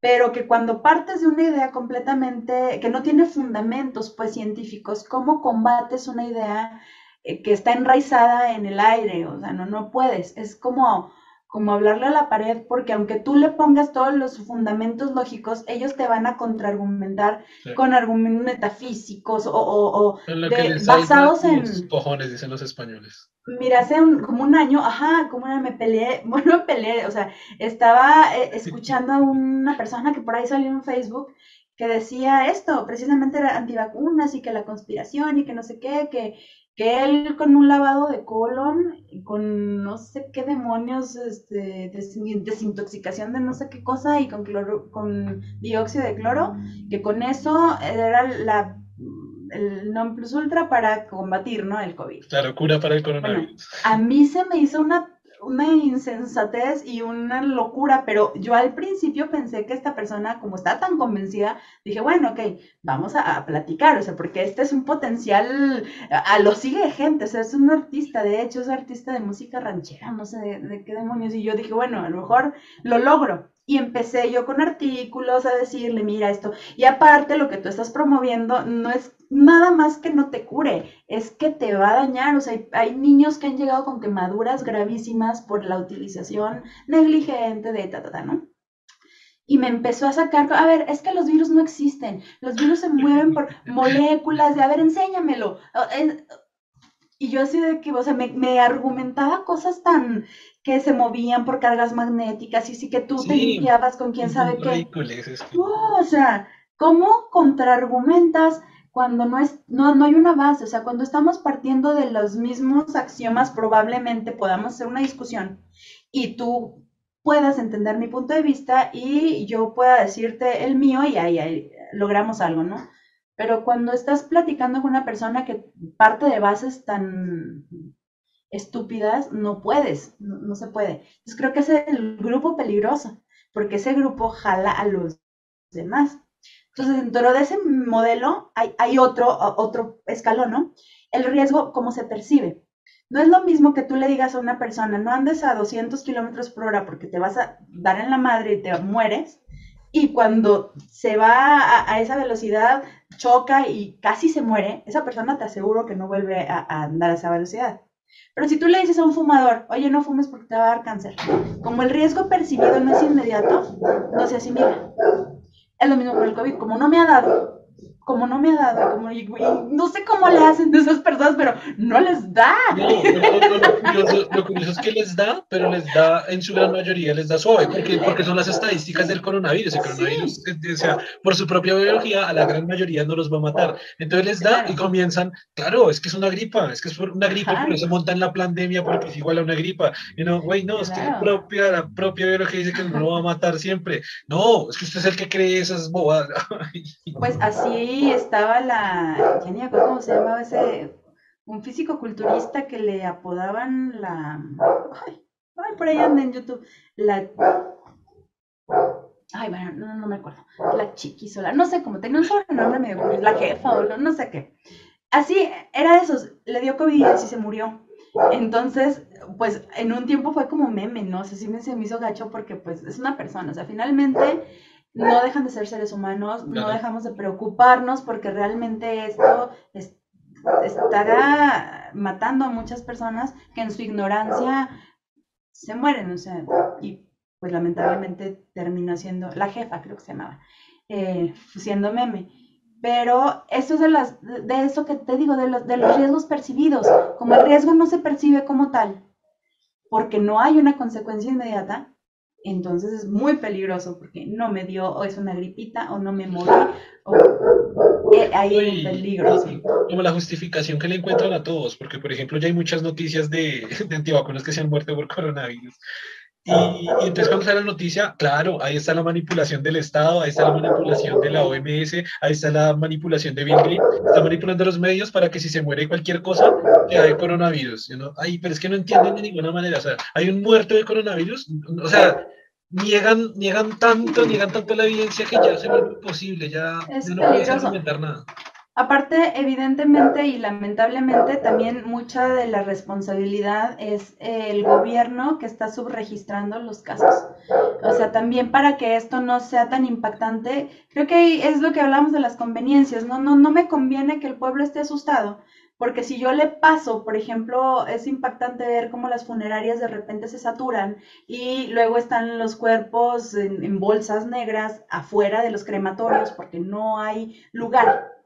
pero que cuando partes de una idea completamente, que no tiene fundamentos pues científicos, ¿cómo combates una idea eh, que está enraizada en el aire? O sea, no, no puedes, es como como hablarle a la pared, porque aunque tú le pongas todos los fundamentos lógicos, ellos te van a contraargumentar con argumentos metafísicos o, basados en... cojones, dicen los españoles. Mira, hace como un año, ajá, como una me peleé, bueno, me peleé, o sea, estaba eh, escuchando a una persona que por ahí salió en Facebook que decía esto, precisamente era antivacunas y que la conspiración y que no sé qué, que que él con un lavado de colon, con no sé qué demonios, este, desintoxicación de no sé qué cosa y con, cloro, con dióxido de cloro, que con eso era la el non plus ultra para combatir, ¿no? El COVID. Claro, cura para el coronavirus. a mí se me hizo una una insensatez y una locura, pero yo al principio pensé que esta persona, como está tan convencida, dije, bueno, ok, vamos a, platicar, o sea, porque este es un potencial, a, lo sigue gente, o sea, es un artista, de hecho, es artista de música ranchera, no sé de, de qué demonios, y yo dije, bueno, a lo mejor lo logro. Y empecé yo con artículos a decirle, mira esto. Y aparte lo que tú estás promoviendo no es nada más que no te cure, es que te va a dañar. O sea, hay, niños que han llegado con quemaduras gravísimas por la utilización negligente de ta, ta, ta, ¿no? Y me empezó a sacar, a ver, es que los virus no existen, los virus se mueven por moléculas, de, a ver, enséñamelo. Y yo así de que, o sea, me, argumentaba cosas tan que se movían por cargas magnéticas y sí que tú te limpiabas con quién sabe qué. o sea, ¿cómo contraargumentas cuando no, es, no, no hay una base? O sea, cuando estamos partiendo de los mismos axiomas, probablemente podamos hacer una discusión y tú puedas entender mi punto de vista y yo pueda decirte el mío y ahí, ahí logramos algo, ¿no? Pero cuando estás platicando con una persona que parte de bases tan estúpidas, no puedes, no, se puede. Entonces creo que es el grupo peligroso, porque ese grupo jala a los demás. Entonces, dentro de ese modelo hay, otro, otro escalón, ¿no? El riesgo, cómo se percibe. No es lo mismo que tú le digas a una persona, no andes a 200 kilómetros por hora porque te vas a dar en la madre y te mueres, y cuando se va a, esa velocidad, choca y casi se muere, esa persona te aseguro que no vuelve a, andar a esa velocidad. Pero si tú le dices a un fumador, oye, no fumes porque te va a dar cáncer, como el riesgo percibido no es inmediato, no se asimila. Es lo mismo con el COVID, como no me ha dado, como no me ha dado, como, no sé cómo le hacen esas personas, pero no les da. No, lo, curioso, es que les da, pero les da, en su gran mayoría les da suave, porque, porque son las estadísticas del coronavirus. El coronavirus, o sea, por su propia biología, a la gran mayoría no los va a matar. Entonces les da y comienzan, claro, es que es una gripa, es que es una gripa, pero se monta en la pandemia porque es igual a una gripa. Y no, güey, no, es que la propia, la propia biología dice que no lo va a matar siempre. No, es que usted es el que cree esas bobadas. Pues así estaba la, ya ni acuerdo cómo se llamaba ese, un físico culturista que le apodaban la, ay, por ahí anda en YouTube, la, ay, bueno, no, no me acuerdo, la chiquisola, no sé cómo, tenía un sobrenombre medio, la jefa o no, no sé qué. Así, era de esos, le dio COVID y así se murió. Entonces, pues en un tiempo fue como meme, ¿no? O sea, sí me, se me hizo gacho porque pues es una persona, o sea, finalmente no dejan de ser seres humanos, no dejamos de preocuparnos porque realmente esto estará matando a muchas personas que en su ignorancia se mueren, o sea, y pues lamentablemente terminó siendo la jefa, creo que se llamaba, eh, siendo meme. Pero eso es de, las, de eso que te digo, de los, de los riesgos percibidos. Como el riesgo no se percibe como tal, porque no hay una consecuencia inmediata, entonces es muy peligroso porque no me dio, o es una gripita, o no me morí, o eh, hay un peligro. Como la justificación que le encuentran a todos, porque por ejemplo ya hay muchas noticias de, de antivacunas que se han muerto por coronavirus. Y, entonces cuando sale la noticia, claro, ahí está la manipulación del Estado, ahí está la manipulación de la OMS, ahí está la manipulación de Bill Gates, está manipulando los medios para que si se muere cualquier cosa, que hay coronavirus. ¿no? Ay, pero es que no entienden de ninguna manera, o sea, hay un muerto de coronavirus, o sea, niegan, niegan tanto, niegan tanto la evidencia que ya se vuelve imposible, ya no puede argumentar nada. Aparte, evidentemente y lamentablemente, también mucha de la responsabilidad es el gobierno que está subregistrando los casos. O sea, también para que esto no sea tan impactante, creo que es lo que hablamos de las conveniencias, ¿no? No, no me conviene que el pueblo esté asustado, porque si yo le paso, por ejemplo, es impactante ver cómo las funerarias de repente se saturan y luego están los cuerpos en, en bolsas negras afuera de los crematorios porque no hay lugar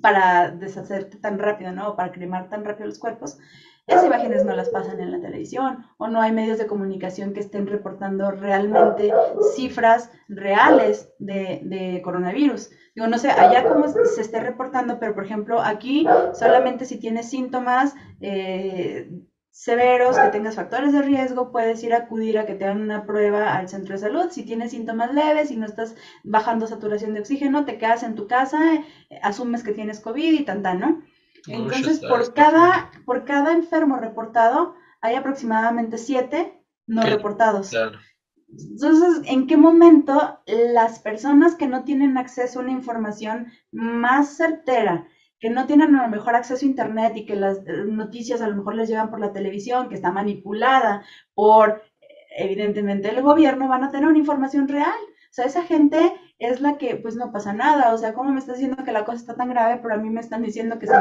para deshacerte tan rápido, ¿no? para cremar tan rápido los cuerpos, esas imágenes no las pasan en la televisión o no hay medios de comunicación que estén reportando realmente cifras reales de, coronavirus. Digo, no sé, allá cómo se esté reportando, pero por ejemplo aquí solamente si tienes síntomas eh, severos, que tengas factores de riesgo, puedes ir a acudir a que te hagan una prueba al centro de salud. Si tienes síntomas leves y no estás bajando saturación de oxígeno, te quedas en tu casa, asumes que tienes COVID y tan, ¿no? Entonces, por cada, por cada enfermo reportado, hay aproximadamente siete no reportados. Entonces, ¿en qué momento las personas que no tienen acceso a una información más certera, que no tienen a lo mejor acceso a Internet y que las eh, noticias a lo mejor les llegan por la televisión, que está manipulada por, evidentemente, el gobierno, van a tener una información real. O sea, esa gente es la que, pues no pasa nada. O sea, ¿cómo me estás diciendo que la cosa está tan grave? Pero a mí me están diciendo que se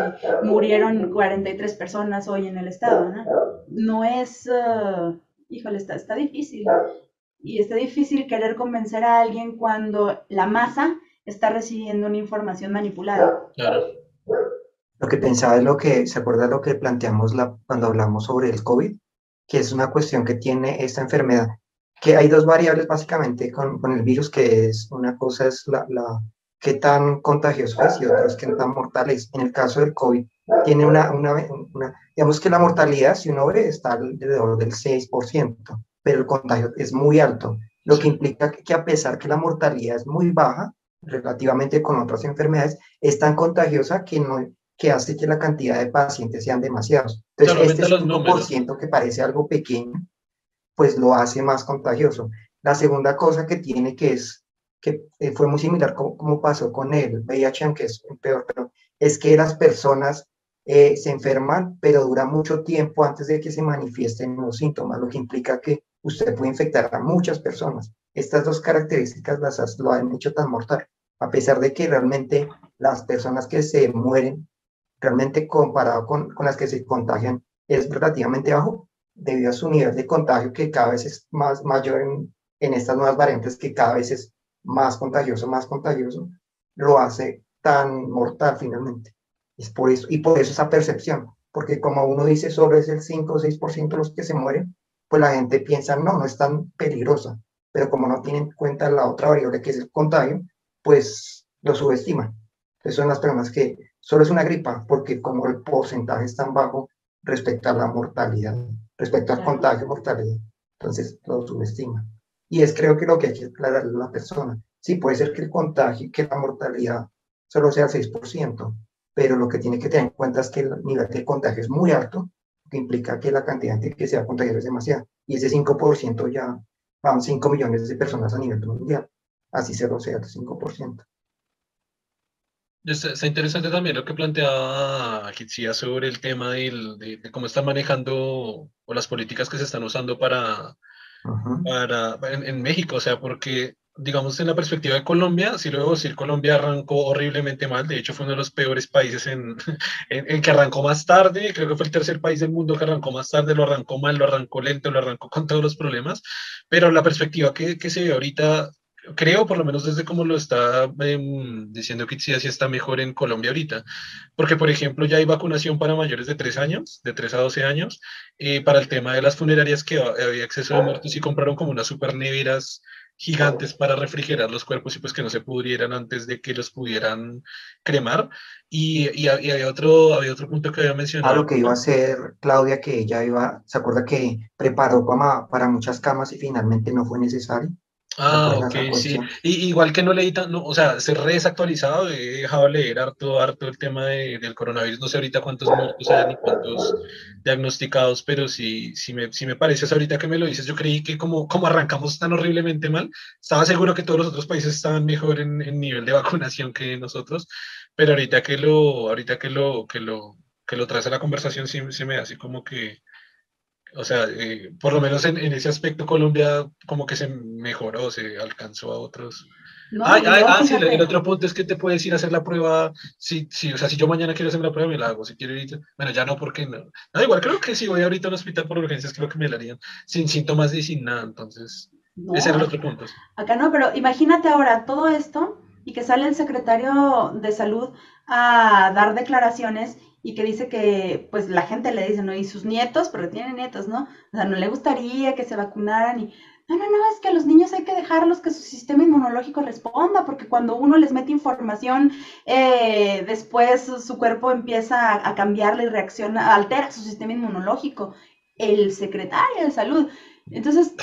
murieron 43 personas hoy en el estado, ¿no? No es, uh, híjole, está, está difícil. Y está difícil querer convencer a alguien cuando la masa está recibiendo una información manipulada. Claro. Lo que pensaba es lo que, ¿se acuerda lo que planteamos la, cuando hablamos sobre el COVID? Que es una cuestión que tiene esta enfermedad, que hay dos variables básicamente con, con el virus, que es una cosa es la, la qué tan contagioso es y otra es qué tan mortal es. En el caso del COVID, tiene una, una, digamos que la mortalidad, si uno ve, está alrededor del 6%, pero el contagio es muy alto, lo que implica que a pesar que la mortalidad es muy baja, relativamente con otras enfermedades, es tan contagiosa que, no, que hace que la cantidad de pacientes sean demasiados. Entonces, este 5% que parece algo pequeño, pues lo hace más contagioso. La segunda cosa que tiene que es, que eh, fue muy similar como, como, pasó con el VIH, aunque es peor, pero es que las personas eh, se enferman, pero dura mucho tiempo antes de que se manifiesten los síntomas, lo que implica que usted puede infectar a muchas personas. Estas dos características las lo han hecho tan mortal a pesar de que realmente las personas que se mueren, realmente comparado con, con las que se contagian, es relativamente bajo debido a su nivel de contagio que cada vez es más mayor en, estas nuevas variantes, que cada vez es más contagioso, más contagioso, lo hace tan mortal finalmente. Es por eso, y por eso esa percepción, porque como uno dice, solo es el 5 o 6% los que se mueren, pues la gente piensa, no, no es tan peligrosa, pero como no tienen en cuenta la otra variable que es el contagio, pues lo subestiman. Entonces son las personas que solo es una gripa, porque como el porcentaje es tan bajo respecto a la mortalidad, respecto al contagio mortalidad, entonces lo subestiman. Y es creo que lo que hay que aclararle a la persona. Sí, puede ser que el contagio, que la mortalidad solo sea 6%, pero lo que tiene que tener en cuenta es que el nivel de contagio es muy alto, que implica que la cantidad de que sea contagiado es demasiada. Y ese 5% ya van 5 millones de personas a nivel mundial así se sea el 5%. Está, interesante también lo que planteaba Kitsia sobre el tema de, cómo están manejando o las políticas que se están usando para, para en, México, o sea, porque digamos en la perspectiva de Colombia, si luego decir Colombia arrancó horriblemente mal, de hecho fue uno de los peores países en, en, que arrancó más tarde, creo que fue el tercer país del mundo que arrancó más tarde, lo arrancó mal, lo arrancó lento, lo arrancó con todos los problemas, pero la perspectiva que, que se ve ahorita creo, por lo menos desde como lo está em, diciendo Kitsia, si está mejor en Colombia ahorita. Porque, por ejemplo, ya hay vacunación para mayores de 3 años, de 3 a 12 años, eh, para el tema de las funerarias que había acceso de muertos y compraron como unas super neveras gigantes para refrigerar los cuerpos y pues que no se pudrieran antes de que los pudieran cremar. Y, y, había, otro, había otro punto que había mencionado. A lo que iba a hacer Claudia, que ella iba, se acuerda que preparó para, para muchas camas y finalmente no fue necesario. Ah, ok, sí. Y, igual que no leí tan, no, o sea, se re desactualizado, he dejado de leer harto, harto el tema de, del coronavirus, no sé ahorita cuántos muertos hay ni cuántos diagnosticados, pero sí, sí me, sí me parece, ahorita que me lo dices, yo creí que como, como arrancamos tan horriblemente mal, estaba seguro que todos los otros países estaban mejor en, en nivel de vacunación que nosotros, pero ahorita que lo, ahorita que lo, que lo, que lo traes a la conversación, sí se me da así como que o sea, eh, por lo menos en, ese aspecto Colombia como que se mejoró, se alcanzó a otros. ah, sí, el, otro punto es que te puedes ir a hacer la prueba, si, si, o sea, si yo mañana quiero hacer la prueba, me la hago, si quiero ir, bueno, ya no, porque no. No, igual creo que si voy ahorita al hospital por urgencias, creo que me la harían sin síntomas y sin nada, entonces, ese era el otro punto. Acá no, pero imagínate ahora todo esto y que sale el secretario de salud a dar declaraciones y que dice que pues la gente le dice, ¿no? Y sus nietos, pero tienen nietos, ¿no? O sea, no le gustaría que se vacunaran y... No, no, no, es que a los niños hay que dejarlos que su sistema inmunológico responda, porque cuando uno les mete información, eh, después su cuerpo empieza a, a cambiarle y reacciona, altera su sistema inmunológico. El secretario de salud entonces,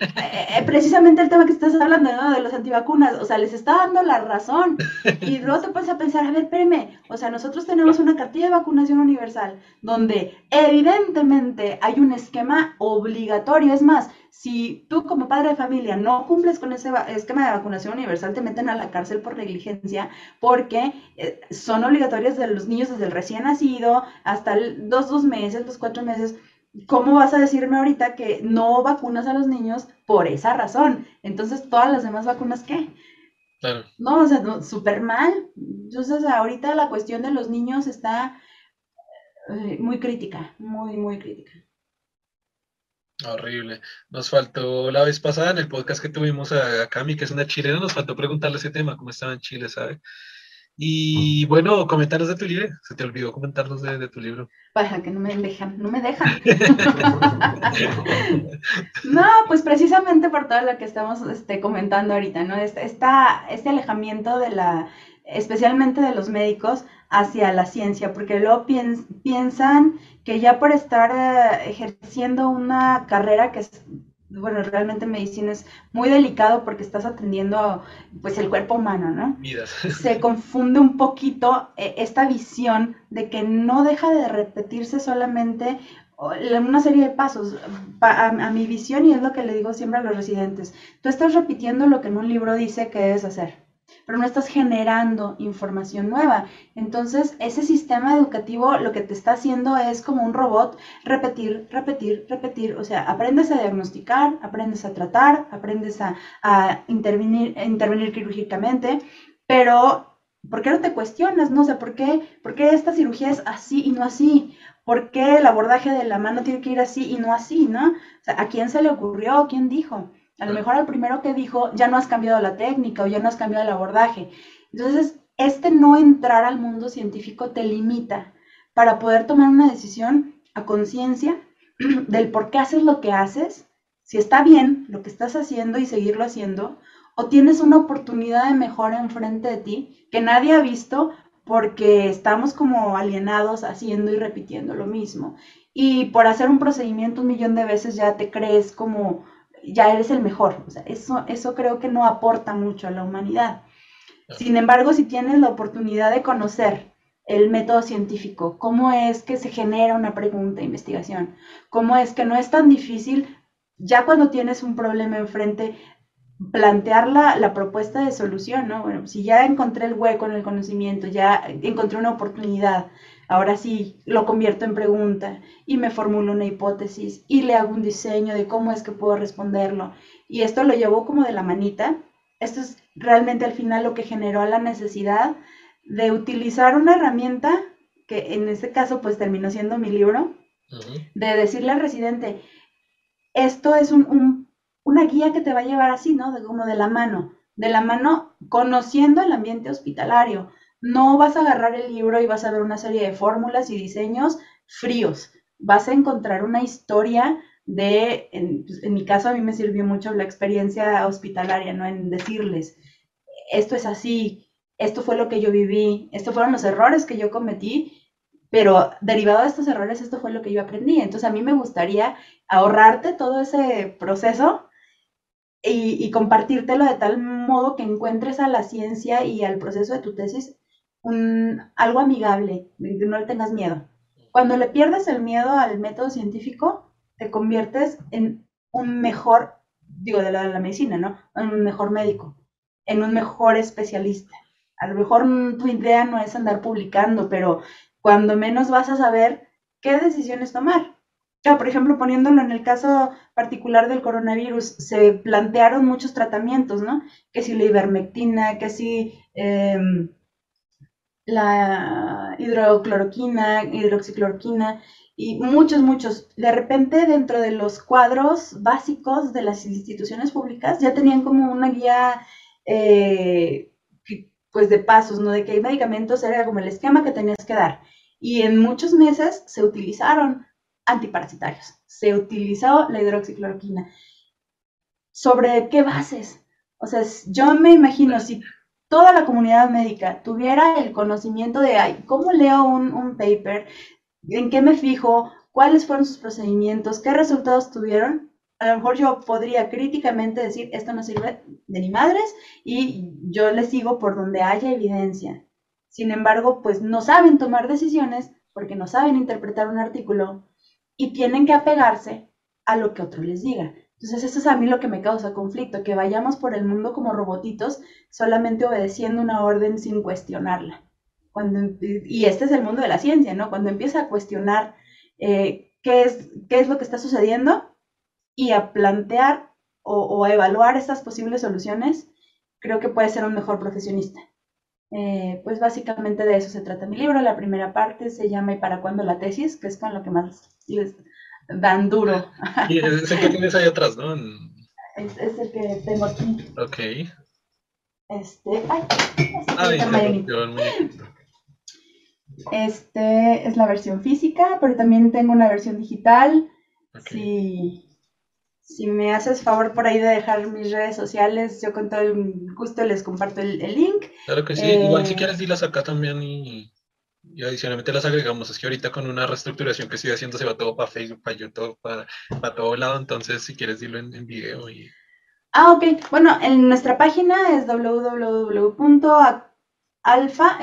eh, eh, precisamente el tema que estás hablando, ¿no? De los antivacunas, o sea, les está dando la razón. Y luego te pones a pensar, a ver, espérame, o sea, nosotros tenemos una cartilla de vacunación universal donde evidentemente hay un esquema obligatorio. Es más, si tú como padre de familia no cumples con ese esquema de vacunación universal, te meten a la cárcel por negligencia porque eh, son obligatorias de los niños desde el recién nacido hasta dos, dos meses, los cuatro meses. ¿Cómo vas a decirme ahorita que no vacunas a los niños por esa razón? Entonces, ¿todas las demás vacunas qué? Claro. No, o sea, súper mal. Entonces, ahorita la cuestión de los niños está eh, muy crítica, muy, muy crítica. Horrible. Nos faltó la vez pasada en el podcast que tuvimos a, Cami, que es una chilena, nos faltó preguntarle ese tema, cómo estaba en Chile, ¿sabe? Y bueno, coméntanos de tu libro. Se te olvidó comentarnos de, tu libro. Para que no me dejan, no me dejan. no, pues precisamente por todo lo que estamos este, comentando ahorita, ¿no? Este, este alejamiento de la, especialmente de los médicos, hacia la ciencia, porque luego piensan que ya por estar eh, ejerciendo una carrera que es bueno, realmente medicina es muy delicado porque estás atendiendo pues el cuerpo humano, ¿no? Se confunde un poquito eh, esta visión de que no deja de repetirse solamente una serie de pasos a, a, mi visión y es lo que le digo siempre a los residentes. Tú estás repitiendo lo que en un libro dice que debes hacer pero no estás generando información nueva. Entonces, ese sistema educativo lo que te está haciendo es como un robot, repetir, repetir, repetir. O sea, aprendes a diagnosticar, aprendes a tratar, aprendes a, intervenir, intervenir quirúrgicamente, pero ¿por qué no te cuestionas? No sé, ¿por qué, ¿por qué esta cirugía es así y no así? ¿Por qué el abordaje de la mano tiene que ir así y no así, no? ¿a quién se le ocurrió? ¿Quién dijo? A lo mejor al primero que dijo, ya no has cambiado la técnica o ya no has cambiado el abordaje. Entonces, este no entrar al mundo científico te limita para poder tomar una decisión a conciencia del por qué haces lo que haces, si está bien lo que estás haciendo y seguirlo haciendo, o tienes una oportunidad de mejora enfrente de ti que nadie ha visto porque estamos como alienados haciendo y repitiendo lo mismo. Y por hacer un procedimiento un millón de veces ya te crees como ya eres el mejor. O sea, eso, eso creo que no aporta mucho a la humanidad. Sin embargo, si tienes la oportunidad de conocer el método científico, cómo es que se genera una pregunta de investigación, cómo es que no es tan difícil, ya cuando tienes un problema enfrente, plantear la, la, propuesta de solución, ¿no? Bueno, si ya encontré el hueco en el conocimiento, ya encontré una oportunidad, ahora sí lo convierto en pregunta y me formulo una hipótesis y le hago un diseño de cómo es que puedo responderlo. Y esto lo llevó como de la manita. Esto es realmente al final lo que generó la necesidad de utilizar una herramienta que en este caso pues terminó siendo mi libro, de decirle al residente, esto es un una guía que te va a llevar así, ¿no? De, como de la mano, de la mano conociendo el ambiente hospitalario. No vas a agarrar el libro y vas a ver una serie de fórmulas y diseños fríos. Vas a encontrar una historia de, en, pues, en mi caso a mí me sirvió mucho la experiencia hospitalaria, ¿no? En decirles, esto es así, esto fue lo que yo viví, estos fueron los errores que yo cometí pero derivado de estos errores, esto fue lo que yo aprendí. Entonces, a mí me gustaría ahorrarte todo ese proceso y, compartírtelo de tal modo que encuentres a la ciencia y al proceso de tu tesis un, algo amigable, no le tengas miedo. Cuando le pierdes el miedo al método científico, te conviertes en un mejor, digo, de la, medicina, ¿no? En un mejor médico, en un mejor especialista. A lo mejor tu idea no es andar publicando, pero cuando menos vas a saber qué decisiones tomar por ejemplo, poniéndolo en el caso particular del coronavirus, se plantearon muchos tratamientos, ¿no? Que si la ivermectina, que si em, la hidrocloroquina, hidroxicloroquina y muchos, muchos. De repente, dentro de los cuadros básicos de las instituciones públicas, ya tenían como una guía, eh, pues de pasos, ¿no? De que hay medicamentos era como el esquema que tenías que dar. Y en muchos meses se utilizaron antiparasitarios. Se utilizó la hidroxicloroquina. ¿Sobre qué bases? O sea, yo me imagino si toda la comunidad médica tuviera el conocimiento de ay, cómo leo un, paper, en qué me fijo, cuáles fueron sus procedimientos, qué resultados tuvieron, a lo mejor yo podría críticamente decir, esto no sirve de ni madres y yo le sigo por donde haya evidencia. Sin embargo, pues no saben tomar decisiones porque no saben interpretar un artículo y tienen que apegarse a lo que otro les diga. Entonces, eso es a mí lo que me causa conflicto, que vayamos por el mundo como robotitos, solamente obedeciendo una orden sin cuestionarla. Cuando, y este es el mundo de la ciencia, ¿no? Cuando empieza a cuestionar eh, qué, es, qué es lo que está sucediendo y a plantear o, a evaluar estas posibles soluciones, creo que puede ser un mejor profesionista. Eh, pues básicamente de eso se trata mi libro. La primera parte se llama ¿Y para cuándo la tesis? que es con lo que más les dan duro. Y es el que tienes ahí atrás, ¿no? Es, el que tengo aquí. Ok. Este, ay, este es la versión física, pero también tengo una versión digital. Si, si me haces favor por ahí de dejar mis redes sociales, yo con todo el gusto les comparto el, link. Claro que sí, igual si eh, quieres dilas acá también y, y, adicionalmente las agregamos. Es que ahorita con una reestructuración que estoy haciendo se va todo para Facebook, para YouTube, para, para todo lado, entonces si quieres dilo en, en video y... Ah, ok. Bueno, en nuestra página es www.alfa,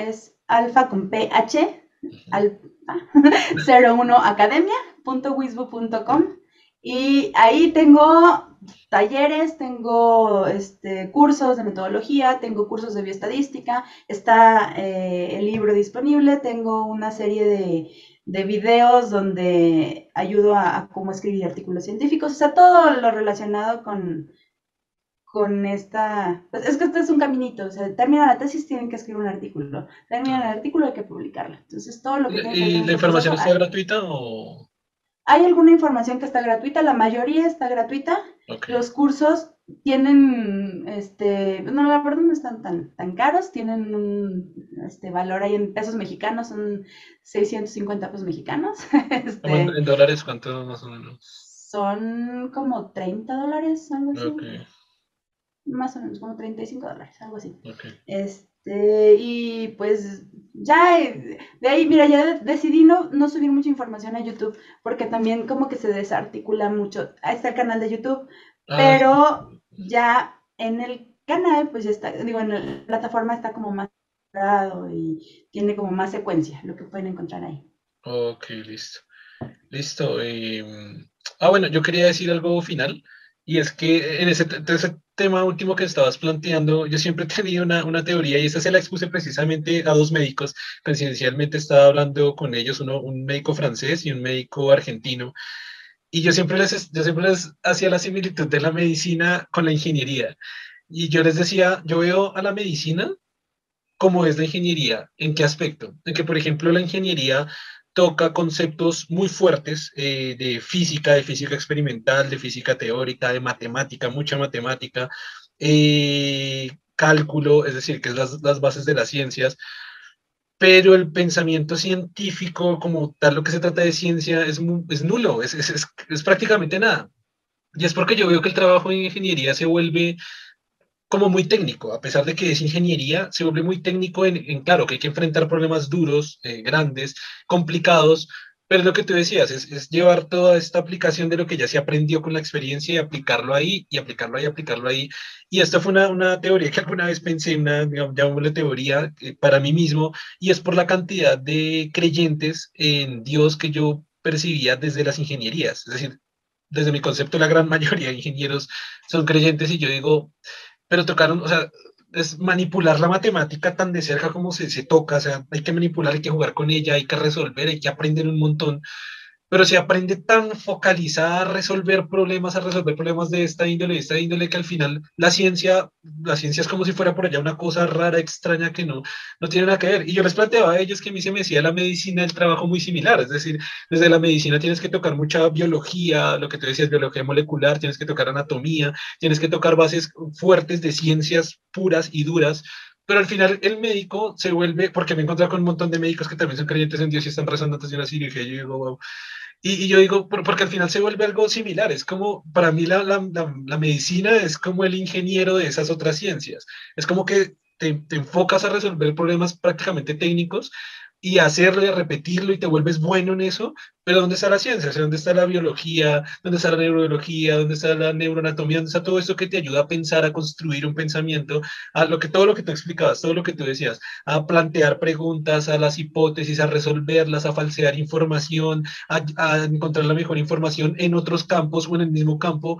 es alfa con ph, alfa, 01academia.wisbu.com y ahí tengo talleres, tengo este, cursos de metodología, tengo cursos de bioestadística, está eh, el libro disponible, tengo una serie de, de videos donde ayudo a, cómo escribir artículos científicos, o sea, todo lo relacionado con, con esta... Pues, es que este es un caminito, o sea, termina la tesis, tienen que escribir un artículo, termina el artículo, hay que publicarlo. Entonces, todo lo que... ¿Y la información está gratuita o...? Hay alguna información que está gratuita, la mayoría está gratuita. Los cursos tienen, este, no, la verdad no están tan, tan caros, tienen un este, valor ahí en pesos mexicanos, son 650 pesos mexicanos. Este, ¿En dólares cuánto más o menos? Son como 30 dólares, algo así. Más o menos, como 35 dólares, algo así. Este, y pues ya eh, de ahí, mira, ya decidí no, no subir mucha información a YouTube porque también como que se desarticula mucho. Ahí está el canal de YouTube, ah, pero ya en el canal, pues ya está, digo, en la plataforma está como más y tiene como más secuencia lo que pueden encontrar ahí. Ok, listo. Listo. ah, bueno, yo quería decir algo final Y es que en ese, ese, tema último que estabas planteando, yo siempre he tenido una, una, teoría y esa se la expuse precisamente a dos médicos. Coincidencialmente estaba hablando con ellos, uno, un médico francés y un médico argentino. Y yo siempre, les, yo siempre les hacía la similitud de la medicina con la ingeniería. Y yo les decía, yo veo a la medicina como es la ingeniería. ¿En qué aspecto? En que, por ejemplo, la ingeniería toca conceptos muy fuertes eh, de física, de física experimental, de física teórica, de matemática, mucha matemática, eh, cálculo, es decir, que es las, las, bases de las ciencias, pero el pensamiento científico como tal, lo que se trata de ciencia, es, es nulo, es, es, es prácticamente nada. Y es porque yo veo que el trabajo en ingeniería se vuelve como muy técnico, a pesar de que es ingeniería, se vuelve muy técnico en, claro, que hay que enfrentar problemas duros, eh, grandes, complicados, pero lo que tú decías es, es, llevar toda esta aplicación de lo que ya se aprendió con la experiencia y aplicarlo ahí, y aplicarlo ahí, aplicarlo ahí. Y esta fue una, una teoría que alguna vez pensé, una, llamémosle teoría eh, para mí mismo, y es por la cantidad de creyentes en Dios que yo percibía desde las ingenierías. Es decir, desde mi concepto, la gran mayoría de ingenieros son creyentes y yo digo, pero tocaron, o sea, es manipular la matemática tan de cerca como se, se toca, o sea, hay que manipular, hay que jugar con ella, hay que resolver, hay que aprender un montón, pero se aprende tan focalizada a resolver problemas, a resolver problemas de esta índole, de esta índole, que al final la ciencia, la ciencia es como si fuera por allá una cosa rara, extraña, que no, no tiene nada que ver. Y yo les planteaba a ellos que a mí se me decía la medicina el trabajo muy similar, es decir, desde la medicina tienes que tocar mucha biología, lo que tú decías, biología molecular, tienes que tocar anatomía, tienes que tocar bases fuertes de ciencias puras y duras, pero al final el médico se vuelve, porque me he encontrado con un montón de médicos que también son creyentes en Dios y están rezando antes de una cirugía, y yo digo, wow, y, yo digo, porque al final se vuelve algo similar, es como, para mí la, la, la, la, medicina es como el ingeniero de esas otras ciencias, es como que te, te enfocas a resolver problemas prácticamente técnicos y hacerlo y repetirlo y te vuelves bueno en eso, pero ¿dónde está la ciencia? ¿dónde está la biología? ¿Dónde está la neurobiología? ¿Dónde está la neuroanatomía? ¿Dónde está todo eso que te ayuda a pensar, a construir un pensamiento? A lo que, todo lo que tú explicabas, todo lo que tú decías, a plantear preguntas, a las hipótesis, a resolverlas, a falsear información, a, encontrar la mejor información en otros campos o en el mismo campo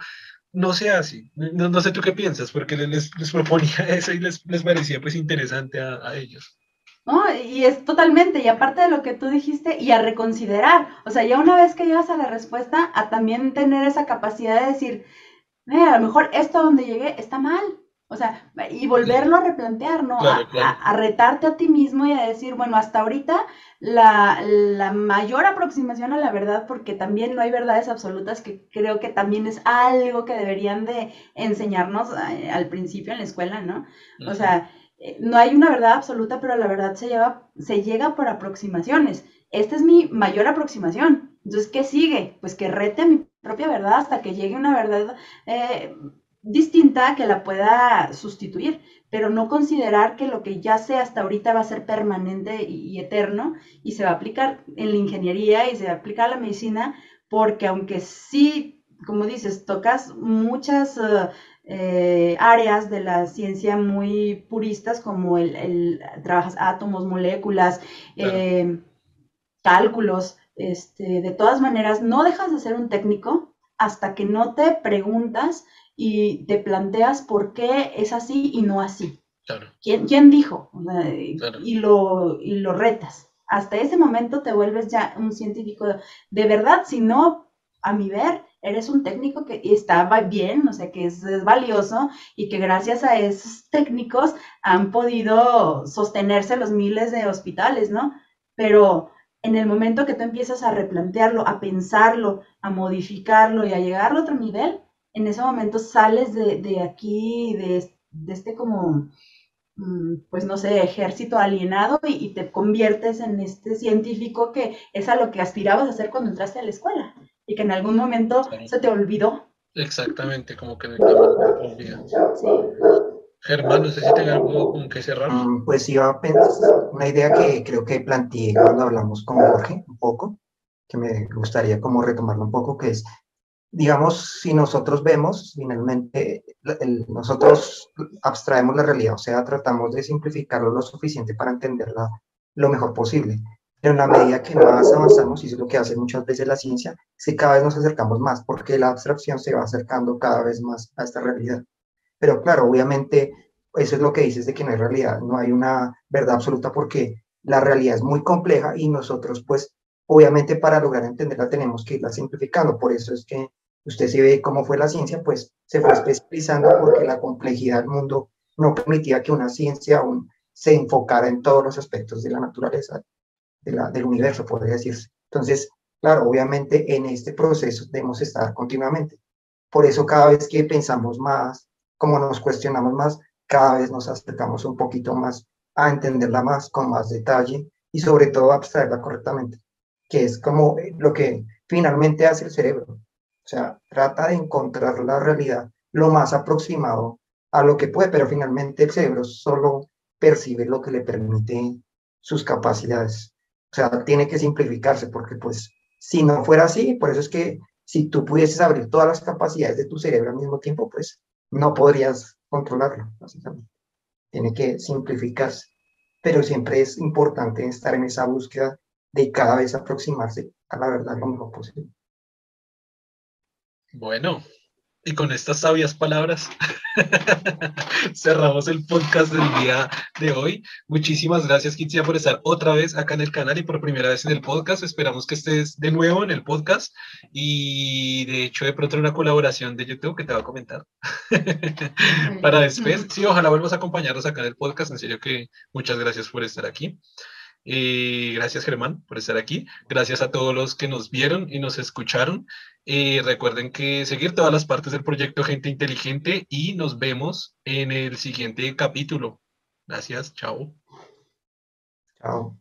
no se hace. No, no, sé tú qué piensas, porque les, les proponía eso y les, les parecía pues interesante a ellos. ¿No? Y es totalmente, y aparte de lo que tú dijiste, y a reconsiderar, o sea, ya una vez que llegas a la respuesta, a también tener esa capacidad de decir, eh, a lo mejor esto donde llegué está mal, o sea, y volverlo a replantear, ¿no? Claro, claro. A, a, retarte a ti mismo y a decir, bueno, hasta ahorita la, la, mayor aproximación a la verdad, porque también no hay verdades absolutas, que creo que también es algo que deberían de enseñarnos eh, al principio en la escuela, ¿no? Uh -huh. O sea, no hay una verdad absoluta, pero la verdad se, lleva, se llega por aproximaciones. Esta es mi mayor aproximación. Entonces, ¿qué sigue? Pues que rete a mi propia verdad hasta que llegue una verdad eh, distinta que la pueda sustituir, pero no considerar que lo que ya sé hasta ahorita va a ser permanente y, eterno y se va a aplicar en la ingeniería y se va a aplicar a la medicina, porque aunque sí, como dices, tocas muchas... Uh, eh, áreas de la ciencia muy puristas como el, el trabajas átomos, moléculas, claro. eh, cálculos, este, de todas maneras no dejas de ser un técnico hasta que no te preguntas y te planteas por qué es así y no así. Claro. ¿Quién, ¿Quién, dijo? Claro. Y, lo, y lo retas. Hasta ese momento te vuelves ya un científico de verdad, si no, a mi ver, eres un técnico que estaba bien, o sea, que es, valioso y que gracias a esos técnicos han podido sostenerse los miles de hospitales, ¿no? Pero en el momento que tú empiezas a replantearlo, a pensarlo, a modificarlo y a llegar a otro nivel, en ese momento sales de, aquí, de, de, este como, mm, pues no sé, ejército alienado y, y te conviertes en este científico que es a lo que aspirabas a hacer cuando entraste a la escuela y que en algún momento sí. se te olvidó. Exactamente, como que en el camino te Sí. Germán, no sé si tenga algo con que cerrar. Um, pues iba a pensar una idea que creo que planteé cuando hablamos con Jorge un poco, que me gustaría como retomarlo un poco, que es, digamos, si nosotros vemos, finalmente, el, nosotros abstraemos la realidad, o sea, tratamos de simplificarlo lo suficiente para entenderla lo mejor posible Pero en la medida que más avanzamos, y es lo que hace muchas veces la ciencia, es cada vez nos acercamos más, porque la abstracción se va acercando cada vez más a esta realidad. Pero claro, obviamente, eso es lo que dices de que no hay realidad, no hay una verdad absoluta porque la realidad es muy compleja y nosotros, pues, obviamente para lograr entenderla tenemos que irla simplificando. Por eso es que usted se ve cómo fue la ciencia, pues se fue especializando porque la complejidad del mundo no permitía que una ciencia aún se enfocara en todos los aspectos de la naturaleza del universo, podría decirse. Entonces, claro, obviamente en este proceso debemos estar continuamente. Por eso cada vez que pensamos más, como nos cuestionamos más, cada vez nos acercamos un poquito más a entenderla más, con más detalle y sobre todo a abstraerla correctamente, que es como lo que finalmente hace el cerebro. O sea, trata de encontrar la realidad lo más aproximado a lo que puede, pero finalmente el cerebro solo percibe lo que le permite sus capacidades. O sea, tiene que simplificarse porque pues si no fuera así, por eso es que si tú pudieses abrir todas las capacidades de tu cerebro al mismo tiempo, pues no podrías controlarlo, básicamente. Tiene que simplificarse. Pero siempre es importante estar en esa búsqueda de cada vez aproximarse a la verdad lo mejor posible. Bueno, y con estas sabias palabras cerramos el podcast del día de hoy. Muchísimas gracias, Kitsia, por estar otra vez acá en el canal y por primera vez en el podcast. Esperamos que estés de nuevo en el podcast y de hecho de pronto una colaboración de YouTube que te va a comentar para después. Sí, ojalá vuelvas a acompañarnos acá en el podcast. En serio que muchas gracias por estar aquí. Gracias Germán por estar aquí. Gracias a todos los que nos vieron y nos escucharon. Y recuerden que seguir todas las partes del proyecto Gente Inteligente y nos vemos en el siguiente capítulo. Gracias, chao. Chao.